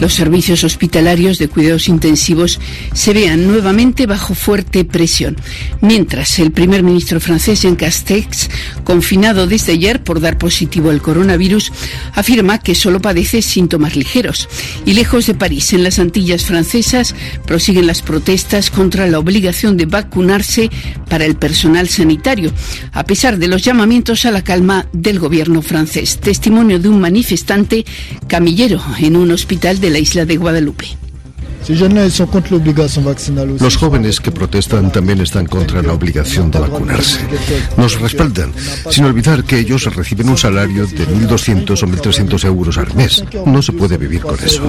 los servicios hospitalarios de cuidados intensivos se vean nuevamente bajo fuerte presión. Mientras el primer ministro francés Jean Castex, confinado desde ayer por dar positivo al coronavirus, afirma que solo padece síntomas ligeros. Y lejos de París, en las Antillas francesas, prosiguen las protestas contra la obligación de vacunarse para el personal sanitario, a pesar de los llamamientos a la calma del gobierno francés. Testimonio de un manifestante camillero en un hospital de la isla de Guadalupe. Los jóvenes que protestan también están contra la obligación de vacunarse. Nos respaldan, sin olvidar que ellos reciben un salario de 1.200 o 1.300 euros al mes. No se puede vivir con eso.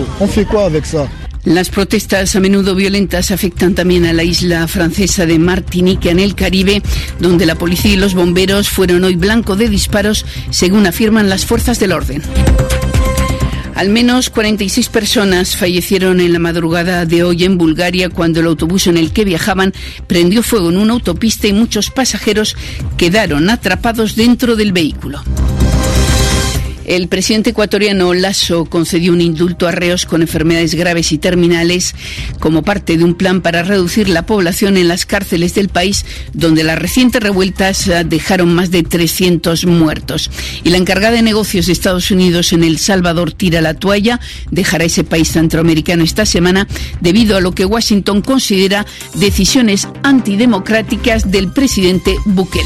Las protestas a menudo violentas afectan también a la isla francesa de Martinique en el Caribe, donde la policía y los bomberos fueron hoy blanco de disparos, según afirman las fuerzas del orden. Al menos 46 personas fallecieron en la madrugada de hoy en Bulgaria cuando el autobús en el que viajaban prendió fuego en una autopista y muchos pasajeros quedaron atrapados dentro del vehículo. El presidente ecuatoriano Lasso concedió un indulto a reos con enfermedades graves y terminales como parte de un plan para reducir la población en las cárceles del país, donde las recientes revueltas eh, dejaron más de 300 muertos. Y la encargada de negocios de Estados Unidos en El Salvador tira la toalla, dejará ese país centroamericano esta semana debido a lo que Washington considera decisiones antidemocráticas del presidente Bukele.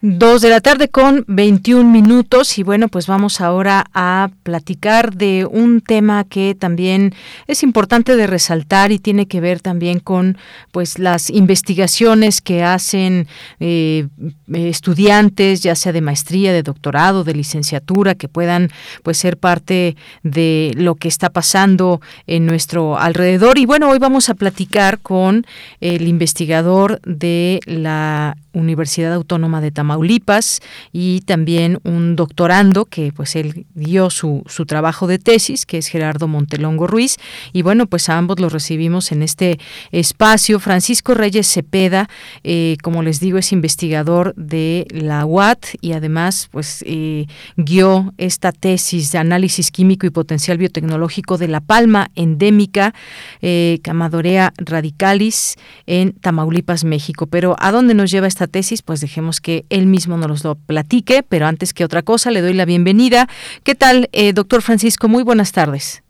Dos de la tarde con 21 minutos y bueno, pues vamos ahora a platicar de un tema que también es importante de resaltar y tiene que ver también con pues las investigaciones que hacen eh, estudiantes, ya sea de maestría, de doctorado, de licenciatura, que puedan pues ser parte de lo que está pasando en nuestro alrededor. Y bueno, hoy vamos a platicar con el investigador de la Universidad Autónoma de Tamaulipas y también un doctorando que pues él dio su, su trabajo de tesis, que es Gerardo Montelongo Ruiz. Y bueno, pues a ambos los recibimos en este espacio. Francisco Reyes Cepeda, eh, como les digo, es investigador de la UAT y además pues eh, guió esta tesis de análisis químico y potencial biotecnológico de la palma endémica eh, Camadorea radicalis en Tamaulipas, México. Pero ¿a dónde nos lleva esta tesis? Pues dejemos que él mismo nos lo platique, pero antes que otra cosa le doy la bienvenida. ¿Qué tal, eh, doctor Francisco? Muy buenas tardes.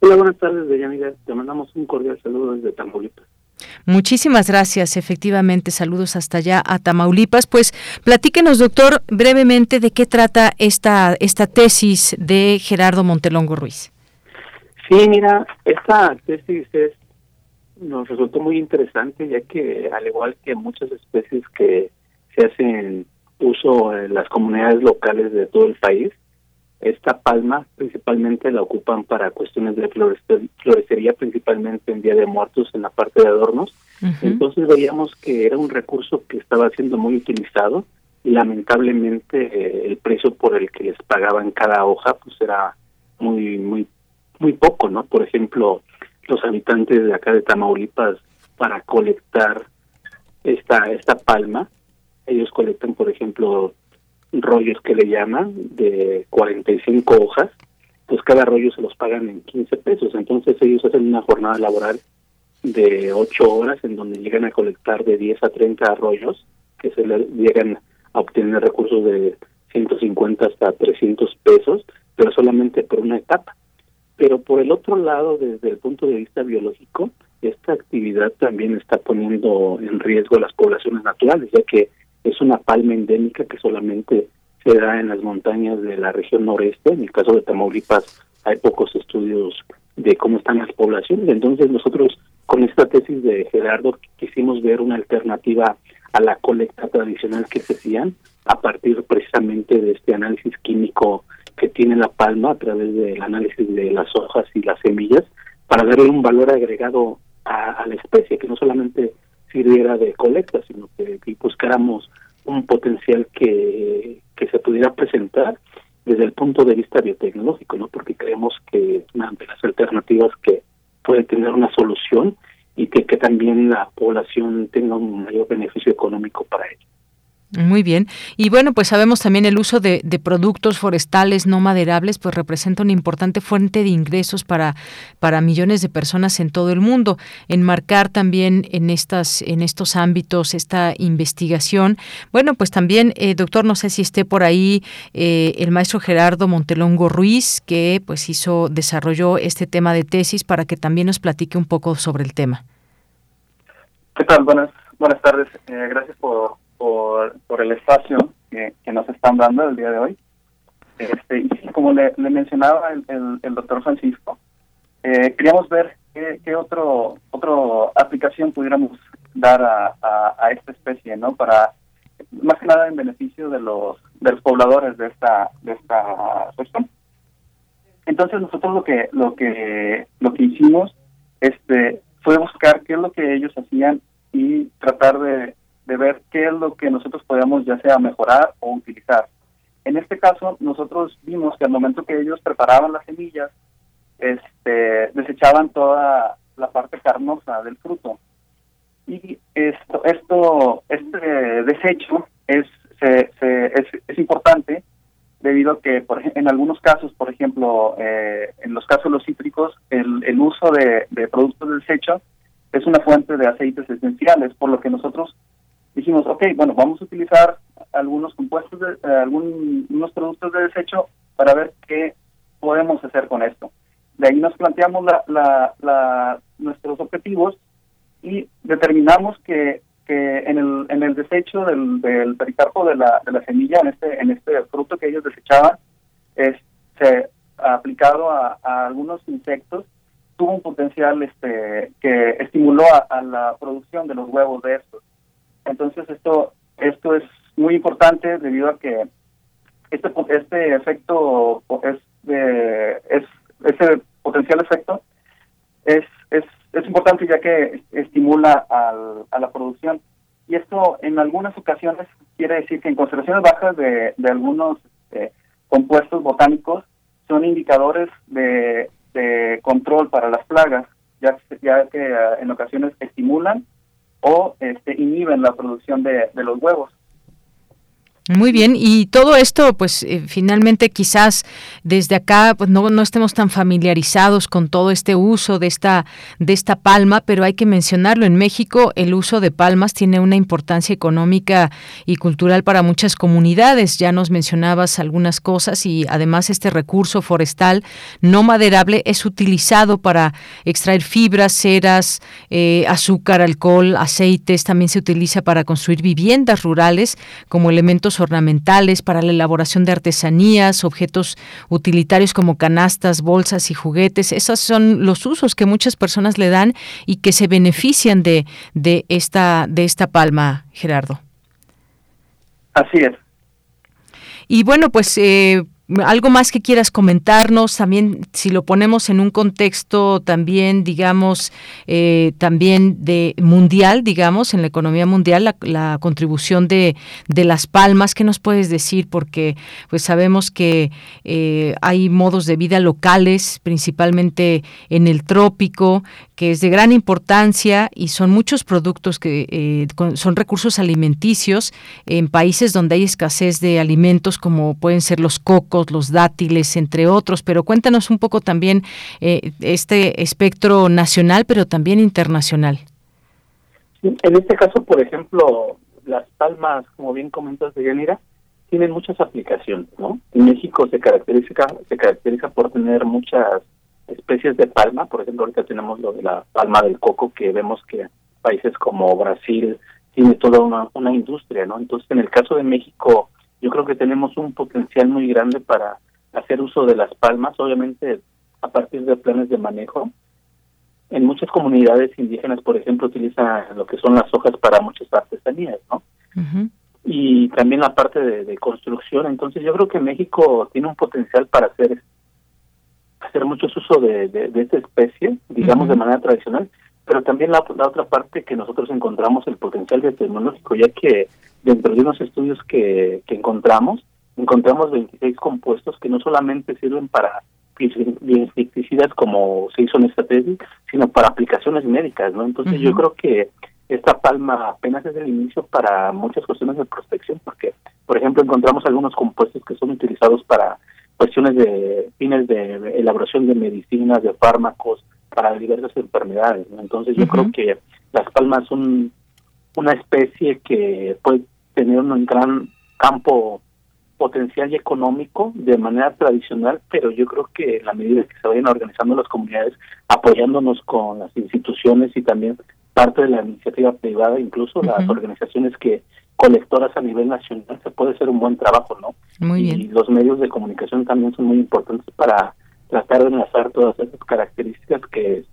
Hola, buenas tardes, Deyanira. Te mandamos un cordial saludo desde Tamaulipas. Muchísimas gracias, efectivamente, saludos hasta allá a Tamaulipas. Pues platíquenos, doctor, brevemente de qué trata esta, esta tesis de Gerardo Montelongo Ruiz. Sí, mira, esta tesis es, nos resultó muy interesante, ya que al igual que muchas especies que se hacen uso en las comunidades locales de todo el país, esta palma principalmente la ocupan para cuestiones de florestería, principalmente en Día de Muertos en la parte de adornos. Entonces veíamos que era un recurso que estaba siendo muy utilizado y lamentablemente eh, el precio por el que les pagaban cada hoja pues era muy muy muy poco, ¿no? Por ejemplo, los habitantes de acá de Tamaulipas para colectar esta esta palma, ellos colectan por ejemplo rollos que le llaman de 45 hojas, pues cada rollo se los pagan en 15 pesos. Entonces ellos hacen una jornada laboral de 8 horas en donde llegan a colectar de 10 a 30 rollos, que se les llegan a obtener recursos de 150 hasta 300 pesos, pero solamente por una etapa. Pero por el otro lado, desde el punto de vista biológico, esta actividad también está poniendo en riesgo las poblaciones naturales, ya que es una palma endémica que solamente se da en las montañas de la región noreste. En el caso de Tamaulipas hay pocos estudios de cómo están las poblaciones. Entonces nosotros con esta tesis de Gerardo quisimos ver una alternativa a la colecta tradicional que se hacían a partir precisamente de este análisis químico que tiene la palma a través del análisis de las hojas y las semillas para darle un valor agregado a la especie, que no solamente sirviera de colecta, sino que, buscáramos un potencial que, que se pudiera presentar desde el punto de vista biotecnológico, ¿no? Porque creemos que una de las alternativas que puede tener una solución y que, que también la población tenga un mayor beneficio económico para ello. Muy bien. Y bueno, pues sabemos también el uso de, productos forestales no maderables, pues representa una importante fuente de ingresos para, para millones de personas en todo el mundo. Enmarcar también en estas, en estos ámbitos esta investigación. Bueno, pues también, eh, doctor, no sé si esté por ahí eh, el maestro Gerardo Montelongo Ruiz, que pues hizo, desarrolló este tema de tesis para que también nos platique un poco sobre el tema. ¿Qué tal? Buenas, buenas tardes. Eh, gracias por por, por el espacio que, nos están dando el día de hoy. Este, como le, mencionaba el, el, doctor Francisco, eh, queríamos ver qué, qué, otro otro aplicación pudiéramos dar a, a, esta especie, ¿no? Para más que nada en beneficio de los de los pobladores de esta de esta región. Entonces nosotros lo que lo que lo que hicimos este fue buscar qué es lo que ellos hacían y tratar de de ver qué es lo que nosotros podíamos ya sea mejorar o utilizar. En este caso, nosotros vimos que al momento que ellos preparaban las semillas, este, desechaban toda la parte carnosa del fruto. Y esto, esto este desecho es, se, es, es, importante debido a que por, en algunos casos, por ejemplo, eh, en los casos de los cítricos, el, el uso de, de productos de desecho es una fuente de aceites esenciales, por lo que nosotros dijimos, ok, bueno, vamos a utilizar algunos compuestos, de, eh, algunos productos de desecho para ver qué podemos hacer con esto. De ahí nos planteamos la, la, nuestros objetivos y determinamos que, que en, el, en el desecho del, del pericarpo de la, de la semilla, en este, en este fruto que ellos desechaban, es, se aplicado a, algunos insectos, tuvo un potencial este que estimuló a, la producción de los huevos de estos. Entonces esto esto es muy importante debido a que este este efecto es es ese potencial efecto es, es, es importante ya que estimula al, a la producción. Y esto en algunas ocasiones quiere decir que en concentraciones bajas de, de algunos este, compuestos botánicos son indicadores de, de, control para las plagas, ya, ya que eh, en ocasiones estimulan o este, inhiben la producción de, de los huevos. Muy bien, y todo esto, pues eh, finalmente quizás desde acá pues no, no estemos tan familiarizados con todo este uso de esta, de esta palma, pero hay que mencionarlo, en México el uso de palmas tiene una importancia económica y cultural para muchas comunidades, ya nos mencionabas algunas cosas y además este recurso forestal no maderable es utilizado para extraer fibras, ceras, eh, azúcar, alcohol, aceites, también se utiliza para construir viviendas rurales como elementos ornamentales, para la elaboración de artesanías, objetos utilitarios como canastas, bolsas y juguetes. Esos son los usos que muchas personas le dan y que se benefician de, de, esta, de esta palma, Gerardo. Así es. Y bueno, pues eh, algo más que quieras comentarnos, también si lo ponemos en un contexto también, digamos, eh, también de mundial, digamos, en la economía mundial, la, contribución de, de, las palmas, ¿qué nos puedes decir? Porque pues sabemos que eh, hay modos de vida locales, principalmente en el trópico, que es de gran importancia y son muchos productos que eh, son recursos alimenticios en países donde hay escasez de alimentos como pueden ser los cocos, los dátiles, entre otros. Pero cuéntanos un poco también eh, este espectro nacional, pero también internacional. en este caso, por ejemplo, las palmas, como bien comentas de Yanira, tienen muchas aplicaciones, ¿no? En México se caracteriza se caracteriza por tener muchas especies de palma, por ejemplo, ahorita tenemos lo de la palma del coco, que vemos que países como Brasil tiene toda una, una industria, ¿no? Entonces, en el caso de México, yo creo que tenemos un potencial muy grande para hacer uso de las palmas, obviamente a partir de planes de manejo. En muchas comunidades indígenas, por ejemplo, utilizan lo que son las hojas para muchas artesanías, ¿no? Y también la parte de, construcción. Entonces, yo creo que México tiene un potencial para hacer hacer mucho uso de, de, esta especie, digamos de manera tradicional, pero también la, la, otra parte que nosotros encontramos el potencial de tecnológico, ya que dentro de unos estudios que, que encontramos, encontramos 26 compuestos que no solamente sirven para insecticidas como se hizo en esta tesis, sino para aplicaciones médicas, ¿no? Entonces yo creo que esta palma apenas es el inicio para muchas cuestiones de prospección, porque, por ejemplo, encontramos algunos compuestos que son utilizados para cuestiones de fines de elaboración de medicinas, de fármacos, para diversas enfermedades. Entonces yo creo que las palmas son una especie que puede tener un gran campo potencial y económico de manera tradicional, pero yo creo que en la medida que se vayan organizando las comunidades, apoyándonos con las instituciones y también parte de la iniciativa privada, incluso las organizaciones que colectoras a nivel nacional, se puede hacer un buen trabajo, ¿no? Muy bien. Y los medios de comunicación también son muy importantes para tratar de enlazar todas esas características que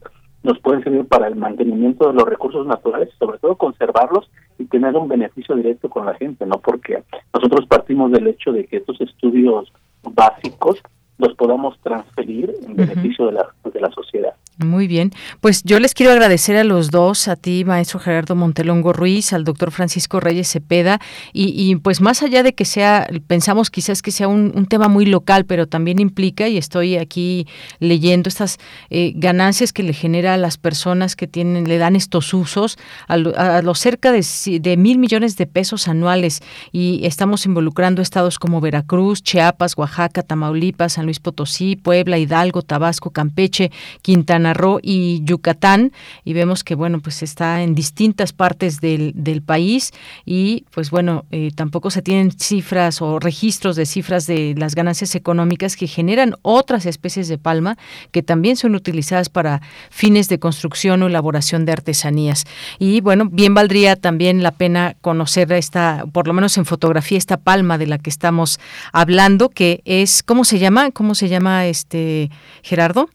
nos pueden servir para el mantenimiento de los recursos naturales y sobre todo conservarlos y tener un beneficio directo con la gente, ¿no? Porque nosotros partimos del hecho de que estos estudios básicos los podamos transferir en beneficio de, la, de la sociedad. Muy bien, pues yo les quiero agradecer a los dos, a ti, maestro Gerardo Montelongo Ruiz, al doctor Francisco Reyes Cepeda, y, pues más allá de que sea, pensamos quizás que sea un, tema muy local, pero también implica, y estoy aquí leyendo estas eh, ganancias que le genera a las personas que tienen, le dan estos usos, a, los cerca de, de mil millones de pesos anuales, y estamos involucrando estados como Veracruz, Chiapas, Oaxaca, Tamaulipas, San Luis Potosí, Puebla, Hidalgo, Tabasco, Campeche, Quintana Roo y Yucatán. Y vemos que bueno pues está en distintas partes del, del país. Y pues bueno eh, tampoco se tienen cifras o registros de cifras de las ganancias económicas que generan otras especies de palma que también son utilizadas para fines de construcción o elaboración de artesanías. Y bueno bien valdría también la pena conocer esta por lo menos en fotografía esta palma de la que estamos hablando que es cómo se llama cómo se llama este Gerardo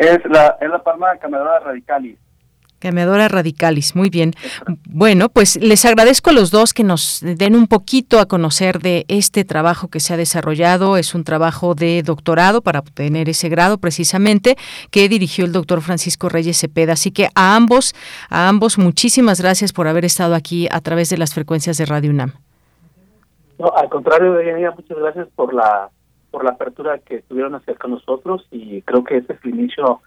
es la, es la palma camedora radicalis. Camedora radicalis, muy bien. Bueno, pues les agradezco a los dos que nos den un poquito a conocer de este trabajo que se ha desarrollado. Es un trabajo de doctorado para obtener ese grado precisamente que dirigió el doctor Francisco Reyes Cepeda. Así que a ambos, a ambos muchísimas gracias por haber estado aquí a través de las frecuencias de Radio UNAM. No, al contrario, Deyanira, muchas gracias por la por la apertura que tuvieron hacer con nosotros y creo que este es el inicio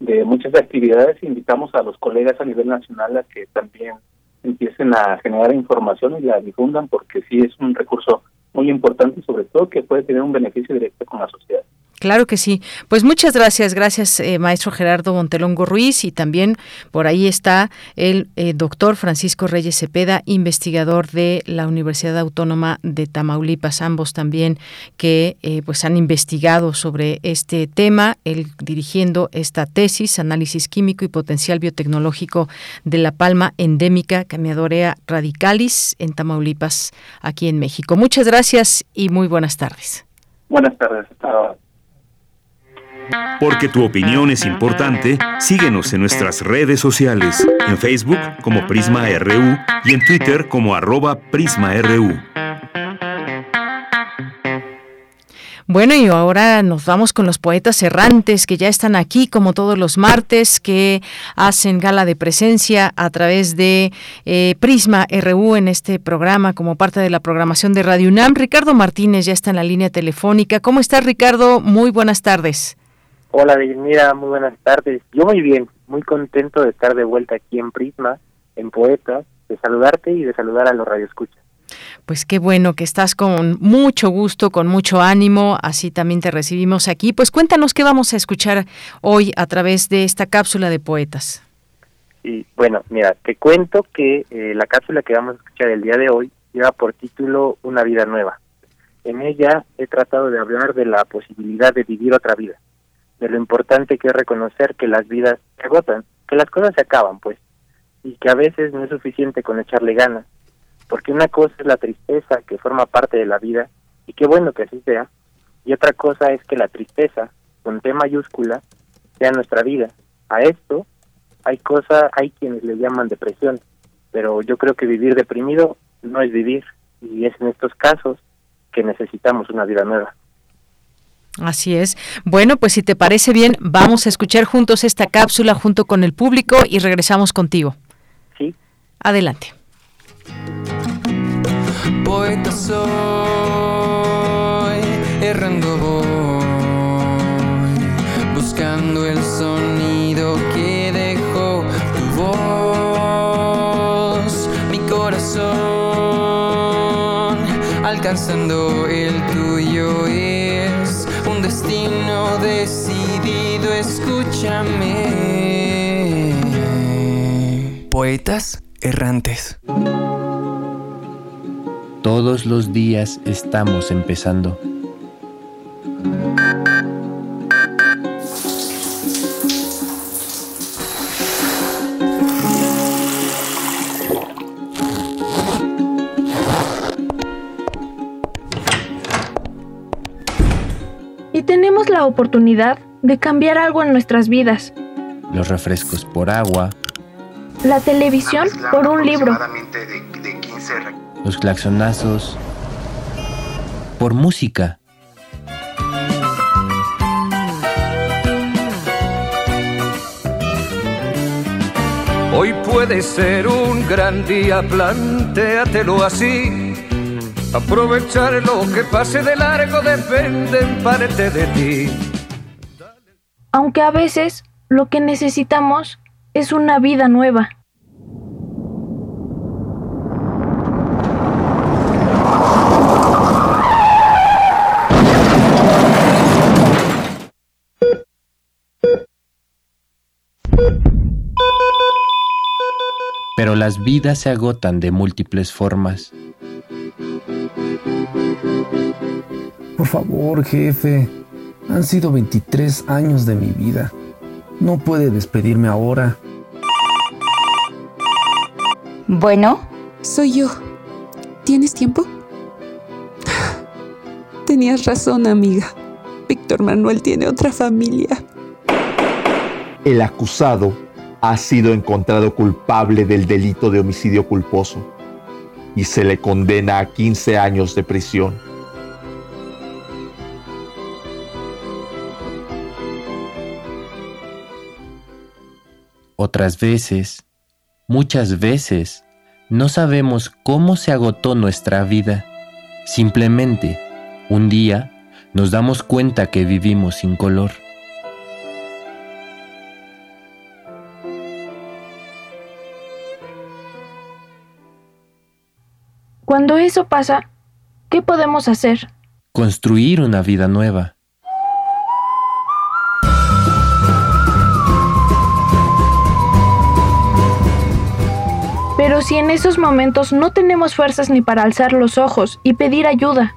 de muchas actividades. Invitamos a los colegas a nivel nacional a que también empiecen a generar información y la difundan porque sí es un recurso muy importante y sobre todo que puede tener un beneficio directo con la sociedad. Claro que sí. Pues muchas gracias, gracias eh, maestro Gerardo Montelongo Ruiz y también por ahí está el eh, doctor Francisco Reyes Cepeda, investigador de la Universidad Autónoma de Tamaulipas, ambos también que eh, pues han investigado sobre este tema, él dirigiendo esta tesis, análisis químico y potencial biotecnológico de la palma endémica Camiadorea radicalis en Tamaulipas, aquí en México. Muchas gracias y muy buenas tardes. Buenas tardes. Hasta porque tu opinión es importante, síguenos en nuestras redes sociales, en Facebook como Prisma RU y en Twitter como arroba PrismaRU. Bueno, y ahora nos vamos con los poetas errantes que ya están aquí como todos los martes, que hacen gala de presencia a través de eh, Prisma RU en este programa como parte de la programación de Radio UNAM. Ricardo Martínez ya está en la línea telefónica. ¿Cómo estás, Ricardo? Muy buenas tardes. Hola, mira, muy buenas tardes. Yo muy bien, muy contento de estar de vuelta aquí en Prisma, en Poetas, de saludarte y de saludar a los radioescuchas. Pues qué bueno que estás con mucho gusto, con mucho ánimo, así también te recibimos aquí. Pues cuéntanos qué vamos a escuchar hoy a través de esta cápsula de poetas. Y bueno, mira, te cuento que eh, la cápsula que vamos a escuchar el día de hoy lleva por título Una vida nueva. En ella he tratado de hablar de la posibilidad de vivir otra vida de lo importante que es reconocer que las vidas se agotan, que las cosas se acaban, pues, y que a veces no es suficiente con echarle ganas, porque una cosa es la tristeza que forma parte de la vida, y qué bueno que así sea, y otra cosa es que la tristeza, con T mayúscula, sea nuestra vida. A esto hay cosas, hay quienes le llaman depresión, pero yo creo que vivir deprimido no es vivir, y es en estos casos que necesitamos una vida nueva. Así es. Bueno, pues si te parece bien, vamos a escuchar juntos esta cápsula junto con el público y regresamos contigo. Sí. Adelante. Poeta soy, errando voy, buscando el sonido que dejó tu voz, mi corazón, alcanzando escúchame. Poetas errantes. Todos los días estamos empezando. y tenemos la oportunidad de cambiar algo en nuestras vidas. Los refrescos por agua. La televisión por un libro. Los claxonazos por música. Hoy puede ser un gran día, plantéatelo así. Aprovechar lo que pase de largo depende en parte de ti aunque a veces lo que necesitamos es una vida nueva. Pero las vidas se agotan de múltiples formas. Por favor, jefe, han sido 23 años de mi vida. No puede despedirme ahora. Bueno, soy yo. ¿Tienes tiempo? Tenías razón, amiga. Víctor Manuel tiene otra familia. El acusado ha sido encontrado culpable del delito de homicidio culposo y se le condena a 15 años de prisión. Otras veces, muchas veces, no sabemos cómo se agotó nuestra vida. Simplemente, un día, nos damos cuenta que vivimos sin color. Cuando eso pasa, ¿qué podemos hacer? Construir una vida nueva. Pero si en esos momentos no tenemos fuerzas ni para alzar los ojos y pedir ayuda.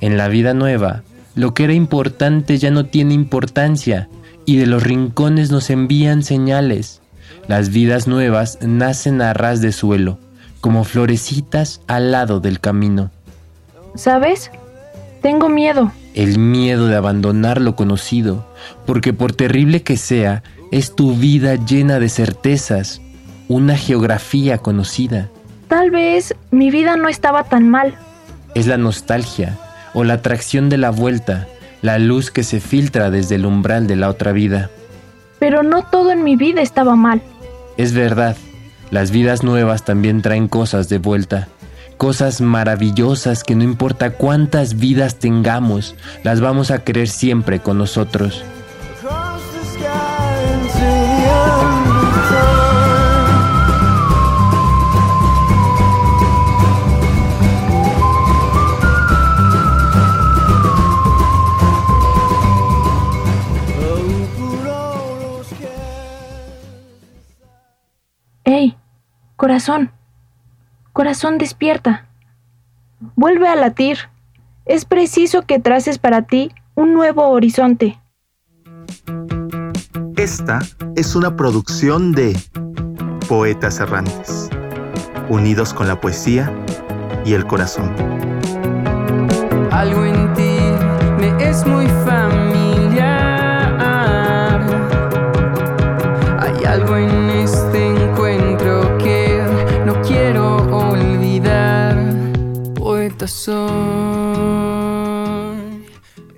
En la vida nueva, lo que era importante ya no tiene importancia y de los rincones nos envían señales. Las vidas nuevas nacen a ras de suelo, como florecitas al lado del camino. ¿Sabes? Tengo miedo. El miedo de abandonar lo conocido, porque por terrible que sea, es tu vida llena de certezas, una geografía conocida. Tal vez mi vida no estaba tan mal. Es la nostalgia o la atracción de la vuelta, la luz que se filtra desde el umbral de la otra vida. Pero no todo en mi vida estaba mal. Es verdad, las vidas nuevas también traen cosas de vuelta, cosas maravillosas que no importa cuántas vidas tengamos, las vamos a querer siempre con nosotros. Corazón. Corazón despierta. Vuelve a latir. Es preciso que traces para ti un nuevo horizonte. Esta es una producción de Poetas Errantes, unidos con la poesía y el corazón. Algo en ti me es muy familiar. Soy.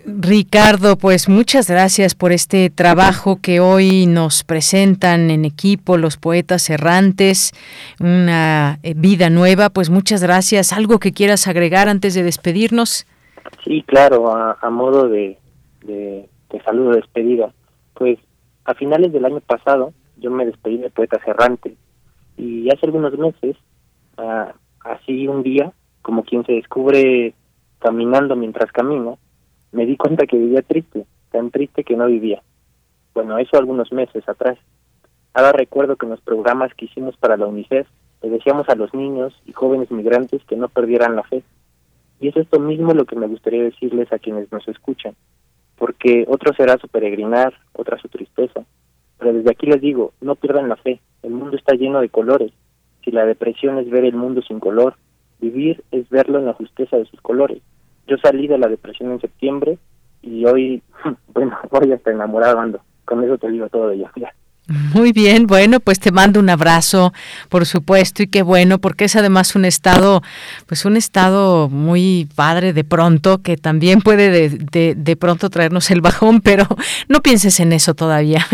Ricardo, pues muchas gracias por este trabajo que hoy nos presentan en equipo los poetas errantes, una eh, vida nueva, pues muchas gracias. ¿Algo que quieras agregar antes de despedirnos? Sí, claro, a, a modo de, de, de saludo de despedida. Pues a finales del año pasado yo me despedí de Poetas Errantes y hace algunos meses, ah, así un día, como quien se descubre caminando mientras camina, me di cuenta que vivía triste, tan triste que no vivía. Bueno, eso algunos meses atrás. Ahora recuerdo que en los programas que hicimos para la UNICEF le decíamos a los niños y jóvenes migrantes que no perdieran la fe. Y es esto mismo lo que me gustaría decirles a quienes nos escuchan, porque otro será su peregrinar, otra su tristeza. Pero desde aquí les digo, no pierdan la fe, el mundo está lleno de colores. Si la depresión es ver el mundo sin color, vivir es verlo en la justeza de sus colores. Yo salí de la depresión en septiembre y hoy, bueno, hoy hasta enamorado ando. Con eso te digo todo de ello. Ya. Muy bien, bueno, pues te mando un abrazo, por supuesto, y qué bueno, porque es además un estado, pues un estado muy padre de pronto, que también puede de, de, pronto traernos el bajón, pero no pienses en eso todavía.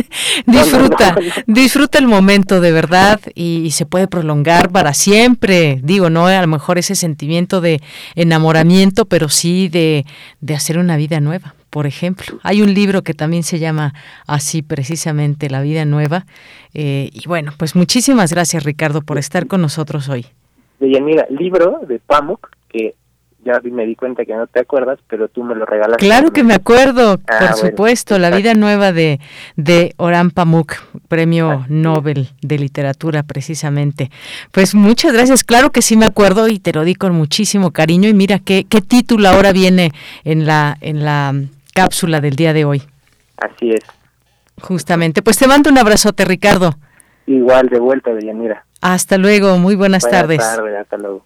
disfruta, disfruta el momento de verdad y, y, se puede prolongar para siempre. Digo, no a lo mejor ese sentimiento de enamoramiento, pero sí de, de hacer una vida nueva por ejemplo. Hay un libro que también se llama así precisamente, La vida nueva. Eh, y bueno, pues muchísimas gracias Ricardo por estar con nosotros hoy. Yanira, libro de Pamuk, que ya me di cuenta que no te acuerdas, pero tú me lo regalaste. Claro que me acuerdo, Ah, por bueno, supuesto, La vida nueva de, de Orhan Pamuk, premio Nobel de literatura precisamente. Pues muchas gracias, claro que sí me acuerdo y te lo di con muchísimo cariño y mira qué, qué título ahora viene en la, en la cápsula del día de hoy. Así es. Justamente, pues te mando un abrazote, Ricardo. Igual de vuelta, Deyanira. Hasta luego, muy buenas, tardes. Buenas tardes, hasta luego.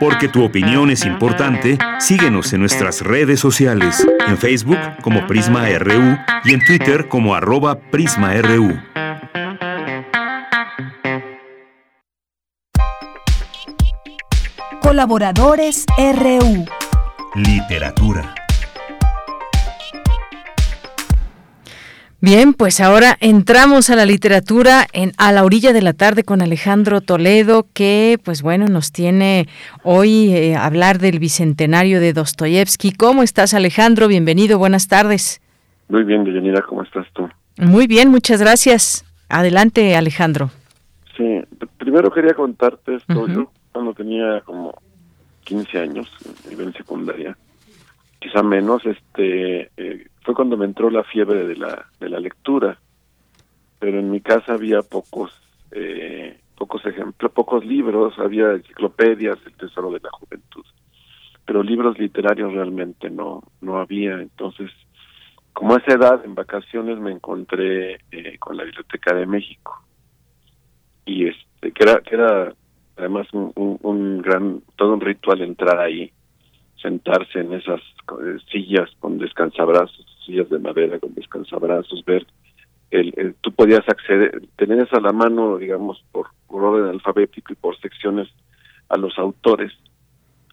Porque tu opinión es importante, síguenos en nuestras redes sociales, en Facebook como Prisma RU y en Twitter como arroba PrismaRU. Colaboradores RU. Literatura. Bien, pues ahora entramos a la literatura en A la orilla de la tarde con Alejandro Toledo, que pues bueno, nos tiene hoy eh, hablar del bicentenario de Dostoyevsky. ¿Cómo estás, Alejandro? Bienvenido, buenas tardes. Muy bien, Deyanira, ¿cómo estás tú? Muy bien, muchas gracias. Adelante, Alejandro. Sí, primero quería contarte esto. Yo cuando tenía como 15 años, en nivel secundaria, quizá menos, este, eh, fue cuando me entró la fiebre de la, de la lectura. Pero en mi casa había pocos, eh, pocos ejemplos, pocos libros, había enciclopedias, el tesoro de la juventud. Pero libros literarios realmente no, no había. Entonces, como a esa edad, en vacaciones me encontré eh, con la Biblioteca de México. Y este, que era, que era además un, un, gran, todo un ritual entrar ahí, sentarse en esas eh, sillas con descansabrazos, sillas de madera con descansabrazos, ver, el, el- tú podías acceder, tenías a la mano, digamos, por, por orden alfabético y por secciones a los autores.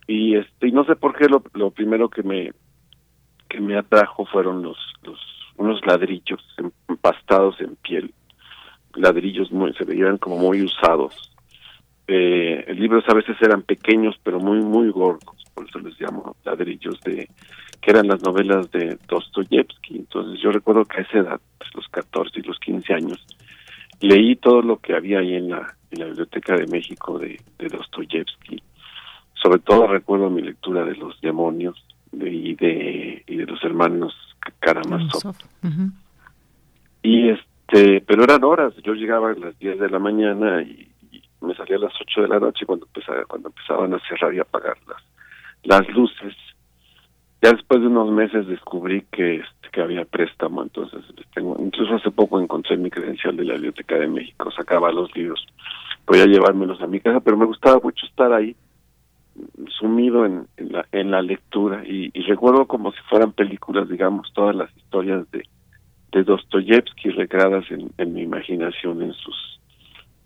Y este, y no sé por qué lo, lo primero que me que me atrajo fueron los, los unos ladrillos empastados en piel, ladrillos muy, se veían como muy usados. Eh, libros a veces eran pequeños pero muy muy gordos, por eso les llamo ladrillos de que eran las novelas de Dostoyevsky. Entonces yo recuerdo que a esa edad, pues, los 14 y los 15 años, leí todo lo que había ahí en la, en la Biblioteca de México de, de Dostoyevsky. Sobre todo recuerdo mi lectura de Los demonios de, y, de, y de los hermanos Karamazov. Y este, pero eran horas, yo llegaba a las 10 de la mañana y me salía a las 8 de la noche cuando empezaba, cuando empezaban a cerrar y apagar las, las luces. Ya después de unos meses descubrí que este, que había préstamo, entonces tengo, incluso hace poco encontré mi credencial de la Biblioteca de México, sacaba los libros, podía llevármelos a mi casa, pero me gustaba mucho estar ahí sumido en, en la lectura y, y recuerdo como si fueran películas digamos todas las historias de de Dostoyevsky recreadas en, en mi imaginación en sus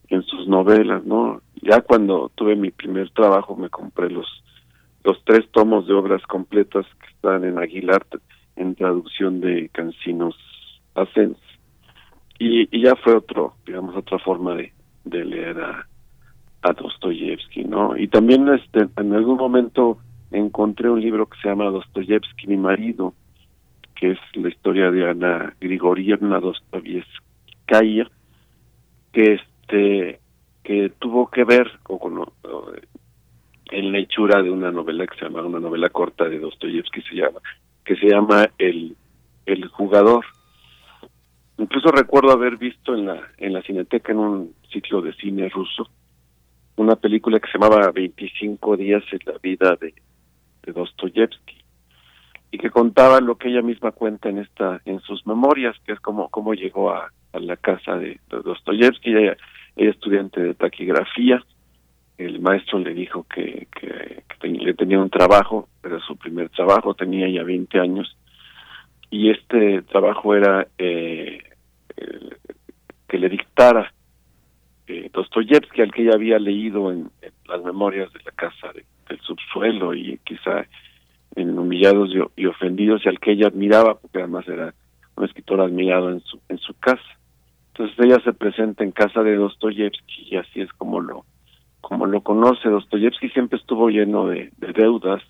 en sus novelas no ya cuando tuve mi primer trabajo me compré los los tres tomos de obras completas que están en Aguilar en traducción de Cancinos Asens y, y ya fue otro digamos otra forma de, de leer a a Dostoyevsky, ¿no? Y también este, en algún momento encontré un libro que se llama Dostoyevsky, mi marido, que es la historia de Ana Grigorievna Dostoyevskaya, que este que tuvo que ver con, o, en la hechura de una novela que se llama una novela corta de Dostoyevsky se llama que se llama el el jugador. Incluso recuerdo haber visto en la en la cineteca en un ciclo de cine ruso una película que se llamaba 25 días en la vida de, de Dostoyevsky y que contaba lo que ella misma cuenta en esta en sus memorias que es como cómo llegó a, a la casa de, de Dostoyevsky. Ella, ella estudiante de taquigrafía el maestro le dijo que, le tenía un trabajo era su primer trabajo tenía ya 20 años y este trabajo era eh, que le dictara eh, Dostoyevsky, al que ella había leído en, las memorias de la casa de, del subsuelo y quizá en Humillados y, y, Ofendidos, y al que ella admiraba, porque además era un escritor admirado en su, en su casa. Entonces ella se presenta en casa de Dostoyevsky y así es como lo, como lo conoce. Dostoyevsky siempre estuvo lleno de, de deudas.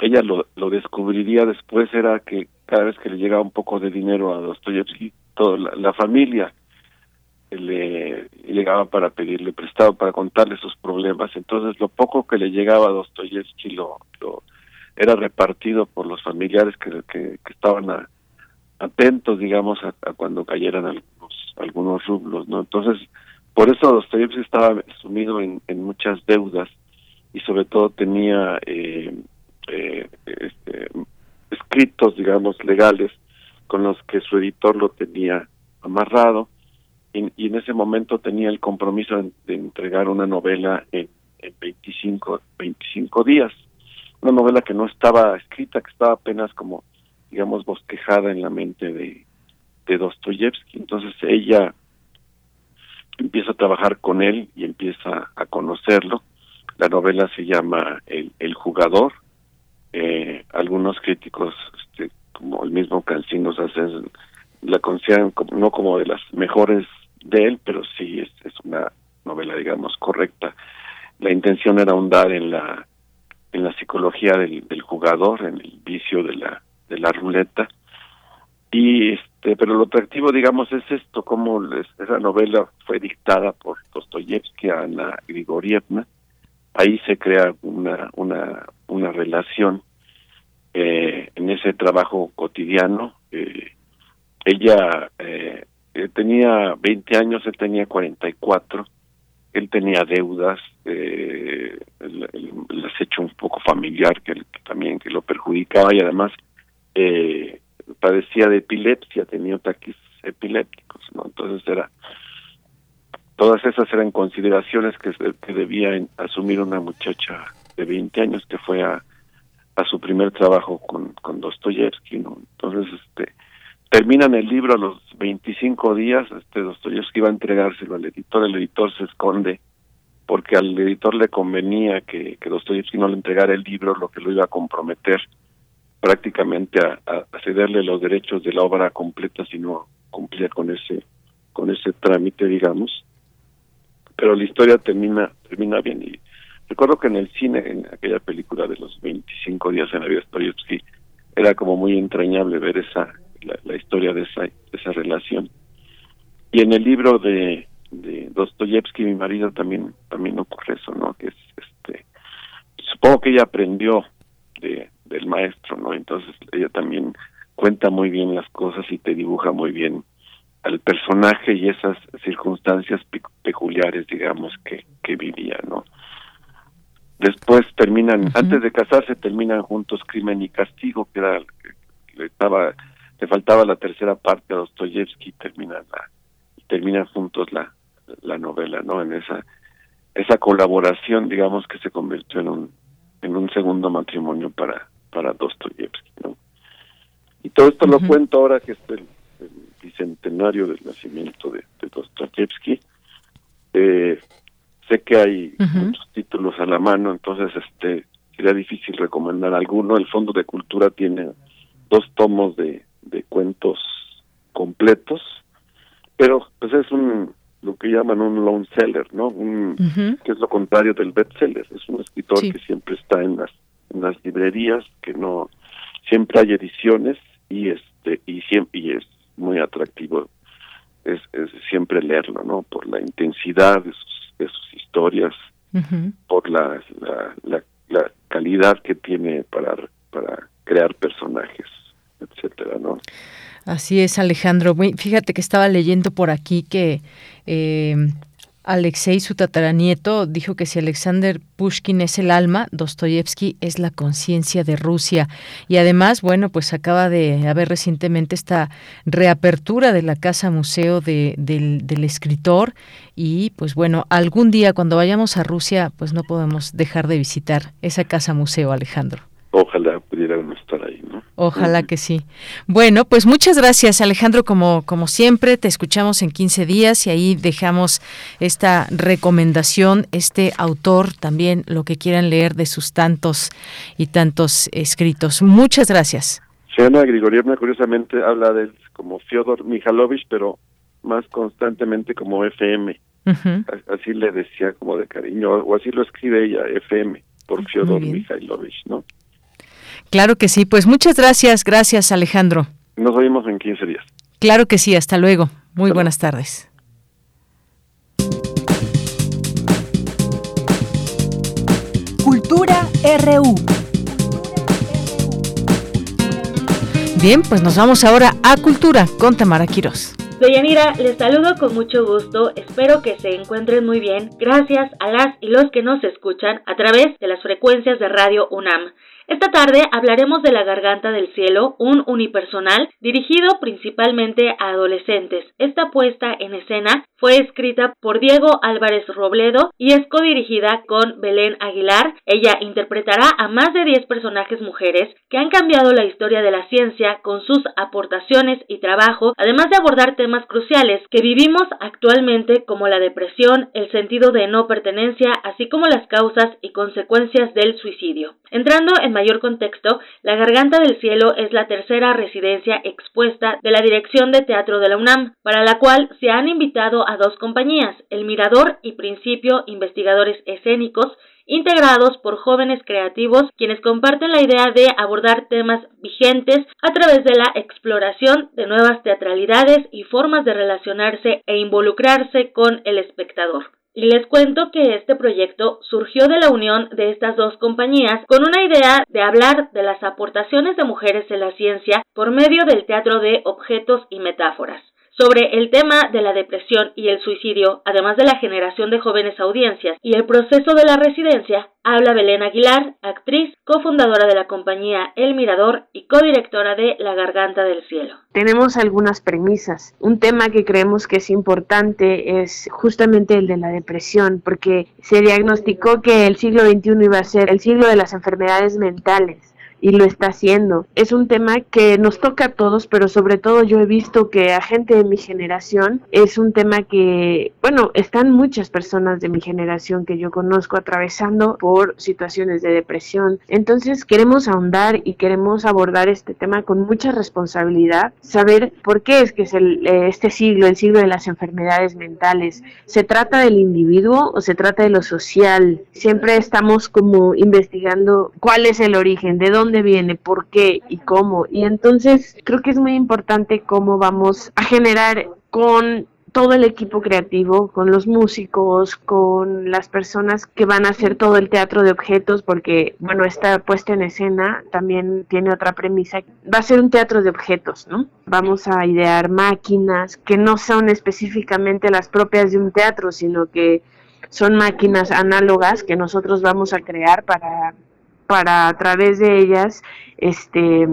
Ella lo, lo descubriría después, era que cada vez que le llegaba un poco de dinero a Dostoyevsky, toda la, la familia le llegaba para pedirle prestado, para contarle sus problemas. Entonces, lo poco que le llegaba a Dostoyevsky lo, lo era repartido por los familiares que, que, estaban atentos, digamos, a, cuando cayeran algunos, rublos, ¿no? Entonces, por eso Dostoyevsky estaba sumido en, en muchas deudas y sobre todo tenía eh, eh, este, escritos, digamos, legales con los que su editor lo tenía amarrado y, en ese momento tenía el compromiso de, entregar una novela en, en 25, 25 días. Una novela que no estaba escrita, que estaba apenas como, digamos, bosquejada en la mente de, de Dostoyevsky. Entonces ella empieza a trabajar con él y empieza a conocerlo. La novela se llama El, jugador. Eh, algunos críticos, este, como el mismo Cancinos, la consideran no como de las mejores de él, pero sí es, es una novela, digamos, correcta. La intención era ahondar en la en la psicología del, del jugador, en el vicio de la de la ruleta y este pero lo atractivo digamos es esto cómo esa novela fue dictada por Dostoyevsky a Ana Grigorievna. Ahí se crea una una una relación eh, en ese trabajo cotidiano. Eh, ella eh, eh, tenía 20 años, él tenía 44, él tenía deudas, eh, el, el, acecho un poco familiar que, también que lo perjudicaba y además eh, padecía de epilepsia, tenía ataques epilépticos, ¿no? Entonces era todas esas eran consideraciones que, que debía asumir una muchacha de 20 años que fue a, a su primer trabajo con, con Dostoyevsky, ¿no? Entonces, este, terminan el libro a los 25 días, este Dostoyevsky iba a entregárselo al editor, el editor se esconde porque al editor le convenía que, que Dostoyevsky no le entregara el libro, lo que lo iba a comprometer prácticamente a, cederle los derechos de la obra completa si no cumplía con ese con ese trámite, digamos. Pero la historia termina termina bien y recuerdo que en el cine, en aquella película de los 25 días en la vida de Dostoyevsky, era como muy entrañable ver esa la, historia de esa, esa relación. Y en el libro de, de Dostoyevsky, mi marido, también también ocurre eso, ¿no? Que es, este, supongo que ella aprendió de, del maestro, ¿no? Entonces ella también cuenta muy bien las cosas y te dibuja muy bien al personaje y esas circunstancias peculiares, digamos, que, que vivía, ¿no? Después terminan, antes de casarse, terminan juntos Crimen y Castigo, que era, que estaba le faltaba la tercera parte a Dostoyevsky y terminan la, terminan juntos la, la novela, ¿no? En esa esa colaboración, digamos que se convirtió en un en un segundo matrimonio para para Dostoyevsky, ¿no? Y todo esto lo cuento ahora que es el, bicentenario del nacimiento de, de Dostoyevsky. Eh, sé que hay muchos títulos a la mano, entonces este sería difícil recomendar alguno. El Fondo de Cultura tiene dos tomos de de cuentos completos, pero pues es un lo que llaman un loan seller, ¿no? Un, que es lo contrario del bestseller, es un escritor que siempre está en las en las librerías, que no siempre hay ediciones y este y siempre y es muy atractivo es, es siempre leerlo, ¿no? Por la intensidad de sus, de sus historias, por la, la, la, la calidad que tiene para para crear personajes etcétera, ¿no? Así es, Alejandro. Fíjate que estaba leyendo por aquí que eh, Alexei, su tataranieto, dijo que si Alexander Pushkin es el alma, Dostoyevsky es la conciencia de Rusia. Y además, bueno, pues acaba de haber recientemente esta reapertura de la casa museo de, del, del escritor. Y pues bueno, algún día cuando vayamos a Rusia, pues no podemos dejar de visitar esa casa museo, Alejandro. Ojalá ¿no? Ojalá que sí. Bueno, pues muchas gracias, Alejandro, como, como siempre, te escuchamos en 15 días y ahí dejamos esta recomendación, este autor también, lo que quieran leer de sus tantos y tantos escritos. Muchas gracias. Ana Grigorievna, curiosamente, habla de él como Fyodor Mikhailovich, pero más constantemente como FM. Así le decía como de cariño, o así lo escribe ella, FM, por Fyodor Mikhailovich, ¿no? Claro que sí, pues muchas gracias, gracias Alejandro. Nos vemos en 15 días. Claro que sí, hasta luego. Muy buenas tardes. Cultura RU. Bien, pues nos vamos ahora a Cultura con Tamara Quirós. Deyanira, les saludo con mucho gusto, espero que se encuentren muy bien, gracias a las y los que nos escuchan a través de las frecuencias de Radio UNAM. Esta tarde hablaremos de La Garganta del Cielo, un unipersonal dirigido principalmente a adolescentes. Esta puesta en escena fue escrita por Diego Álvarez Robledo y es codirigida con Belén Aguilar. Ella interpretará a más de 10 personajes mujeres que han cambiado la historia de la ciencia con sus aportaciones y trabajo, además de abordar temas cruciales que vivimos actualmente como la depresión, el sentido de no pertenencia, así como las causas y consecuencias del suicidio. Entrando en mayor contexto, La Garganta del Cielo es la tercera residencia expuesta de la Dirección de Teatro de la UNAM, para la cual se han invitado a dos compañías, El Mirador y Principio Investigadores Escénicos, integrados por jóvenes creativos quienes comparten la idea de abordar temas vigentes a través de la exploración de nuevas teatralidades y formas de relacionarse e involucrarse con el espectador. Y les cuento que este proyecto surgió de la unión de estas dos compañías con una idea de hablar de las aportaciones de mujeres en la ciencia por medio del teatro de objetos y metáforas sobre el tema de la depresión y el suicidio, además de la generación de jóvenes audiencias y el proceso de la residencia, habla Belén Aguilar, actriz, cofundadora de la compañía El Mirador y codirectora de La Garganta del Cielo. Tenemos algunas premisas. Un tema que creemos que es importante es justamente el de la depresión, porque se diagnosticó que el siglo XXI iba a ser el siglo de las enfermedades mentales y lo está haciendo. Es un tema que nos toca a todos, pero sobre todo yo he visto que a gente de mi generación es un tema que, bueno, están muchas personas de mi generación que yo conozco atravesando por situaciones de depresión. Entonces queremos ahondar y queremos abordar este tema con mucha responsabilidad, saber por qué es que es el, eh, este siglo, el siglo de las enfermedades mentales. ¿Se trata del individuo o se trata de lo social? Siempre estamos como investigando cuál es el origen, de dónde viene, por qué y cómo. Y entonces creo que es muy importante cómo vamos a generar con todo el equipo creativo, con los músicos, con las personas que van a hacer todo el teatro de objetos, porque, bueno, esta puesta en escena también tiene otra premisa. Va a ser un teatro de objetos, ¿no? Vamos a idear máquinas que no son específicamente las propias de un teatro, sino que son máquinas análogas que nosotros vamos a crear para para a través de ellas este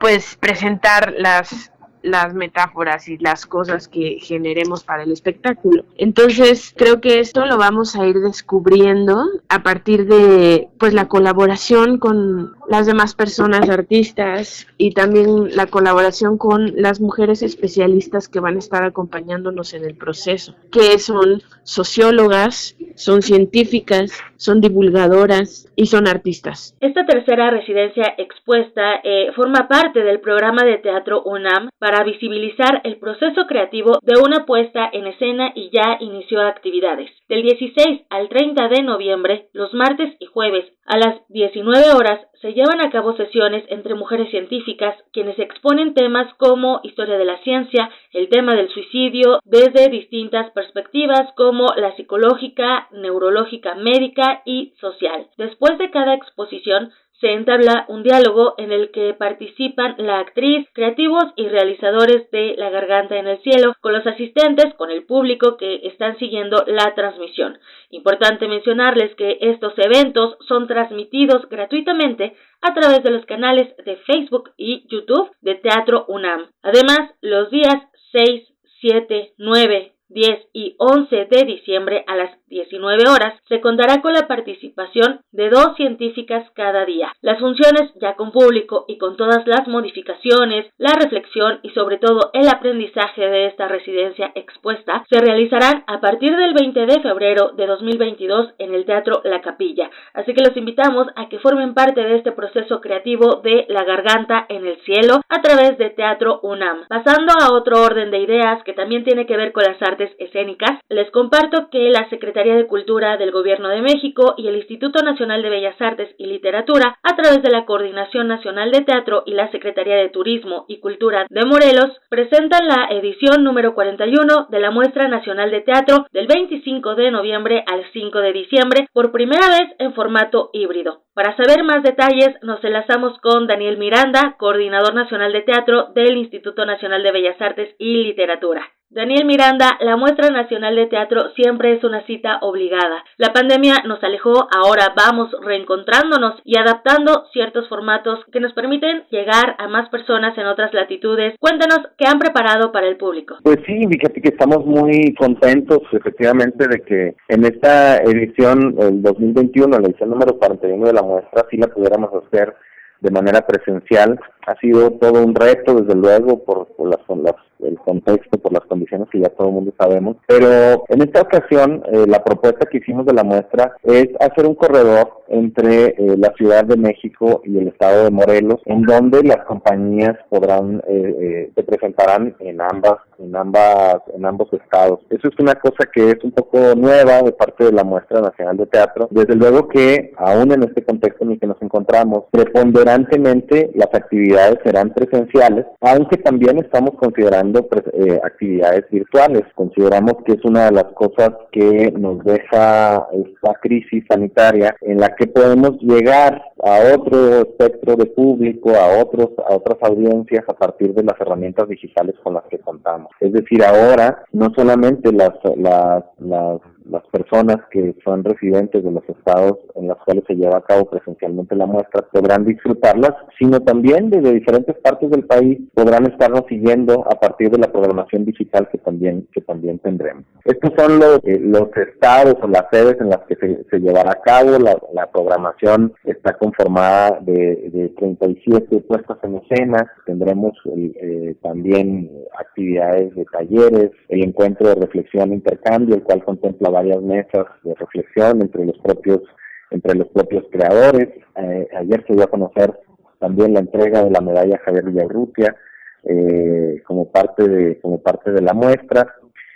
pues presentar las las metáforas y las cosas que generemos para el espectáculo. Entonces, creo que esto lo vamos a ir descubriendo a partir de pues la colaboración con las demás personas artistas y también la colaboración con las mujeres especialistas que van a estar acompañándonos en el proceso, que son sociólogas, son científicas, son divulgadoras y son artistas. Esta tercera residencia expuesta eh, forma parte del programa de teatro UNAM para visibilizar el proceso creativo de una puesta en escena y ya inició actividades. Del 16 al 30 de noviembre, los martes y jueves a las 19 horas se llevan a cabo sesiones entre mujeres científicas quienes exponen temas como historia de la ciencia, el tema del suicidio desde distintas perspectivas como la psicológica, neurológica, médica y social. Después de cada exposición se entabla un diálogo en el que participan la actriz, creativos y realizadores de La Garganta en el Cielo, con los asistentes, con el público que están siguiendo la transmisión. Importante mencionarles que estos eventos son transmitidos gratuitamente a través de los canales de Facebook y YouTube de Teatro UNAM. Además, los días 6, 7, 9, 10 y 11 de diciembre a las 19 horas se contará con la participación de dos científicas cada día. Las funciones ya con público y con todas las modificaciones, la reflexión y sobre todo el aprendizaje de esta residencia expuesta se realizarán a partir del 20 de febrero de 2022 en el Teatro La Capilla. Así que los invitamos a que formen parte de este proceso creativo de La Garganta en el Cielo a través de Teatro UNAM. Pasando a otro orden de ideas que también tiene que ver con las Escénicas, les comparto que la Secretaría de Cultura del Gobierno de México y el Instituto Nacional de Bellas Artes y Literatura, a través de la Coordinación Nacional de Teatro y la Secretaría de Turismo y Cultura de Morelos, presentan la edición número 41 de la Muestra Nacional de Teatro del 25 de noviembre al 5 de diciembre, por primera vez en formato híbrido. Para saber más detalles, nos enlazamos con Daniel Miranda, coordinador nacional de teatro del Instituto Nacional de Bellas Artes y Literatura. Daniel Miranda, la muestra nacional de teatro siempre es una cita obligada. La pandemia nos alejó, ahora vamos reencontrándonos y adaptando ciertos formatos que nos permiten llegar a más personas en otras latitudes. Cuéntanos qué han preparado para el público. Pues sí, fíjate que estamos muy contentos efectivamente de que en esta edición, el 2021, la edición número 41 de la muestra, sí la pudiéramos hacer de manera presencial. Ha sido todo un reto, desde luego, por, por las, las el contexto, por las condiciones que ya todo el mundo sabemos. Pero en esta ocasión, eh, la propuesta que hicimos de la muestra es hacer un corredor entre eh, la Ciudad de México y el estado de Morelos, en donde las compañías podrán, eh, se presentarán en ambas, en ambas, en ambos estados. Eso es una cosa que es un poco nueva de parte de la muestra nacional de teatro. Desde luego que, aún en este contexto en el que nos encontramos, preponderantemente las actividades serán presenciales, aunque también estamos considerando eh, actividades virtuales. Consideramos que es una de las cosas que nos deja esta crisis sanitaria en la que podemos llegar a otro espectro de público, a otros a otras audiencias a partir de las herramientas digitales con las que contamos. Es decir, ahora no solamente las las, las las personas que son residentes de los estados en los cuales se lleva a cabo presencialmente la muestra podrán disfrutarlas, sino también desde diferentes partes del país podrán estarnos siguiendo a partir de la programación digital que también que también tendremos. Estos son los, eh, los estados o las sedes en las que se, llevará a cabo. La, programación está conformada de, de 37 puestas en escena. Tendremos eh, también actividades de talleres, el encuentro de reflexión e intercambio, el cual contempla varias mesas de reflexión entre los propios entre los propios creadores. Eh, ayer se dio a conocer también la entrega de la medalla Javier Villarrutia eh, como parte de como parte de la muestra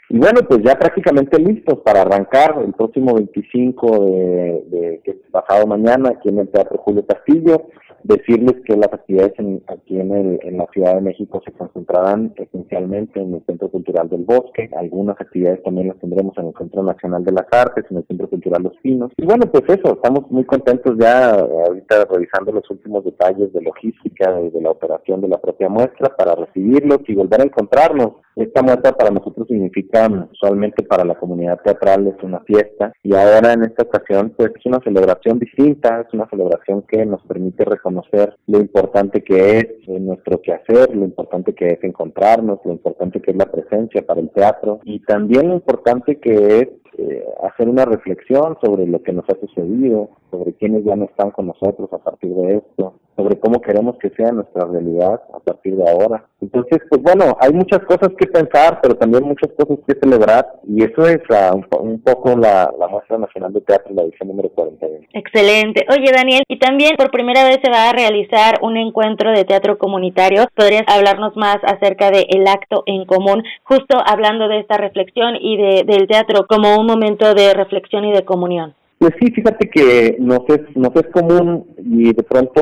y bueno pues ya prácticamente listos para arrancar el próximo 25 de, de es pasado mañana aquí en el Teatro Julio Castillo decirles que las actividades aquí en, el, en la Ciudad de México se concentrarán esencialmente en el Centro Cultural del Bosque, algunas actividades también las tendremos en el Centro Nacional de las Artes, en el Centro Cultural Los Pinos. Y bueno, pues eso, estamos muy contentos ya ahorita revisando los últimos detalles de logística y de la operación de la propia muestra para recibirlos y volver a encontrarnos. Esta muestra para nosotros significa, usualmente para la comunidad teatral es una fiesta. Y ahora en esta ocasión pues es una celebración distinta, es una celebración que nos permite reconocer conocer lo importante que es nuestro quehacer, lo importante que es encontrarnos, lo importante que es la presencia para el teatro. Y también lo importante que es eh, hacer una reflexión sobre lo que nos ha sucedido, sobre quienes ya no están con nosotros a partir de esto, sobre cómo queremos que sea nuestra realidad a partir de ahora. Entonces, pues bueno, hay muchas cosas que pensar, pero también muchas cosas que celebrar y eso es uh, un, poco la, la, muestra nacional de teatro, la edición número 41. Excelente. Oye, Daniel, y también por primera vez se va a realizar un encuentro de teatro comunitario. ¿Podrías hablarnos más acerca del el acto en común, justo hablando de esta reflexión y de, del teatro como un momento de reflexión y de comunión? Pues sí, fíjate que nos es, nos es común y de pronto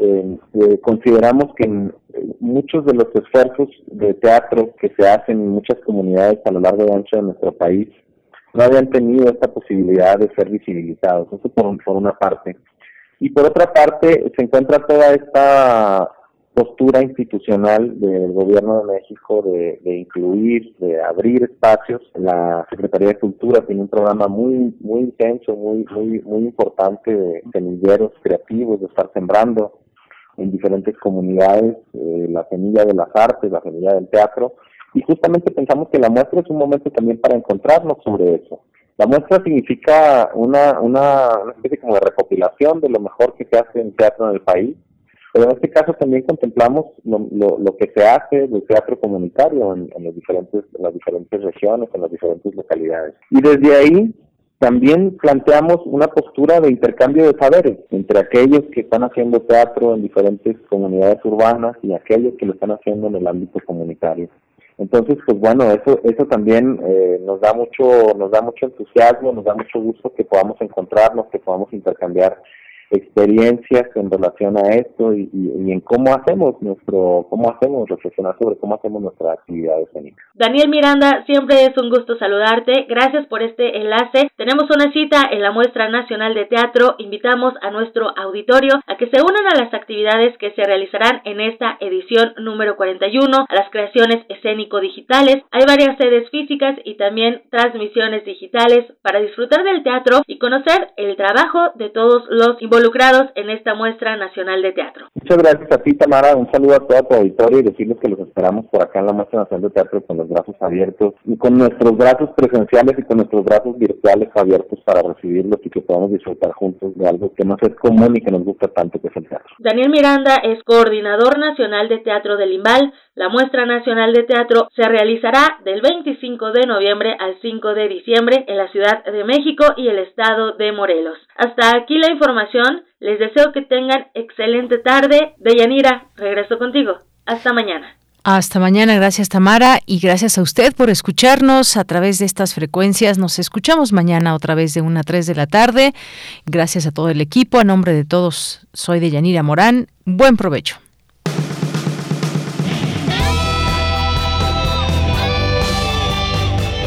eh, eh, consideramos que muchos de los esfuerzos de teatro que se hacen en muchas comunidades a lo largo y ancho de nuestro país no habían tenido esta posibilidad de ser visibilizados, eso por, por una parte. Y por otra parte, se encuentra toda esta postura institucional del gobierno de México de, incluir, de abrir espacios. La Secretaría de Cultura tiene un programa muy intenso, muy muy muy importante de semilleros creativos, de estar sembrando en diferentes comunidades eh, la semilla de las artes, la semilla del teatro. Y justamente pensamos que la muestra es un momento también para encontrarnos sobre eso. La muestra significa una, una, una especie como de recopilación de lo mejor que se hace en teatro en el país pero en este caso también contemplamos lo, lo, que se hace del teatro comunitario en, los diferentes, en las diferentes regiones, en las diferentes localidades. Y desde ahí también planteamos una postura de intercambio de saberes entre aquellos que están haciendo teatro en diferentes comunidades urbanas y aquellos que lo están haciendo en el ámbito comunitario. Entonces, pues bueno, eso eso también eh, nos da mucho nos da mucho entusiasmo, nos da mucho gusto que podamos encontrarnos, que podamos intercambiar experiencias en relación a esto y, en cómo hacemos nuestro, cómo hacemos reflexionar sobre cómo hacemos nuestra actividad escénica. Daniel Miranda, siempre es un gusto saludarte. Gracias por este enlace. Tenemos una cita en la Muestra Nacional de Teatro. Invitamos a nuestro auditorio a que se unan a las actividades que se realizarán en esta edición número 41, a las creaciones escénico-digitales. Hay varias sedes físicas y también transmisiones digitales para disfrutar del teatro y conocer el trabajo de todos los involucrados involucrados en esta muestra nacional de teatro. Muchas gracias a ti, Tamara. Un saludo a toda tu auditorio y decirles que los esperamos por acá en la muestra nacional de teatro con los brazos abiertos y con nuestros brazos presenciales y con nuestros brazos virtuales abiertos para recibirlos y que podamos disfrutar juntos de algo que nos es común y que nos gusta tanto, que es el teatro. Daniel Miranda es coordinador nacional de teatro del IMBAL. La muestra nacional de teatro se realizará del 25 de noviembre al 5 de diciembre en la Ciudad de México y el estado de Morelos. Hasta aquí la información. Les deseo que tengan excelente tarde. Deyanira, regreso contigo. Hasta mañana. Hasta mañana, gracias Tamara y gracias a usted por escucharnos a través de estas frecuencias. Nos escuchamos mañana otra vez de 1 a 3 de la tarde. Gracias a todo el equipo, a nombre de todos, soy Deyanira Morán. Buen provecho.